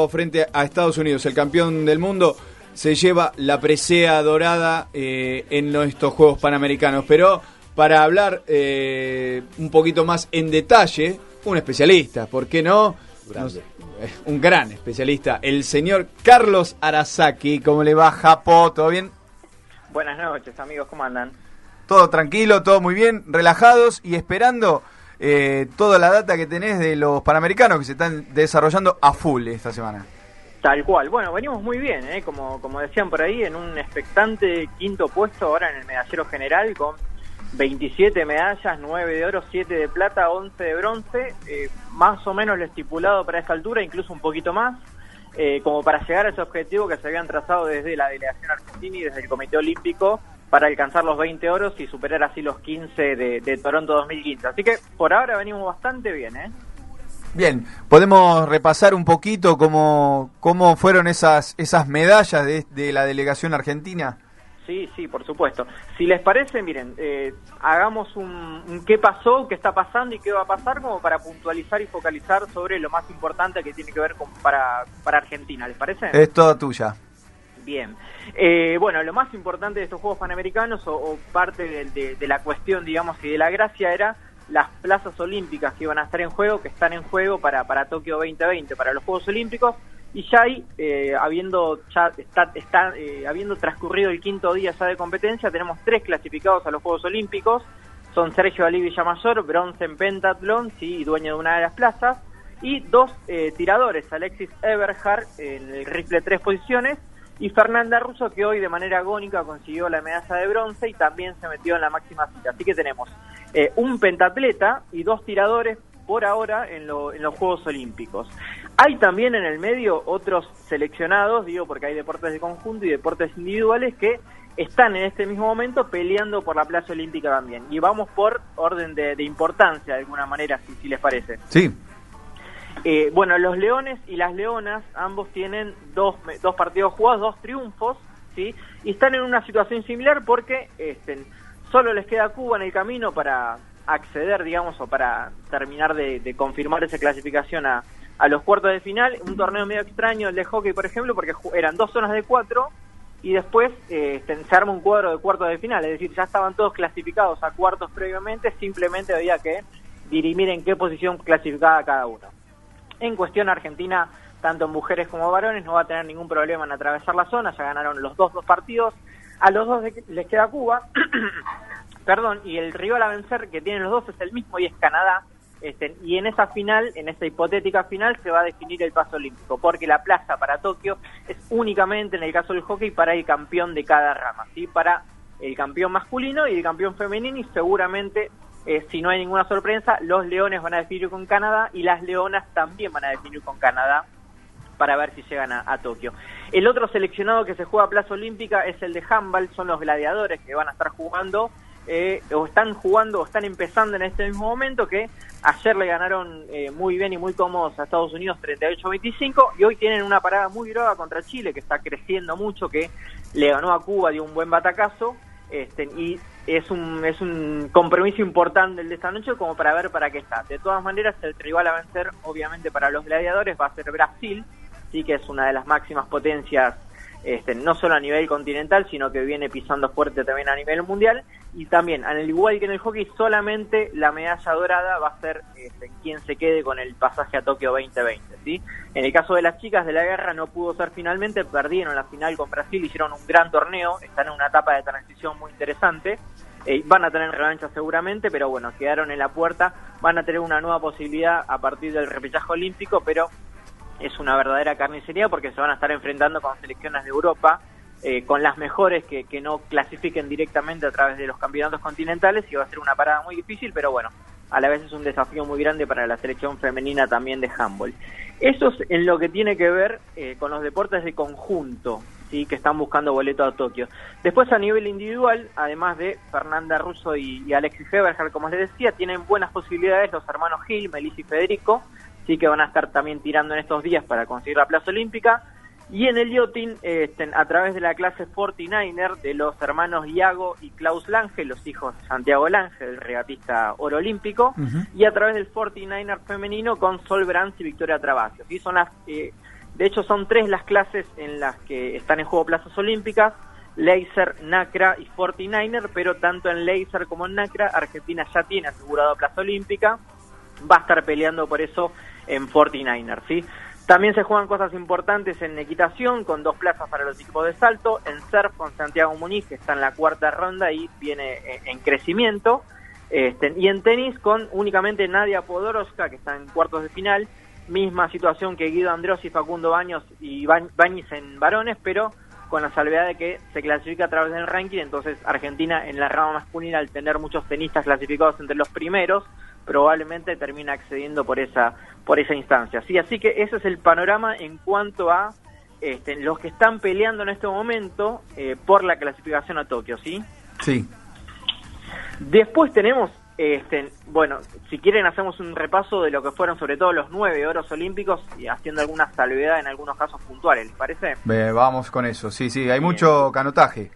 Speaker 2: frente a Estados Unidos, el campeón del mundo, se lleva la presea dorada eh, en estos Juegos Panamericanos. Pero para hablar eh, un poquito más en detalle, un especialista, ¿por qué no? Nos- eh, un gran especialista, el señor Carlos Arasaki. ¿Cómo le va, Japo? ¿Todo bien?
Speaker 19: Buenas noches, amigos, ¿cómo andan?
Speaker 2: Todo tranquilo, todo muy bien, relajados y esperando eh, toda la data que tenés de los panamericanos que se están desarrollando a full esta semana.
Speaker 19: Tal cual. Bueno, venimos muy bien, ¿eh? como, como decían por ahí, en un expectante quinto puesto ahora en el medallero general con 27 medallas, 9 de oro, 7 de plata, 11 de bronce, eh, más o menos lo estipulado para esta altura, incluso un poquito más, eh, como para llegar a ese objetivo que se habían trazado desde la delegación argentina y desde el Comité Olímpico para alcanzar los 20 oros y superar así los 15 de, de Toronto 2015. Así que por ahora venimos bastante bien, ¿eh?
Speaker 2: Bien, podemos repasar un poquito cómo, cómo fueron esas, esas medallas de, de la delegación argentina.
Speaker 19: Sí, sí, por supuesto. Si les parece, miren, eh, hagamos un, un qué pasó, qué está pasando y qué va a pasar como para puntualizar y focalizar sobre lo más importante que tiene que ver con, para, para Argentina. ¿Les parece?
Speaker 2: Es toda tuya.
Speaker 19: Bien. Eh, bueno, lo más importante de estos Juegos Panamericanos, o, o parte de, de- de la cuestión, digamos, y de la gracia, era las plazas olímpicas que iban a estar en juego, que están en juego para, para Tokio 2020, para los Juegos Olímpicos. Y ya ahí, eh, habiendo, ya está, está, eh, habiendo transcurrido el quinto día ya de competencia, tenemos tres clasificados a los Juegos Olímpicos. Son Sergio Ali Villamayor, bronce en pentatlón, sí, dueño de una de las plazas. Y dos eh, tiradores, Alexis Eberhard en el rifle tres posiciones y Fernanda Russo que hoy de manera agónica consiguió la medalla de bronce y también se metió en la máxima cita. Así que tenemos eh, un pentatleta y dos tiradores por ahora en, lo- en los Juegos Olímpicos. Hay también en el medio otros seleccionados, digo porque hay deportes de conjunto y deportes individuales que están en este mismo momento peleando por la plaza olímpica también. Y vamos por orden de, de importancia de alguna manera, si, si les parece.
Speaker 2: Sí.
Speaker 19: Eh, bueno, los Leones y las Leonas ambos tienen dos, dos partidos jugados, dos triunfos, ¿sí? Y están en una situación similar porque este, solo les queda Cuba en el camino para acceder, digamos, o para terminar de, de confirmar esa clasificación a, a los cuartos de final. Un torneo medio extraño, el de hockey, por ejemplo, porque eran dos zonas de cuatro y después eh, este, se arma un cuadro de cuartos de final, es decir, ya estaban todos clasificados a cuartos previamente, simplemente había que dirimir en qué posición clasificaba cada uno. En cuestión Argentina, tanto mujeres como varones, no va a tener ningún problema en atravesar la zona, ya ganaron los dos, dos partidos, a los dos les queda Cuba, perdón, y el rival a vencer que tienen los dos es el mismo y es Canadá, este, y en esa final, en esa hipotética final, se va a definir el paso olímpico, porque la plaza para Tokio es únicamente, en el caso del hockey, para el campeón de cada rama, ¿sí? para el campeón masculino y el campeón femenino, y seguramente, eh, si no hay ninguna sorpresa, los leones van a definir con Canadá y las leonas también van a definir con Canadá para ver si llegan a, a Tokio. El otro seleccionado que se juega a Plaza Olímpica es el de handball, son los gladiadores que van a estar jugando, eh, o están jugando, o están empezando en este mismo momento, que ayer le ganaron eh, muy bien y muy cómodos a Estados Unidos 38-25, y hoy tienen una parada muy brava contra Chile, que está creciendo mucho, que le ganó a Cuba, dio un buen batacazo, este, y es un, es un compromiso importante el de esta noche como para ver para qué está. De todas maneras, el rival a vencer, obviamente, para los gladiadores va a ser Brasil, sí que es una de las máximas potencias este, no solo a nivel continental, sino que viene pisando fuerte también a nivel mundial. Y también, al igual que en el hockey, solamente la medalla dorada va a ser este, quien se quede con el pasaje a Tokio 2020. ¿sí? En el caso de las chicas de la guerra no pudo ser finalmente, perdieron la final con Brasil, hicieron un gran torneo, están en una etapa de transición muy interesante. Eh, van a tener revancha seguramente, pero bueno, quedaron en la puerta, van a tener una nueva posibilidad a partir del repechaje olímpico, pero es una verdadera carnicería porque se van a estar enfrentando con selecciones de Europa, eh, con las mejores que, que, no clasifiquen directamente a través de los campeonatos continentales y va a ser una parada muy difícil, pero bueno, a la vez es un desafío muy grande para la selección femenina también de handball. Eso es en lo que tiene que ver eh, con los deportes de conjunto, sí, que están buscando boleto a Tokio. Después a nivel individual, además de Fernanda Russo y, y Alexis Heberger, como les decía, tienen buenas posibilidades los hermanos Gil, Melissa y Federico, sí que van a estar también tirando en estos días para conseguir la plaza olímpica. Y en el yachting, este, a través de la clase 49er de los hermanos Iago y Klaus Lange, los hijos de Santiago Lange, el regatista oro olímpico, y a través del 49er femenino con Sol Brands y Victoria Travasio. ¿sí? Son las, eh, de hecho, son tres las clases en las que están en juego plazas olímpicas, Laser, Nacra y 49er, pero tanto en Laser como en Nacra, Argentina ya tiene asegurado plaza olímpica, va a estar peleando por eso en 49er, ¿sí? También se juegan cosas importantes en equitación, con dos plazas para los equipos de salto, en surf con Santiago Muniz, que está en la cuarta ronda y viene en crecimiento, este, y en tenis con únicamente Nadia Podoroska, que está en cuartos de final, misma situación que Guido Andros y Facundo Baños y Bañis en varones, pero con la salvedad de que se clasifica a través del ranking, entonces Argentina en la rama masculina, al tener muchos tenistas clasificados entre los primeros, probablemente termina accediendo por esa por esa instancia. Sí, así que ese es el panorama en cuanto a este, los que están peleando en este momento eh, por la clasificación a Tokio, ¿sí?
Speaker 10: Sí.
Speaker 19: Después tenemos, este, bueno, si quieren hacemos un repaso de lo que fueron sobre todo los nueve oros olímpicos y haciendo alguna salvedad en algunos casos puntuales, ¿les parece?
Speaker 10: vamos con eso, sí, sí, hay mucho canotaje.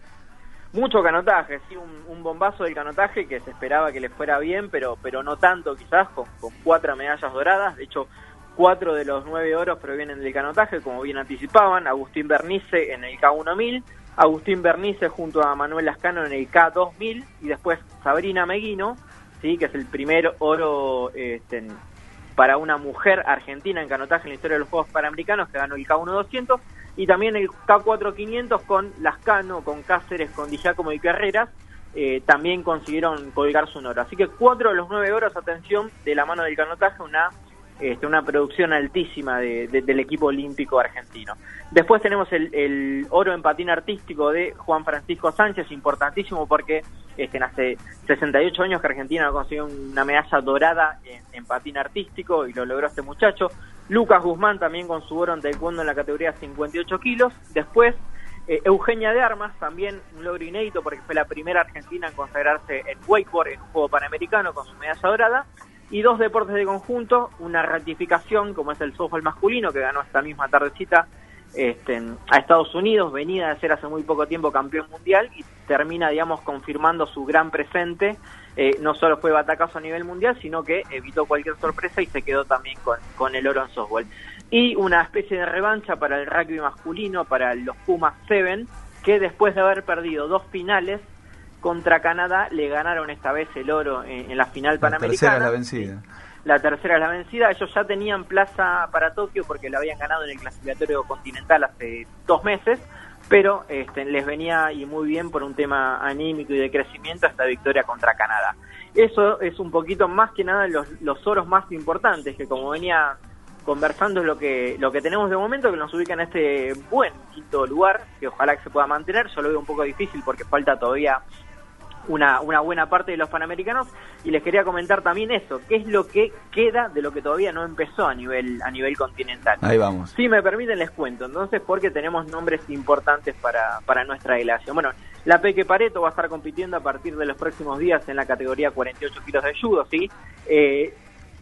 Speaker 19: Mucho canotaje, sí, un, bombazo del canotaje que se esperaba que le fuera bien, pero, pero no tanto quizás, con, con cuatro medallas doradas. De hecho, cuatro de los nueve oros provienen del canotaje, como bien anticipaban. Agustín Bernice en el K1000, Agustín Bernice junto a Manuel Lascano en el K2000 y después Sabrina Meguino, sí, que es el primer oro este, para una mujer argentina en canotaje en la historia de los Juegos Panamericanos que ganó el K1200 y también el K4500 con Lascano, con Cáceres, con Di y Carreras, eh, también consiguieron colgar su honor. Así que cuatro de los nueve horas, atención, de la mano del canotaje, una este, una producción altísima de, de, del equipo olímpico argentino. Después tenemos el, el, oro en patín artístico de Juan Francisco Sánchez, importantísimo porque este, hace 68 años que Argentina consiguió una medalla dorada en, en patín artístico y lo logró este muchacho. Lucas Guzmán también con su oro en taekwondo en la categoría 58 kilos. Después, eh, Eugenia de Armas, también un logro inédito porque fue la primera argentina en consagrarse en wakeboard en un juego panamericano con su medalla dorada. Y dos deportes de conjunto, una ratificación como es el softball masculino que ganó esta misma tardecita este, a Estados Unidos, venida de ser hace muy poco tiempo campeón mundial y termina, digamos, confirmando su gran presente. Eh, no solo fue batacazo a nivel mundial, sino que evitó cualquier sorpresa y se quedó también con, con el oro en softball. Y una especie de revancha para el rugby masculino, para los Pumas Seven, que después de haber perdido dos finales contra Canadá, le ganaron esta vez el oro en, en la final
Speaker 10: La
Speaker 19: panamericana.
Speaker 10: tercera es la vencida.
Speaker 19: La tercera es la vencida. Ellos ya tenían plaza para Tokio porque la habían ganado en el clasificatorio continental hace dos meses, pero este, les venía y muy bien por un tema anímico y de crecimiento esta victoria contra Canadá. Eso es un poquito más que nada los, los oros más importantes, que como venía conversando es lo que, lo que tenemos de momento, que nos ubica en este buen quinto lugar, que ojalá que se pueda mantener. Yo lo veo un poco difícil porque falta todavía una, una buena parte de los panamericanos y les quería comentar también eso, qué es lo que queda de lo que todavía no empezó a nivel a nivel continental.
Speaker 10: Ahí vamos.
Speaker 19: Si me permiten les cuento, entonces porque tenemos nombres importantes para, para nuestra delegación. Bueno, la Peque Pareto va a estar compitiendo a partir de los próximos días en la categoría 48 kilos de judo, ¿sí? Eh,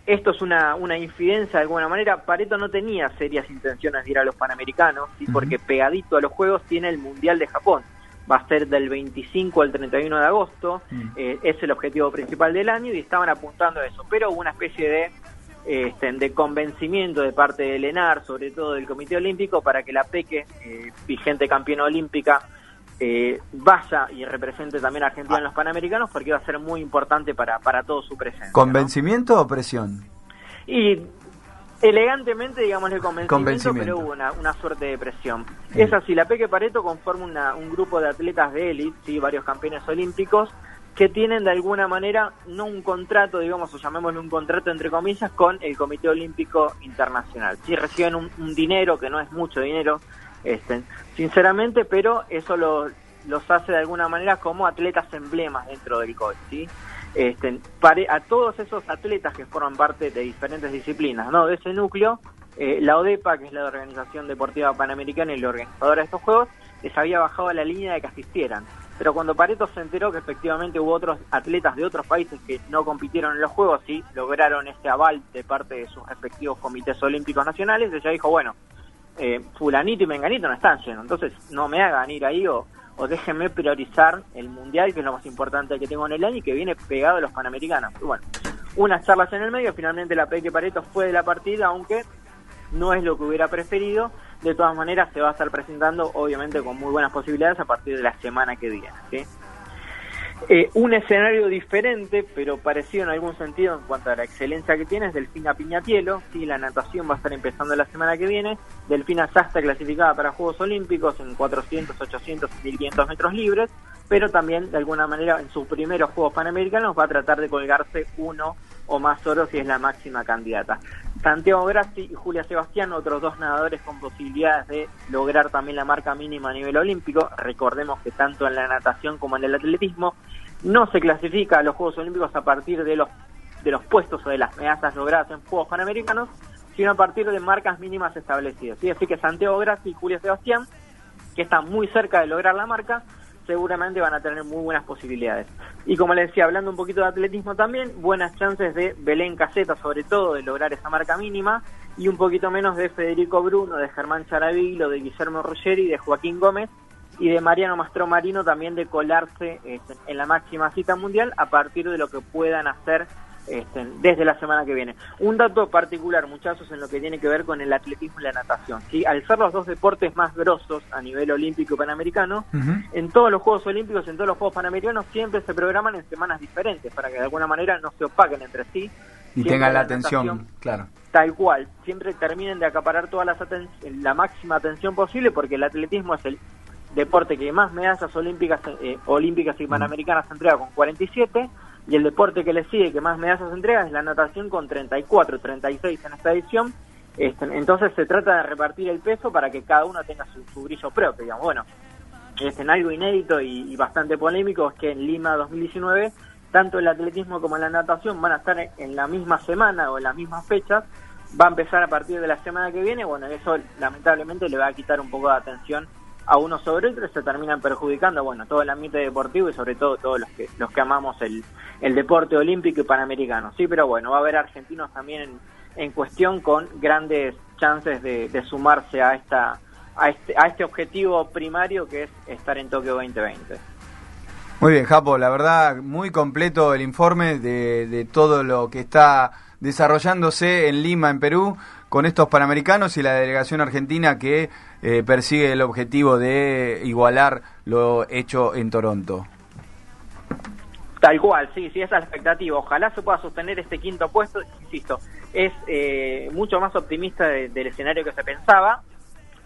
Speaker 19: esto es una, una infidencia de alguna manera. Pareto no tenía serias intenciones de ir a los Panamericanos, ¿sí? porque pegadito a los Juegos tiene el Mundial de Japón va a ser del 25 al 31 de agosto,
Speaker 10: Mm.
Speaker 19: eh, es el objetivo principal del año y estaban apuntando a eso, pero hubo una especie de este, de convencimiento de parte de Lenar, sobre todo del Comité Olímpico, para que la Peque, eh, vigente campeona olímpica, eh, vaya y represente también a Argentina en los Panamericanos, porque va a ser muy importante para, para todo su presencia.
Speaker 2: ¿Convencimiento o presión?
Speaker 19: Y elegantemente, digamos, el convencimiento,
Speaker 2: Convencimiento.
Speaker 19: pero hubo una, una suerte de presión. Es así, la Peque Pareto conforma una- un grupo de atletas de élite, ¿sí? varios campeones olímpicos, que tienen de alguna manera no un contrato, digamos, o llamémoslo un contrato entre comillas, con el Comité Olímpico Internacional. Sí reciben un, un dinero, que no es mucho dinero, este, sinceramente, pero eso lo- los hace de alguna manera como atletas emblemas dentro del COI, ¿sí? Este, a todos esos atletas que forman parte de diferentes disciplinas, ¿no? De ese núcleo, eh, la ODEPA, que es la Organización Deportiva Panamericana y la organizadora de estos Juegos, les había bajado la línea de que asistieran. Pero cuando Pareto se enteró que efectivamente hubo otros atletas de otros países que no compitieron en los Juegos y lograron este aval de parte de sus respectivos comités olímpicos nacionales, ella dijo, bueno, eh, fulanito y menganito no están yendo, entonces no me hagan ir ahí o, o déjenme priorizar el mundial, que es lo más importante que tengo en el año y que viene pegado a los panamericanos. Y bueno, unas charlas en el medio, finalmente la Peque Pareto fue de la partida, aunque no es lo que hubiera preferido. De todas maneras, se va a estar presentando, obviamente, con muy buenas posibilidades a partir de la semana que viene. ¿sí? Eh, un escenario diferente, pero parecido en algún sentido en cuanto a la excelencia que tiene, es Delfina Piñatielo. Sí, la natación va a estar empezando la semana que viene. Delfina ya está clasificada para Juegos Olímpicos en 400, 800 y 1500 metros libres, pero también, de alguna manera, en sus primeros Juegos Panamericanos va a tratar de colgarse uno o más oros si es la máxima candidata. Santiago Grassi y Julia Sebastián, otros dos nadadores con posibilidades de lograr también la marca mínima a nivel olímpico. Recordemos que tanto en la natación como en el atletismo no se clasifica a los Juegos Olímpicos a partir de los de los puestos o de las medallas logradas en Juegos Panamericanos, sino a partir de marcas mínimas establecidas. ¿sí? Así que Santiago Grassi y Julia Sebastián, que están muy cerca de lograr la marca, seguramente van a tener muy buenas posibilidades. Y como les decía, hablando un poquito de atletismo también, buenas chances de Belén Caseta, sobre todo, de lograr esa marca mínima, y un poquito menos de Federico Bruno, de Germán Charavilo, de Guillermo Ruggeri, de Joaquín Gómez, y de Mariano Mastro Marino también de colarse este, en la máxima cita mundial a partir de lo que puedan hacer este, desde la semana que viene. Un dato particular, muchachos, en lo que tiene que ver con el atletismo y la natación. ¿sí? Al ser los dos deportes más grosos a nivel olímpico y panamericano, en todos los Juegos Olímpicos, en todos los Juegos Panamericanos, siempre se programan en semanas diferentes para que de alguna manera no se opaquen entre sí.
Speaker 2: Y tengan la atención, claro.
Speaker 19: tal cual, siempre terminen de acaparar aten- la máxima atención posible porque el atletismo es el deporte que más medallas olímpicas eh, olímpicas y panamericanas entrega con 47 y el deporte que le sigue que más medallas entrega es la natación con 34, 36 en esta edición. Este, entonces se trata de repartir el peso para que cada uno tenga su, su brillo propio, digamos. Bueno, este, en algo inédito y, y bastante polémico es que en Lima 2019 tanto el atletismo como la natación van a estar en- en la misma semana o en las mismas fechas. Va a empezar a partir de la semana que viene. Bueno, eso lamentablemente le va a quitar un poco de atención a uno sobre otro se terminan perjudicando, bueno, todo el ambiente deportivo y sobre todo todos los que los que amamos el, el deporte olímpico y panamericano. Sí, pero bueno, va a haber argentinos también en, en cuestión con grandes chances de, de sumarse a esta a este, a este objetivo primario que es estar en Tokio 2020.
Speaker 2: Muy bien, Japo, la verdad, muy completo el informe de, de todo lo que está desarrollándose en Lima, en Perú, con estos panamericanos y la delegación argentina que eh, persigue el objetivo de igualar lo hecho en Toronto.
Speaker 19: Tal cual, sí, sí, esa es la expectativa. Ojalá se pueda sostener este quinto puesto, insisto, es eh, mucho más optimista de- del escenario que se pensaba,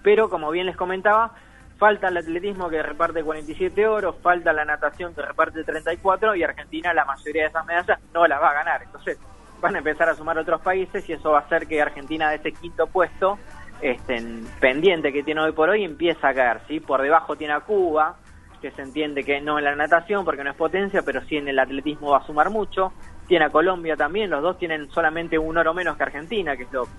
Speaker 19: pero como bien les comentaba, falta el atletismo que reparte 47 oros, falta la natación que reparte 34 y Argentina la mayoría de esas medallas no las va a ganar. Entonces van a empezar a sumar otros países y eso va a hacer que Argentina de ese quinto puesto este, en- pendiente que tiene hoy por hoy empieza a caer. ¿sí? Por debajo tiene a Cuba, que se entiende que no en la natación porque no es potencia, pero sí en el atletismo va a sumar mucho. Tiene a Colombia también, los dos tienen solamente un oro menos que Argentina, que es lo,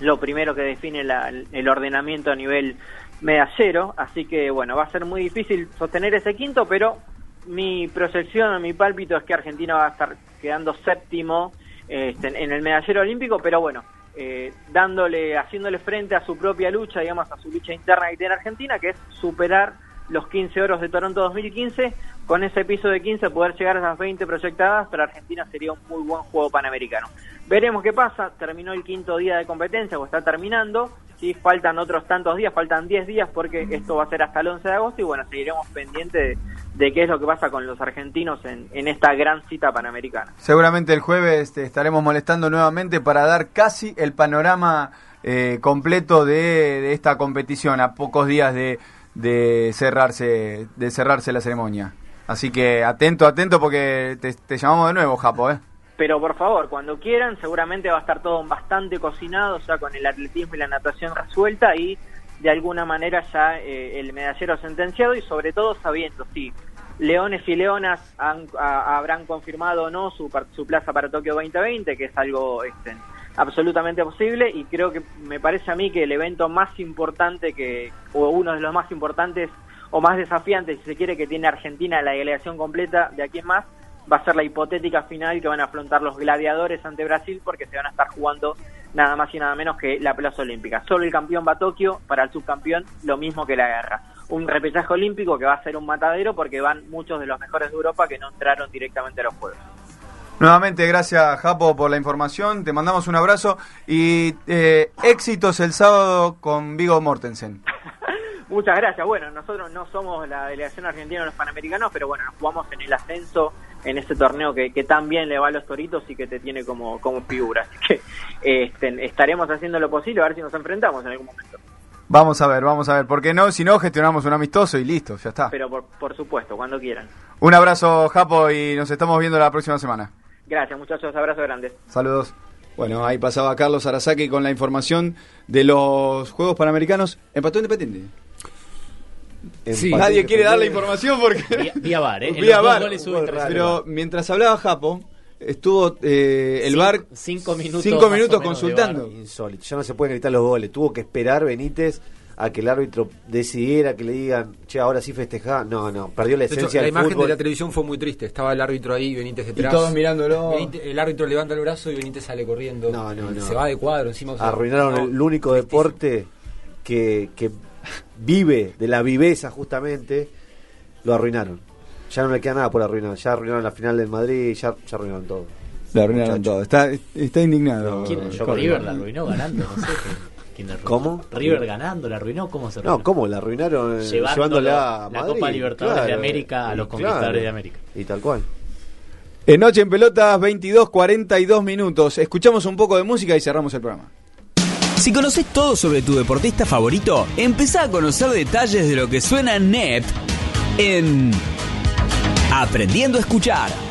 Speaker 19: lo primero que define la- el ordenamiento a nivel medallero. Así que bueno, va a ser muy difícil sostener ese quinto, pero mi proyección, mi pálpito es que Argentina va a estar quedando séptimo este, en el medallero olímpico, pero bueno, eh, dándole, haciéndole frente a su propia lucha, digamos, a su lucha interna que tiene Argentina, que es superar los 15 oros de Toronto 2015, con ese piso de 15 poder llegar a esas 20 proyectadas, para Argentina sería un muy buen juego panamericano. Veremos qué pasa, terminó el quinto día de competencia, o está terminando, ¿sí? faltan otros tantos días, faltan 10 días porque esto va a ser hasta el 11 de agosto y bueno, seguiremos pendientes de, de qué es lo que pasa con los argentinos en, en esta gran cita panamericana.
Speaker 2: Seguramente el jueves te estaremos molestando nuevamente para dar casi el panorama eh, completo de, de esta competición a pocos días de, de cerrarse de cerrarse la ceremonia. Así que atento, atento porque te, te llamamos de nuevo, Japo, ¿eh?
Speaker 19: Pero por favor, cuando quieran, seguramente va a estar todo bastante cocinado, ya con el atletismo y la natación resuelta y de alguna manera ya eh, el medallero sentenciado y sobre todo sabiendo si Leones y Leonas han- habrán confirmado o no su, su plaza para Tokio 2020, que es algo este, absolutamente posible y creo que me parece a mí que el evento más importante que o uno de los más importantes o más desafiantes si se quiere que tiene Argentina la delegación completa de aquí en más va a ser la hipotética final que van a afrontar los gladiadores ante Brasil porque se van a estar jugando nada más y nada menos que la plaza olímpica. Solo el campeón va a Tokio, para el subcampeón lo mismo que la guerra. Un repechaje olímpico que va a ser un matadero porque van muchos de los mejores de Europa que no entraron directamente a los Juegos.
Speaker 2: Nuevamente, gracias Japo por la información, te mandamos un abrazo y eh, éxitos el sábado con Vigo Mortensen.
Speaker 19: Muchas gracias. Bueno, nosotros no somos la delegación argentina de los Panamericanos, pero bueno, nos jugamos en el ascenso en ese torneo que, que tan bien le va a los toritos y que te tiene como, como figura. Así que este, estaremos haciendo lo posible a ver si nos enfrentamos en algún momento.
Speaker 2: Vamos a ver, vamos a ver, porque no, si no gestionamos un amistoso y listo, ya está.
Speaker 19: Pero por, por supuesto, cuando quieran.
Speaker 2: Un abrazo Japo y nos estamos viendo la próxima semana.
Speaker 19: Gracias, muchachos. Abrazo grande.
Speaker 2: Saludos. Bueno, ahí pasaba Carlos Arasaki con la información de los Juegos Panamericanos. Empató Independiente.
Speaker 3: Sí.
Speaker 2: Nadie quiere dar la información porque...
Speaker 4: Vía- VAR, ¿eh?
Speaker 2: Vía
Speaker 4: intercepción.
Speaker 2: Pero mientras hablaba Japo, estuvo eh, el
Speaker 4: Cinco-
Speaker 2: VAR
Speaker 4: cinco minutos
Speaker 2: cinco minutos consultando.
Speaker 3: Insólito. Ya no se pueden gritar los goles. Tuvo que esperar Benítez a que el árbitro decidiera, que le digan, che, ahora sí festejá. No, no, perdió la
Speaker 5: De hecho,
Speaker 3: esencia
Speaker 5: la
Speaker 3: del
Speaker 5: imagen
Speaker 3: fútbol.
Speaker 5: de la televisión fue muy triste. Estaba el árbitro ahí, Benítez detrás.
Speaker 2: todos mirándolo.
Speaker 5: Benítez- el árbitro levanta el brazo y Benítez sale corriendo.
Speaker 3: No, no, no.
Speaker 5: Se va de cuadro encima. o sea,
Speaker 3: Arruinaron
Speaker 5: no.
Speaker 3: el único deporte que, que vive de la viveza justamente. Lo arruinaron. Ya no le queda nada por arruinar. Ya arruinaron la final del Madrid, ya, ya arruinaron todo.
Speaker 2: Le arruinaron todo. Está, está indignado.
Speaker 4: ¿Quién?
Speaker 3: yo
Speaker 4: River la arruinó ganando, no sé. quién- quién la arruinó.
Speaker 3: ¿Cómo?
Speaker 4: River ganando, la arruinó, ¿cómo se arruinó?
Speaker 3: No, ¿cómo? La arruinaron eh,
Speaker 4: Llevándolo
Speaker 3: llevándola a
Speaker 4: la. Copa Libertadores de América a los
Speaker 3: claro.
Speaker 4: conquistadores de América.
Speaker 3: Y tal cual.
Speaker 2: En Noche en Pelotas, 22, 42 minutos. Escuchamos un poco de música y cerramos el programa.
Speaker 1: Si conoces todo sobre tu deportista favorito, empezá a conocer detalles de lo que suena en net en Aprendiendo a escuchar.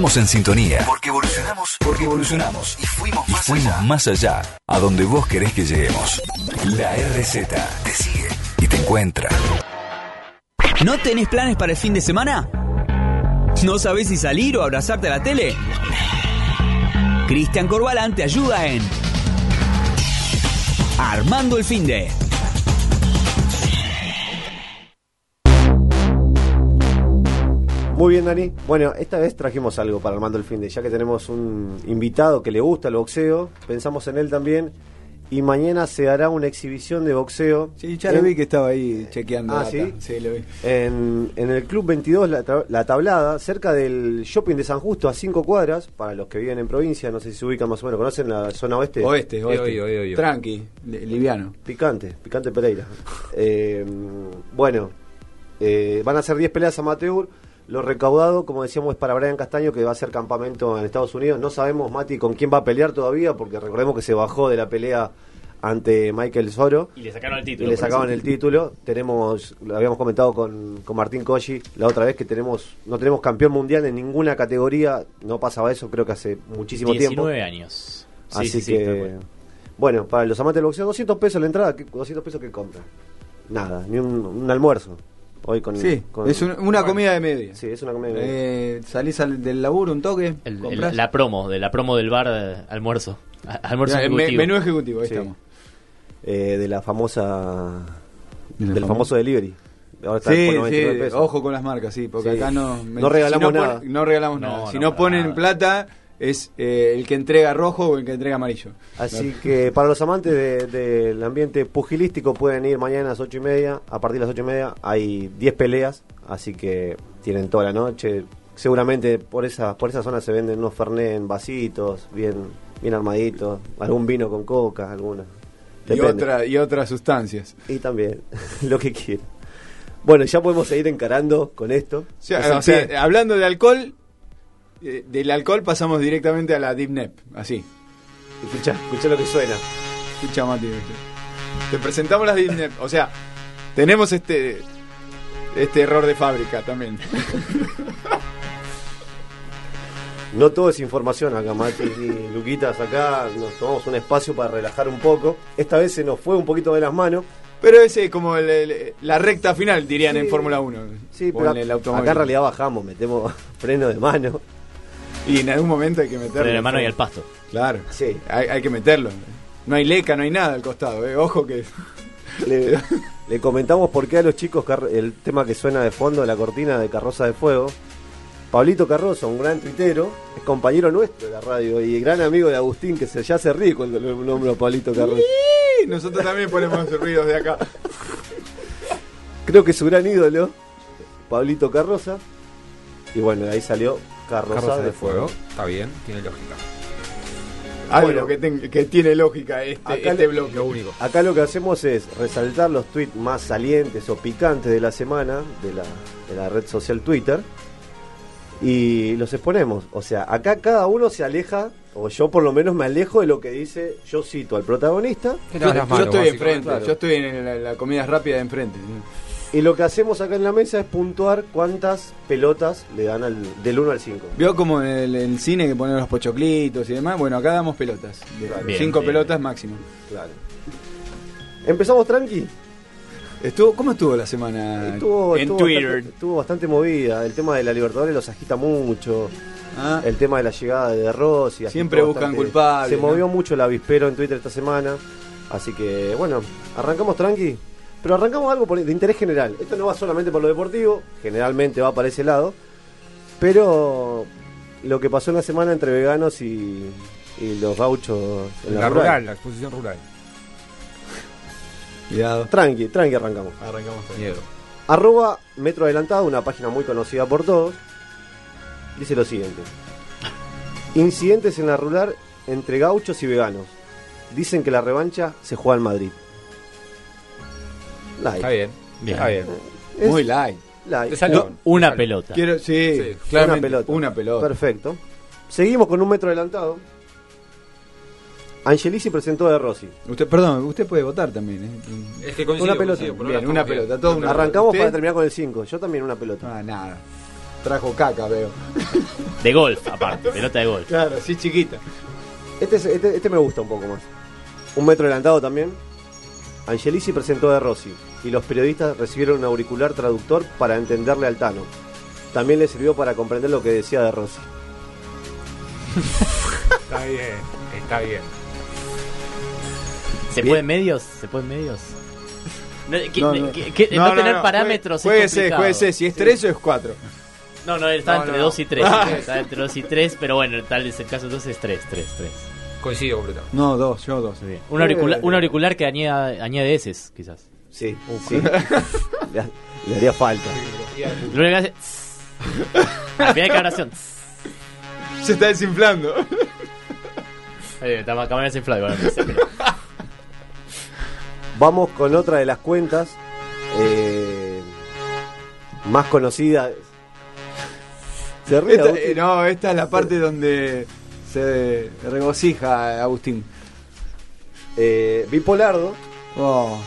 Speaker 12: Estamos en sintonía. Porque evolucionamos, porque evolucionamos. Y fuimos más fuimos allá. más allá. A donde vos querés que lleguemos. La RZ te sigue y te encuentra.
Speaker 1: ¿No tenés planes para el fin de semana? ¿No sabés si salir o abrazarte a la tele? Cristian Corbalán te ayuda en Armando el fin
Speaker 3: Muy bien, Dani. Bueno, esta vez trajimos algo para Armando el fin de, ya que tenemos un invitado que le gusta el boxeo, pensamos en él también. Y mañana se hará una exhibición de boxeo.
Speaker 2: Sí, ya lo vi que estaba ahí chequeando.
Speaker 3: Ah,
Speaker 2: data.
Speaker 3: ¿sí?
Speaker 2: Sí, lo vi.
Speaker 3: En, en el Club 22, la, Tra- la Tablada, cerca del shopping de San Justo, a cinco cuadras, para los que viven en provincia, no sé si se ubican más o menos, ¿conocen la zona oeste?
Speaker 2: Oeste, oeste. Tranqui, li- liviano.
Speaker 3: Picante, picante Pereira. Eh, bueno, eh, van a ser 10 peleas amateur. Lo recaudado, como decíamos, es para Brian Castaño, que va a hacer campamento en Estados Unidos. No sabemos, Mati, con quién va a pelear todavía, porque recordemos que se bajó de la pelea ante Michael Soro.
Speaker 4: Y le sacaron el
Speaker 3: Y
Speaker 4: título.
Speaker 3: le
Speaker 4: por
Speaker 3: sacaban el título. Tenemos, lo habíamos comentado con, con Martín Colli la otra vez que tenemos, no tenemos campeón mundial en ninguna categoría. No pasaba eso, creo que hace muchísimo tiempo.
Speaker 4: 19 años. Sí,
Speaker 3: Así
Speaker 4: sí, sí,
Speaker 3: que, bueno, para los amantes del boxeo, 200 pesos la entrada, ¿qué- 200 pesos que compra. Nada, ni un, un almuerzo. Hoy con,
Speaker 2: Sí,
Speaker 3: con-
Speaker 2: es un- una comida de media.
Speaker 3: Sí, es una comida de media.
Speaker 2: Eh, salís al- del laburo un toque,
Speaker 4: El- el- la promo, de la promo del bar eh, almuerzo. A- Almuerzo
Speaker 2: Ya, me-
Speaker 4: ejecutivo.
Speaker 2: menú ejecutivo, ahí
Speaker 3: Sí.
Speaker 2: estamos.
Speaker 3: Eh, de la famosa.
Speaker 2: ¿De la
Speaker 3: del
Speaker 2: famo-
Speaker 3: famoso delivery. Ahora está
Speaker 2: Sí,
Speaker 3: por 99
Speaker 2: sí,
Speaker 3: pesos.
Speaker 2: ojo con las marcas, sí, porque
Speaker 3: Sí.
Speaker 2: acá no...
Speaker 3: No regalamos
Speaker 2: si no
Speaker 3: nada.
Speaker 2: pon- no regalamos
Speaker 3: No,
Speaker 2: nada. Si
Speaker 3: no,
Speaker 2: ponen
Speaker 3: nada.
Speaker 2: plata, es eh, el que entrega rojo o el que entrega amarillo.
Speaker 3: Así
Speaker 2: No.
Speaker 3: que para los amantes de- del ambiente pugilístico pueden ir mañana a las 8 y media. A partir de las 8 y media hay 10 peleas, así que tienen toda la noche. Seguramente por esa, por esa zona se venden unos Fernet en vasitos, bien, bien armaditos. Algún vino con coca, alguna.
Speaker 2: Y, otra, y otras sustancias.
Speaker 3: Y también, lo que quieran. Bueno, ya podemos seguir encarando con esto.
Speaker 2: O sea, hablando de alcohol, eh, del alcohol pasamos directamente a la Deep Nep, así.
Speaker 3: Escucha, escucha lo que suena.
Speaker 2: Escucha, Mati. Te presentamos las Deep Nep. O sea, tenemos este este error de fábrica también.
Speaker 3: No todo es información acá, Mati y Luquitas. Acá nos tomamos un espacio para relajar un poco. Esta vez se nos fue un poquito de las manos.
Speaker 2: Pero ese es como el- el- la recta final, dirían en Fórmula 1.
Speaker 3: Sí,
Speaker 2: o
Speaker 3: pero
Speaker 2: en el automóvil.
Speaker 3: acá en realidad bajamos, metemos freno de mano.
Speaker 2: Y en algún momento hay que meterlo.
Speaker 4: Freno de mano y al pasto.
Speaker 2: Claro.
Speaker 3: Sí.
Speaker 2: Hay, hay que meterlo. No hay leca, no hay nada al costado. eh. Ojo que.
Speaker 3: Le, le comentamos por qué a los chicos el tema que suena de fondo, la cortina de Carroza de Fuego. Pablito Carroza, un gran tuitero, es compañero nuestro de la radio y gran amigo de Agustín, que se, ya se ríe cuando lo nombro a Pablito Carroza.
Speaker 2: Nosotros también ponemos ruidos de acá.
Speaker 3: Creo que es su gran ídolo, Pablito Carroza. Y bueno, de ahí salió Carroza,
Speaker 5: Carroza
Speaker 3: de, Fuego.
Speaker 5: Está bien, tiene lógica.
Speaker 2: Algo
Speaker 3: Bueno.
Speaker 2: que, ten- que tiene lógica este,
Speaker 3: Acá
Speaker 2: este
Speaker 3: lo-
Speaker 2: bloque.
Speaker 5: Lo único.
Speaker 3: Acá lo que hacemos es resaltar los tweets más salientes o picantes de la semana de la, de la red social Twitter y los exponemos. O sea, acá cada uno se aleja, o yo por lo menos me alejo de lo que dice, yo cito al protagonista.
Speaker 2: Yo, yo estoy enfrente,
Speaker 3: Claro.
Speaker 2: yo estoy en la, la comida rápida de enfrente.
Speaker 3: Y lo que hacemos acá en la mesa es puntuar cuántas pelotas le dan al, del 1 al 5.
Speaker 2: Vio como en el, cine que ponen los pochoclitos y demás. Bueno, acá damos pelotas. De-
Speaker 3: Bien,
Speaker 2: cinco
Speaker 3: bien.
Speaker 2: pelotas máximo.
Speaker 3: Claro. ¿Empezamos tranqui?
Speaker 2: Estuvo, ¿Cómo estuvo la semana
Speaker 3: Estuvo,
Speaker 2: en
Speaker 3: estuvo
Speaker 2: Twitter?
Speaker 3: Bastante, estuvo bastante movida. El tema de la Libertadores los agita mucho.
Speaker 2: Ah.
Speaker 3: El tema de la llegada de Rossi.
Speaker 2: Siempre buscan culpables,
Speaker 3: Se
Speaker 2: ¿no?
Speaker 3: movió mucho el avispero en Twitter esta semana. Así que, bueno, arrancamos tranqui. Pero arrancamos algo por- de interés general. Esto no va solamente por lo deportivo, generalmente va para ese lado. Pero lo que pasó en la semana entre veganos y, y los gauchos en la,
Speaker 5: La
Speaker 3: rural.
Speaker 5: rural, la exposición rural.
Speaker 2: Cuidado.
Speaker 3: Tranqui, tranqui arrancamos.
Speaker 2: Arrancamos.
Speaker 5: Miedo.
Speaker 3: Arroba Metro Adelantado, una página muy conocida por todos, dice lo siguiente. Incidentes en la rural entre gauchos y veganos. Dicen que la revancha se juega en Madrid. Light.
Speaker 5: Está bien.
Speaker 4: Bien.
Speaker 5: Está bien.
Speaker 3: Es
Speaker 2: Muy light.
Speaker 3: light.
Speaker 4: Una pelota.
Speaker 2: Quiero, sí,
Speaker 5: Sí,
Speaker 2: claramente,
Speaker 3: una pelota.
Speaker 2: Una pelota.
Speaker 3: Perfecto. Seguimos con un metro adelantado. Angelici presentó a De Rossi.
Speaker 2: Usted, perdón, usted puede votar también. ¿eh?
Speaker 5: Es que coincido,
Speaker 3: Una pelota.
Speaker 5: coincido,
Speaker 2: Bien, una pelota, todo una
Speaker 3: Arrancamos para terminar con el 5. Yo también una pelota.
Speaker 2: Ah, nada. Trajo caca, veo.
Speaker 4: De golf, aparte, pelota de golf.
Speaker 2: Claro, sí, chiquita.
Speaker 3: Este, es- este, este me gusta un poco más. Un metro adelantado también. Angelici presentó a De Rossi y los periodistas recibieron un auricular traductor para entenderle al Tano. También le sirvió para comprender lo que decía De Rossi.
Speaker 5: Está bien, está bien.
Speaker 4: ¿Se
Speaker 3: Bien.
Speaker 4: puede en medios? ¿Se puede en medios? No, que-
Speaker 2: No, no.
Speaker 4: que- que-
Speaker 2: No,
Speaker 4: tener
Speaker 2: no,
Speaker 4: parámetros
Speaker 2: puede ser. Si es 3 o es 4.
Speaker 4: No, no, está
Speaker 5: No,
Speaker 4: entre
Speaker 5: no,
Speaker 4: 2 y 3.
Speaker 2: Ah.
Speaker 4: Está entre 2 y 3, pero bueno, tal es el caso entonces 3, 3, 3.
Speaker 5: Coincido completamente.
Speaker 2: No, 2, yo 2.
Speaker 4: Un auricular, un auricular que añade, añade S, quizás.
Speaker 3: Sí,
Speaker 4: Uf.
Speaker 3: sí. le, le haría falta.
Speaker 4: Lo único que hace. Al final de cada oración.
Speaker 2: Se está desinflando.
Speaker 4: Ahí, está más cámara desinflada igual.
Speaker 3: Vamos con otra de las cuentas eh, más conocidas. Se ríe,
Speaker 2: Esta- eh, no, esta es la parte donde se regocija Agustín.
Speaker 3: Eh, Bipolardo.
Speaker 2: Oh,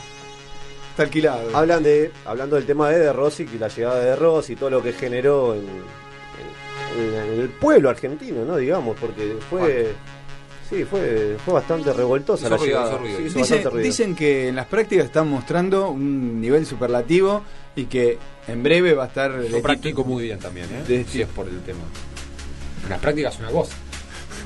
Speaker 2: está alquilado.
Speaker 3: Hablan de, hablando del tema de De Rossi y la llegada de De Rossi y todo lo que generó en, en- en el pueblo argentino, ¿no? Digamos, porque fue. Sí, fue, fue bastante revoltosa
Speaker 5: Hizo
Speaker 3: la
Speaker 5: ruido,
Speaker 3: llegada.
Speaker 5: hizo ruido.
Speaker 3: Sí, hizo
Speaker 2: Dice-
Speaker 3: bastante ruido.
Speaker 2: dicen que en las prácticas están mostrando un nivel superlativo y que en breve va a estar.
Speaker 5: Yo practico muy bien también, ¿eh?
Speaker 2: De-
Speaker 5: Si es por el tema. En las prácticas es una cosa.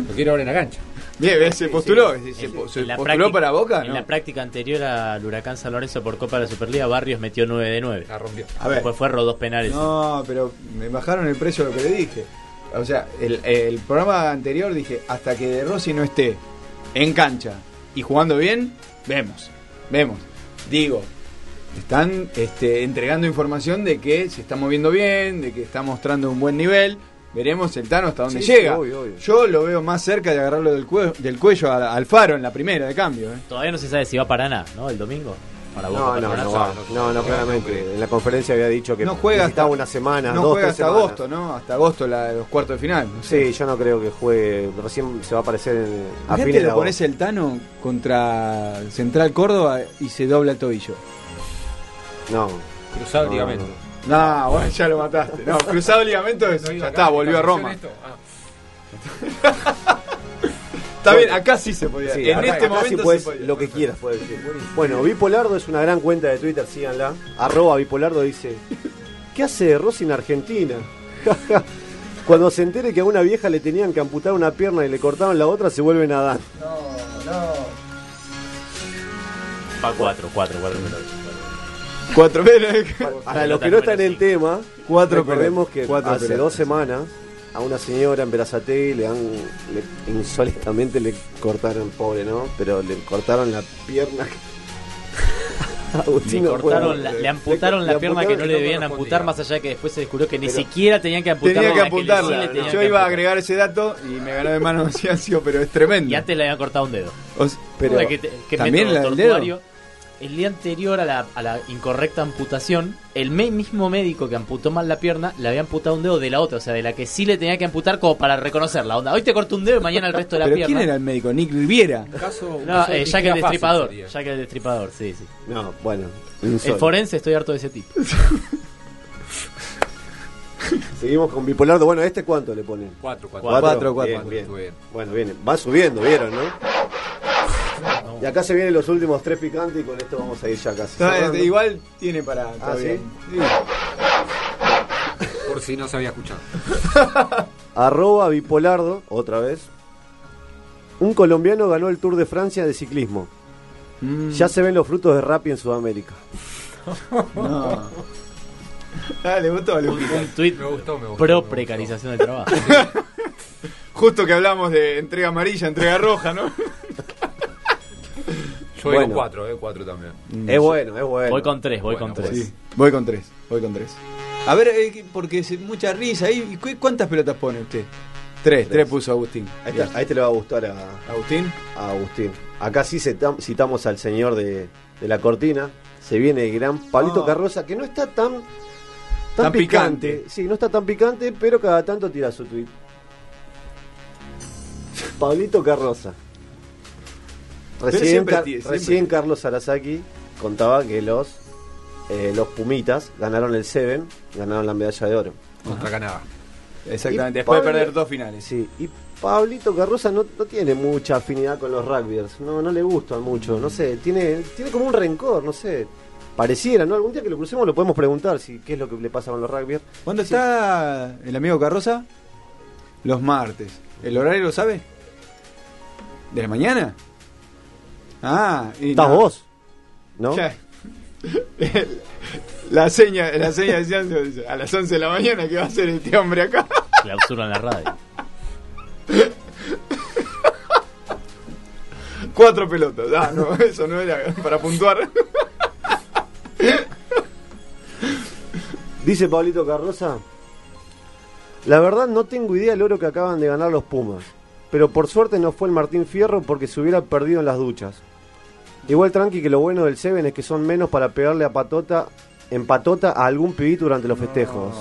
Speaker 5: Lo quiero ahora en la cancha.
Speaker 2: Bien, se postuló. Se, se
Speaker 4: En-
Speaker 2: se
Speaker 4: en la
Speaker 2: postuló para Boca,
Speaker 4: En
Speaker 2: ¿no?
Speaker 4: la práctica anterior al Huracán San Lorenzo por Copa de la Superliga, Barrios metió 9 de 9.
Speaker 5: La rompió.
Speaker 2: A ver.
Speaker 4: Después fue dos penales.
Speaker 2: No, pero me bajaron el precio de lo que le dije. O sea, el, el programa anterior dije, hasta que De Rossi no esté en cancha y jugando bien, vemos, vemos. Digo, están este, entregando información de que se está moviendo bien, de que está mostrando un buen nivel. Veremos el Tano hasta dónde
Speaker 3: Sí,
Speaker 2: llega.
Speaker 3: sí, obvio, obvio.
Speaker 2: Yo lo veo más cerca de agarrarlo del, cue- del cuello al, al faro en la primera de cambio. ¿eh?
Speaker 4: Todavía no se sabe si va para nada, ¿no? El domingo. Para
Speaker 3: No, no,
Speaker 4: Paraná.
Speaker 3: no, va. no, no, claramente. En la conferencia había dicho que
Speaker 2: No juega hasta-
Speaker 3: una semana,
Speaker 2: No
Speaker 3: dos,
Speaker 2: juega hasta
Speaker 3: semanas.
Speaker 2: agosto, ¿no? Hasta agosto la, los cuartos de final. no sé.
Speaker 3: Sí, yo no creo que juegue. Recién se va a aparecer en, a fines de
Speaker 2: lo pones el Tano contra Central Córdoba y se dobla el tobillo.
Speaker 3: No.
Speaker 5: Cruzado el
Speaker 3: No,
Speaker 5: ligamento.
Speaker 2: No, bueno, ya lo mataste. No, cruzado el ligamento es, ya está, volvió a Roma. Está bien, acá sí se podía.
Speaker 3: Sí,
Speaker 2: en
Speaker 3: acá-
Speaker 2: este
Speaker 3: acá
Speaker 2: momento
Speaker 3: sí puedes-
Speaker 2: se podía.
Speaker 3: lo que quieras puedes decir. Bueno, Bipolardo es una gran cuenta de Twitter, síganla. Arroba Bipolardo dice, ¿qué hace Rossi en Argentina? Cuando se entere que a una vieja le tenían que amputar una pierna y le cortaron la otra, se vuelve nadar.
Speaker 2: No, no.
Speaker 4: Va 4, 4, 4
Speaker 2: Cuatro.
Speaker 3: Para los que no están en tema,
Speaker 2: Cuatro
Speaker 3: recordemos que
Speaker 2: Cuatro
Speaker 3: hace
Speaker 2: pelotas.
Speaker 3: dos semanas a una señora en Berazategui le han le- insólitamente le cortaron, pobre, ¿no? Pero le cortaron la pierna. Agustín
Speaker 4: Le, cortaron la- le amputaron
Speaker 3: le
Speaker 4: la pierna que no le debían amputar, más allá de que después se descubrió que ni
Speaker 3: Pero-
Speaker 4: siquiera tenían que amputar
Speaker 2: Tenía que
Speaker 4: la le- sí
Speaker 2: apuntarla.
Speaker 4: le tenían
Speaker 2: Yo
Speaker 4: que
Speaker 2: iba a agregar ese dato y me ganó de mano Ciancio, pero es tremendo.
Speaker 4: Y antes le habían cortado un dedo.
Speaker 2: O s- pero,
Speaker 4: Joder, que
Speaker 2: ¿También del dedo?
Speaker 4: El día anterior a la, a la incorrecta amputación, el me- mismo médico que amputó mal la pierna le había amputado un dedo de la otra, o sea, de la que sí le tenía que amputar como para reconocer la onda. Hoy te corto un dedo y mañana el resto de la
Speaker 2: ¿Pero
Speaker 4: pierna.
Speaker 2: quién era el médico? ¿Nick Riviera?
Speaker 5: Caso,
Speaker 4: No, eh, Jack el Destripador. Jack el Destripador, sí, sí.
Speaker 3: No, bueno.
Speaker 4: El forense estoy harto de ese tipo.
Speaker 3: Seguimos con Bipolardo. Bueno, ¿este cuánto le ponen?
Speaker 5: 4, 4.
Speaker 2: Cuatro, cuatro,
Speaker 3: Bien,
Speaker 2: cuatro.
Speaker 3: bien. Bueno, bien. Va subiendo, ¿vieron, no? Y acá se vienen los últimos tres picantes y con esto vamos a ir ya casi.
Speaker 2: No, igual tiene para.
Speaker 3: Ah. ¿sí?
Speaker 2: Sí.
Speaker 5: Por si no se había escuchado.
Speaker 3: Arroba Bipolardo, otra vez. Un colombiano ganó el Tour de Francia de ciclismo.
Speaker 2: Mm.
Speaker 3: Ya se ven los frutos de Rappi en Sudamérica.
Speaker 2: No. Ah, le gustó, le gustó.
Speaker 4: Un tweet
Speaker 5: Me gustó, me gustó.
Speaker 4: pro precarización del trabajo.
Speaker 2: Justo que hablamos de entrega amarilla, entrega roja, ¿no?
Speaker 5: Yo
Speaker 3: Bueno.
Speaker 5: digo 4, eh, 4 también.
Speaker 3: Es bueno, es bueno.
Speaker 4: Voy con tres, voy
Speaker 5: Bueno,
Speaker 4: con tres.
Speaker 2: Sí, voy con tres, voy con tres. A ver, eh, porque es mucha risa. ¿Y y cu- cuántas pelotas pone usted? Tres, tres, puso Agustín.
Speaker 3: Ahí, te- ahí te le va a gustar a,
Speaker 2: Agustín.
Speaker 3: a Agustín. Acá sí citam- citamos al señor de, de la cortina. Se viene el gran Pablito
Speaker 2: Ah.
Speaker 3: Carroza, que no está tan, tan,
Speaker 2: Tan
Speaker 3: picante.
Speaker 2: picante.
Speaker 3: Sí, no está tan picante, pero cada tanto tira su tweet. Pablito Carroza. Recién,
Speaker 2: siempre
Speaker 3: Car-
Speaker 2: ti- siempre.
Speaker 3: recién Carlos Arasaki contaba que los, eh, los Pumitas ganaron el Seven, ganaron la medalla de oro.
Speaker 5: contra Canadá.
Speaker 2: Exactamente,
Speaker 3: Y
Speaker 2: después de perder dos finales.
Speaker 3: Sí, y Pablito Carroza no, no tiene mucha afinidad con los rugbyers, no, no le gustan mucho, no sé, tiene, tiene como un rencor, no sé. Pareciera, ¿no? Algún día que lo crucemos lo podemos preguntar si qué es lo que le pasa con los rugbyers.
Speaker 2: ¿Cuándo está el amigo Carroza? Los martes. ¿El horario lo sabe? ¿De la mañana? Ah, y
Speaker 3: ¿Estás
Speaker 2: no.
Speaker 3: vos? ¿No?
Speaker 2: Ya. La seña, la seña decía a las 11 de la mañana que va a hacer este hombre acá.
Speaker 4: Clausuran la radio.
Speaker 2: Cuatro pelotas. Ah, no, eso no era para puntuar.
Speaker 3: Dice Pablito Carroza. La verdad no tengo idea del oro que acaban de ganar los Pumas. Pero por suerte no fue el Martín Fierro porque se hubiera perdido en las duchas. Igual tranqui que lo bueno del Seven es que son menos para pegarle a patota, en patota a algún pibito durante los festejos.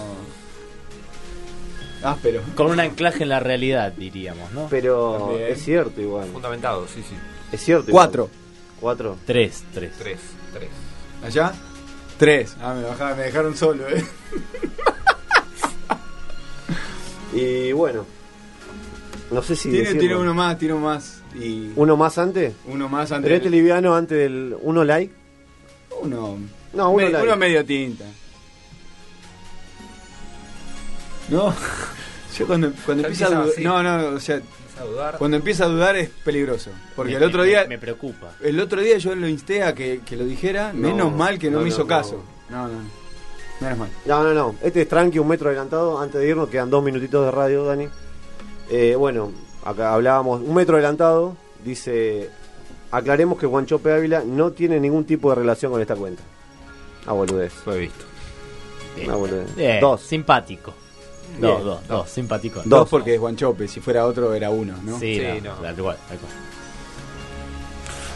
Speaker 2: Ah, pero.
Speaker 4: Con un anclaje en la realidad, diríamos, ¿no?
Speaker 3: Pero
Speaker 2: También.
Speaker 3: es cierto igual.
Speaker 5: Fundamentado, sí, sí.
Speaker 3: Es cierto.
Speaker 2: Cuatro.
Speaker 3: igual. Cuatro.
Speaker 4: Tres, tres.
Speaker 5: Tres, tres.
Speaker 2: ¿Allá? Tres. Ah, me, bajaron, me dejaron solo, eh.
Speaker 3: Y bueno. No sé si
Speaker 2: Tiene,
Speaker 3: decirlo.
Speaker 2: tiene uno más, tiene uno más. Y
Speaker 3: ¿Uno más antes?
Speaker 2: uno más antes.
Speaker 3: Pero este
Speaker 2: del-
Speaker 3: liviano antes del uno like.
Speaker 2: Uno.
Speaker 3: No, uno
Speaker 2: me-
Speaker 3: like.
Speaker 2: uno medio tinta. No. Yo cuando, cuando empieza a
Speaker 5: así.
Speaker 2: No, no, o sea.
Speaker 5: a dudar.
Speaker 2: Cuando empieza a dudar es peligroso. Porque
Speaker 4: Me-
Speaker 2: el otro
Speaker 4: me-
Speaker 2: día.
Speaker 4: Me preocupa.
Speaker 2: El otro día yo lo insté a que, que lo dijera.
Speaker 3: No,
Speaker 2: menos mal que no,
Speaker 3: no,
Speaker 2: me hizo
Speaker 3: no,
Speaker 2: caso. No, no. Menos mal.
Speaker 3: No, no, no. Este es tranqui, un metro adelantado. Antes de irnos, quedan dos minutitos de radio, Dani. Eh, bueno, acá hablábamos. Un metro adelantado. Dice: Aclaremos que Guanchope Ávila no tiene ningún tipo de relación con esta cuenta. Ah, boludez.
Speaker 5: Lo he visto.
Speaker 3: Ah, boludez.
Speaker 4: Eh,
Speaker 3: Dos.
Speaker 4: Simpático.
Speaker 2: Bien.
Speaker 4: Dos, dos, dos, simpático.
Speaker 2: Dos porque es Guanchope. Si fuera otro era uno, ¿no?
Speaker 4: Sí,
Speaker 5: Sí,
Speaker 4: no,
Speaker 5: no.
Speaker 4: tal cual, tal cual.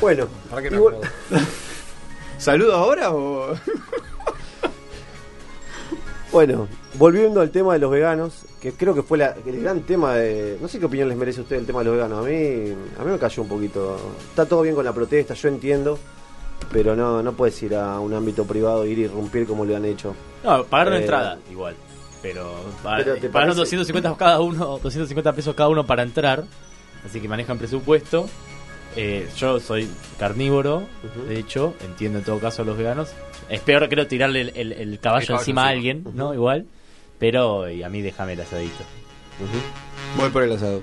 Speaker 3: Bueno,
Speaker 5: ¿Para qué me
Speaker 3: igual-?
Speaker 2: ¿Saludo ahora o.?
Speaker 3: Bueno, volviendo al tema de los veganos, que creo que fue la- el gran tema de... No sé qué opinión les merece a ustedes el tema de los veganos. A mí, a mí me cayó un poquito. Está todo bien con la protesta, yo entiendo, pero no, no puedes ir a un ámbito privado e ir a irrumpir como lo han hecho.
Speaker 4: No, pagar una
Speaker 3: Eh,
Speaker 4: entrada, igual. Pero,
Speaker 3: Pero ¿te
Speaker 4: pagaron
Speaker 3: parece?
Speaker 4: 250 cada uno, 250 pesos cada uno para entrar. Así que manejan presupuesto. Eh, yo soy carnívoro, de hecho, entiendo en todo caso a los veganos. Es peor, creo, tirarle el, el- el caballo
Speaker 5: El caballo
Speaker 4: encima a alguien, ¿no? Igual. Pero y a mí déjame el asadito.
Speaker 2: Voy por el asado.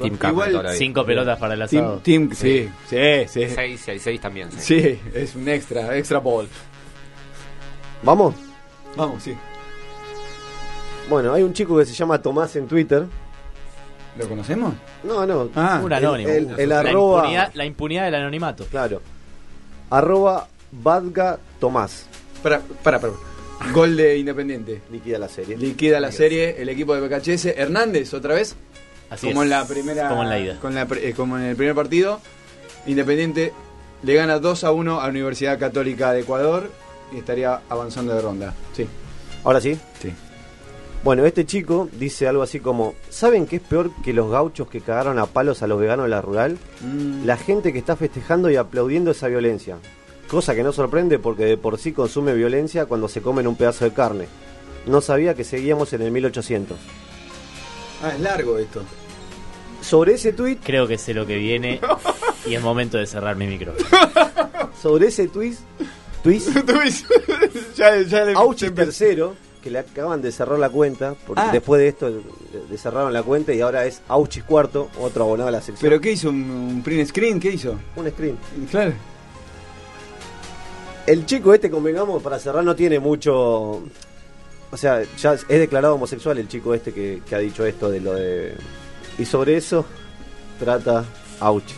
Speaker 5: Team
Speaker 2: Igual.
Speaker 4: Cinco pelotas para el asado.
Speaker 2: Team, team, sí, sí, sí.
Speaker 5: Seis, si hay seis también. Sí.
Speaker 2: Sí, es un extra, extra ball.
Speaker 3: ¿Vamos?
Speaker 2: Vamos, sí.
Speaker 3: Bueno, hay un chico que se llama Tomás en Twitter.
Speaker 2: ¿Lo conocemos?
Speaker 3: No, no.
Speaker 2: Ah,
Speaker 4: Un anónimo.
Speaker 3: el- el
Speaker 4: la,
Speaker 3: arroba-
Speaker 4: impunidad, la impunidad del anonimato.
Speaker 3: Claro. Arroba Badga Tomás.
Speaker 2: Para, para, para. Gol de Independiente.
Speaker 3: Liquida la serie.
Speaker 2: Liquida la serie el equipo de BKHS. Hernández, otra vez.
Speaker 4: Así
Speaker 2: como
Speaker 4: es.
Speaker 2: en la primera.
Speaker 4: Como en la ida.
Speaker 2: con la pre- eh, como en el primer partido. Independiente le gana 2 a 1 a la Universidad Católica de Ecuador y estaría avanzando de ronda. Sí.
Speaker 3: ¿Ahora sí?
Speaker 2: Sí.
Speaker 3: Bueno, este chico dice algo así como, ¿saben qué es peor que los gauchos que cagaron a palos a los veganos de la rural?
Speaker 2: Mm.
Speaker 3: La gente que está festejando y aplaudiendo esa violencia. Cosa que no sorprende porque de por sí consume violencia cuando se comen un pedazo de carne. No sabía que seguíamos en el 1800.
Speaker 2: Ah, es largo esto.
Speaker 3: Sobre ese tweet,
Speaker 4: Creo que sé lo que viene y es momento de cerrar mi micrófono.
Speaker 3: sobre ese tweet, tweet
Speaker 2: ya, ya le,
Speaker 3: Auchis tercero, que le acaban de cerrar la cuenta, porque
Speaker 2: Ah.
Speaker 3: después de esto le- cerraron la cuenta y ahora es Auchis cuarto, otro abonado a la sección.
Speaker 2: ¿Pero qué hizo? ¿Un, un print screen? ¿Qué hizo?
Speaker 3: Un screen.
Speaker 2: Claro.
Speaker 3: El chico este, convengamos, para cerrar, no tiene mucho. O sea, ya es declarado homosexual el chico este que, que ha dicho esto de lo de. Y sobre eso trata Auchis.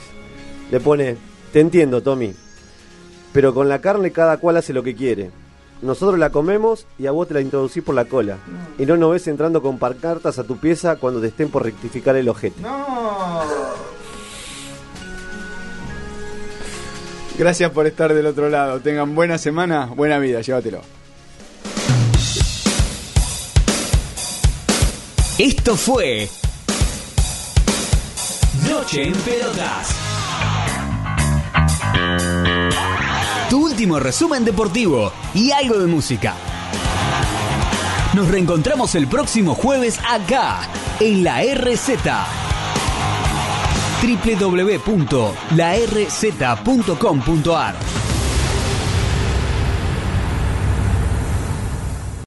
Speaker 3: Le pone: Te entiendo, Tommy. Pero con la carne cada cual hace lo que quiere. Nosotros la comemos y a vos te la introducís por la cola. Y no nos ves entrando con parcartas a tu pieza cuando te estén por rectificar el ojete.
Speaker 2: No. Gracias por estar del otro lado. Tengan buena semana, buena vida. Llévatelo.
Speaker 1: Esto fue Noche en Pelotas. Tu último resumen deportivo y algo de música. Nos reencontramos el próximo jueves acá, en la RZ www.larz.com.ar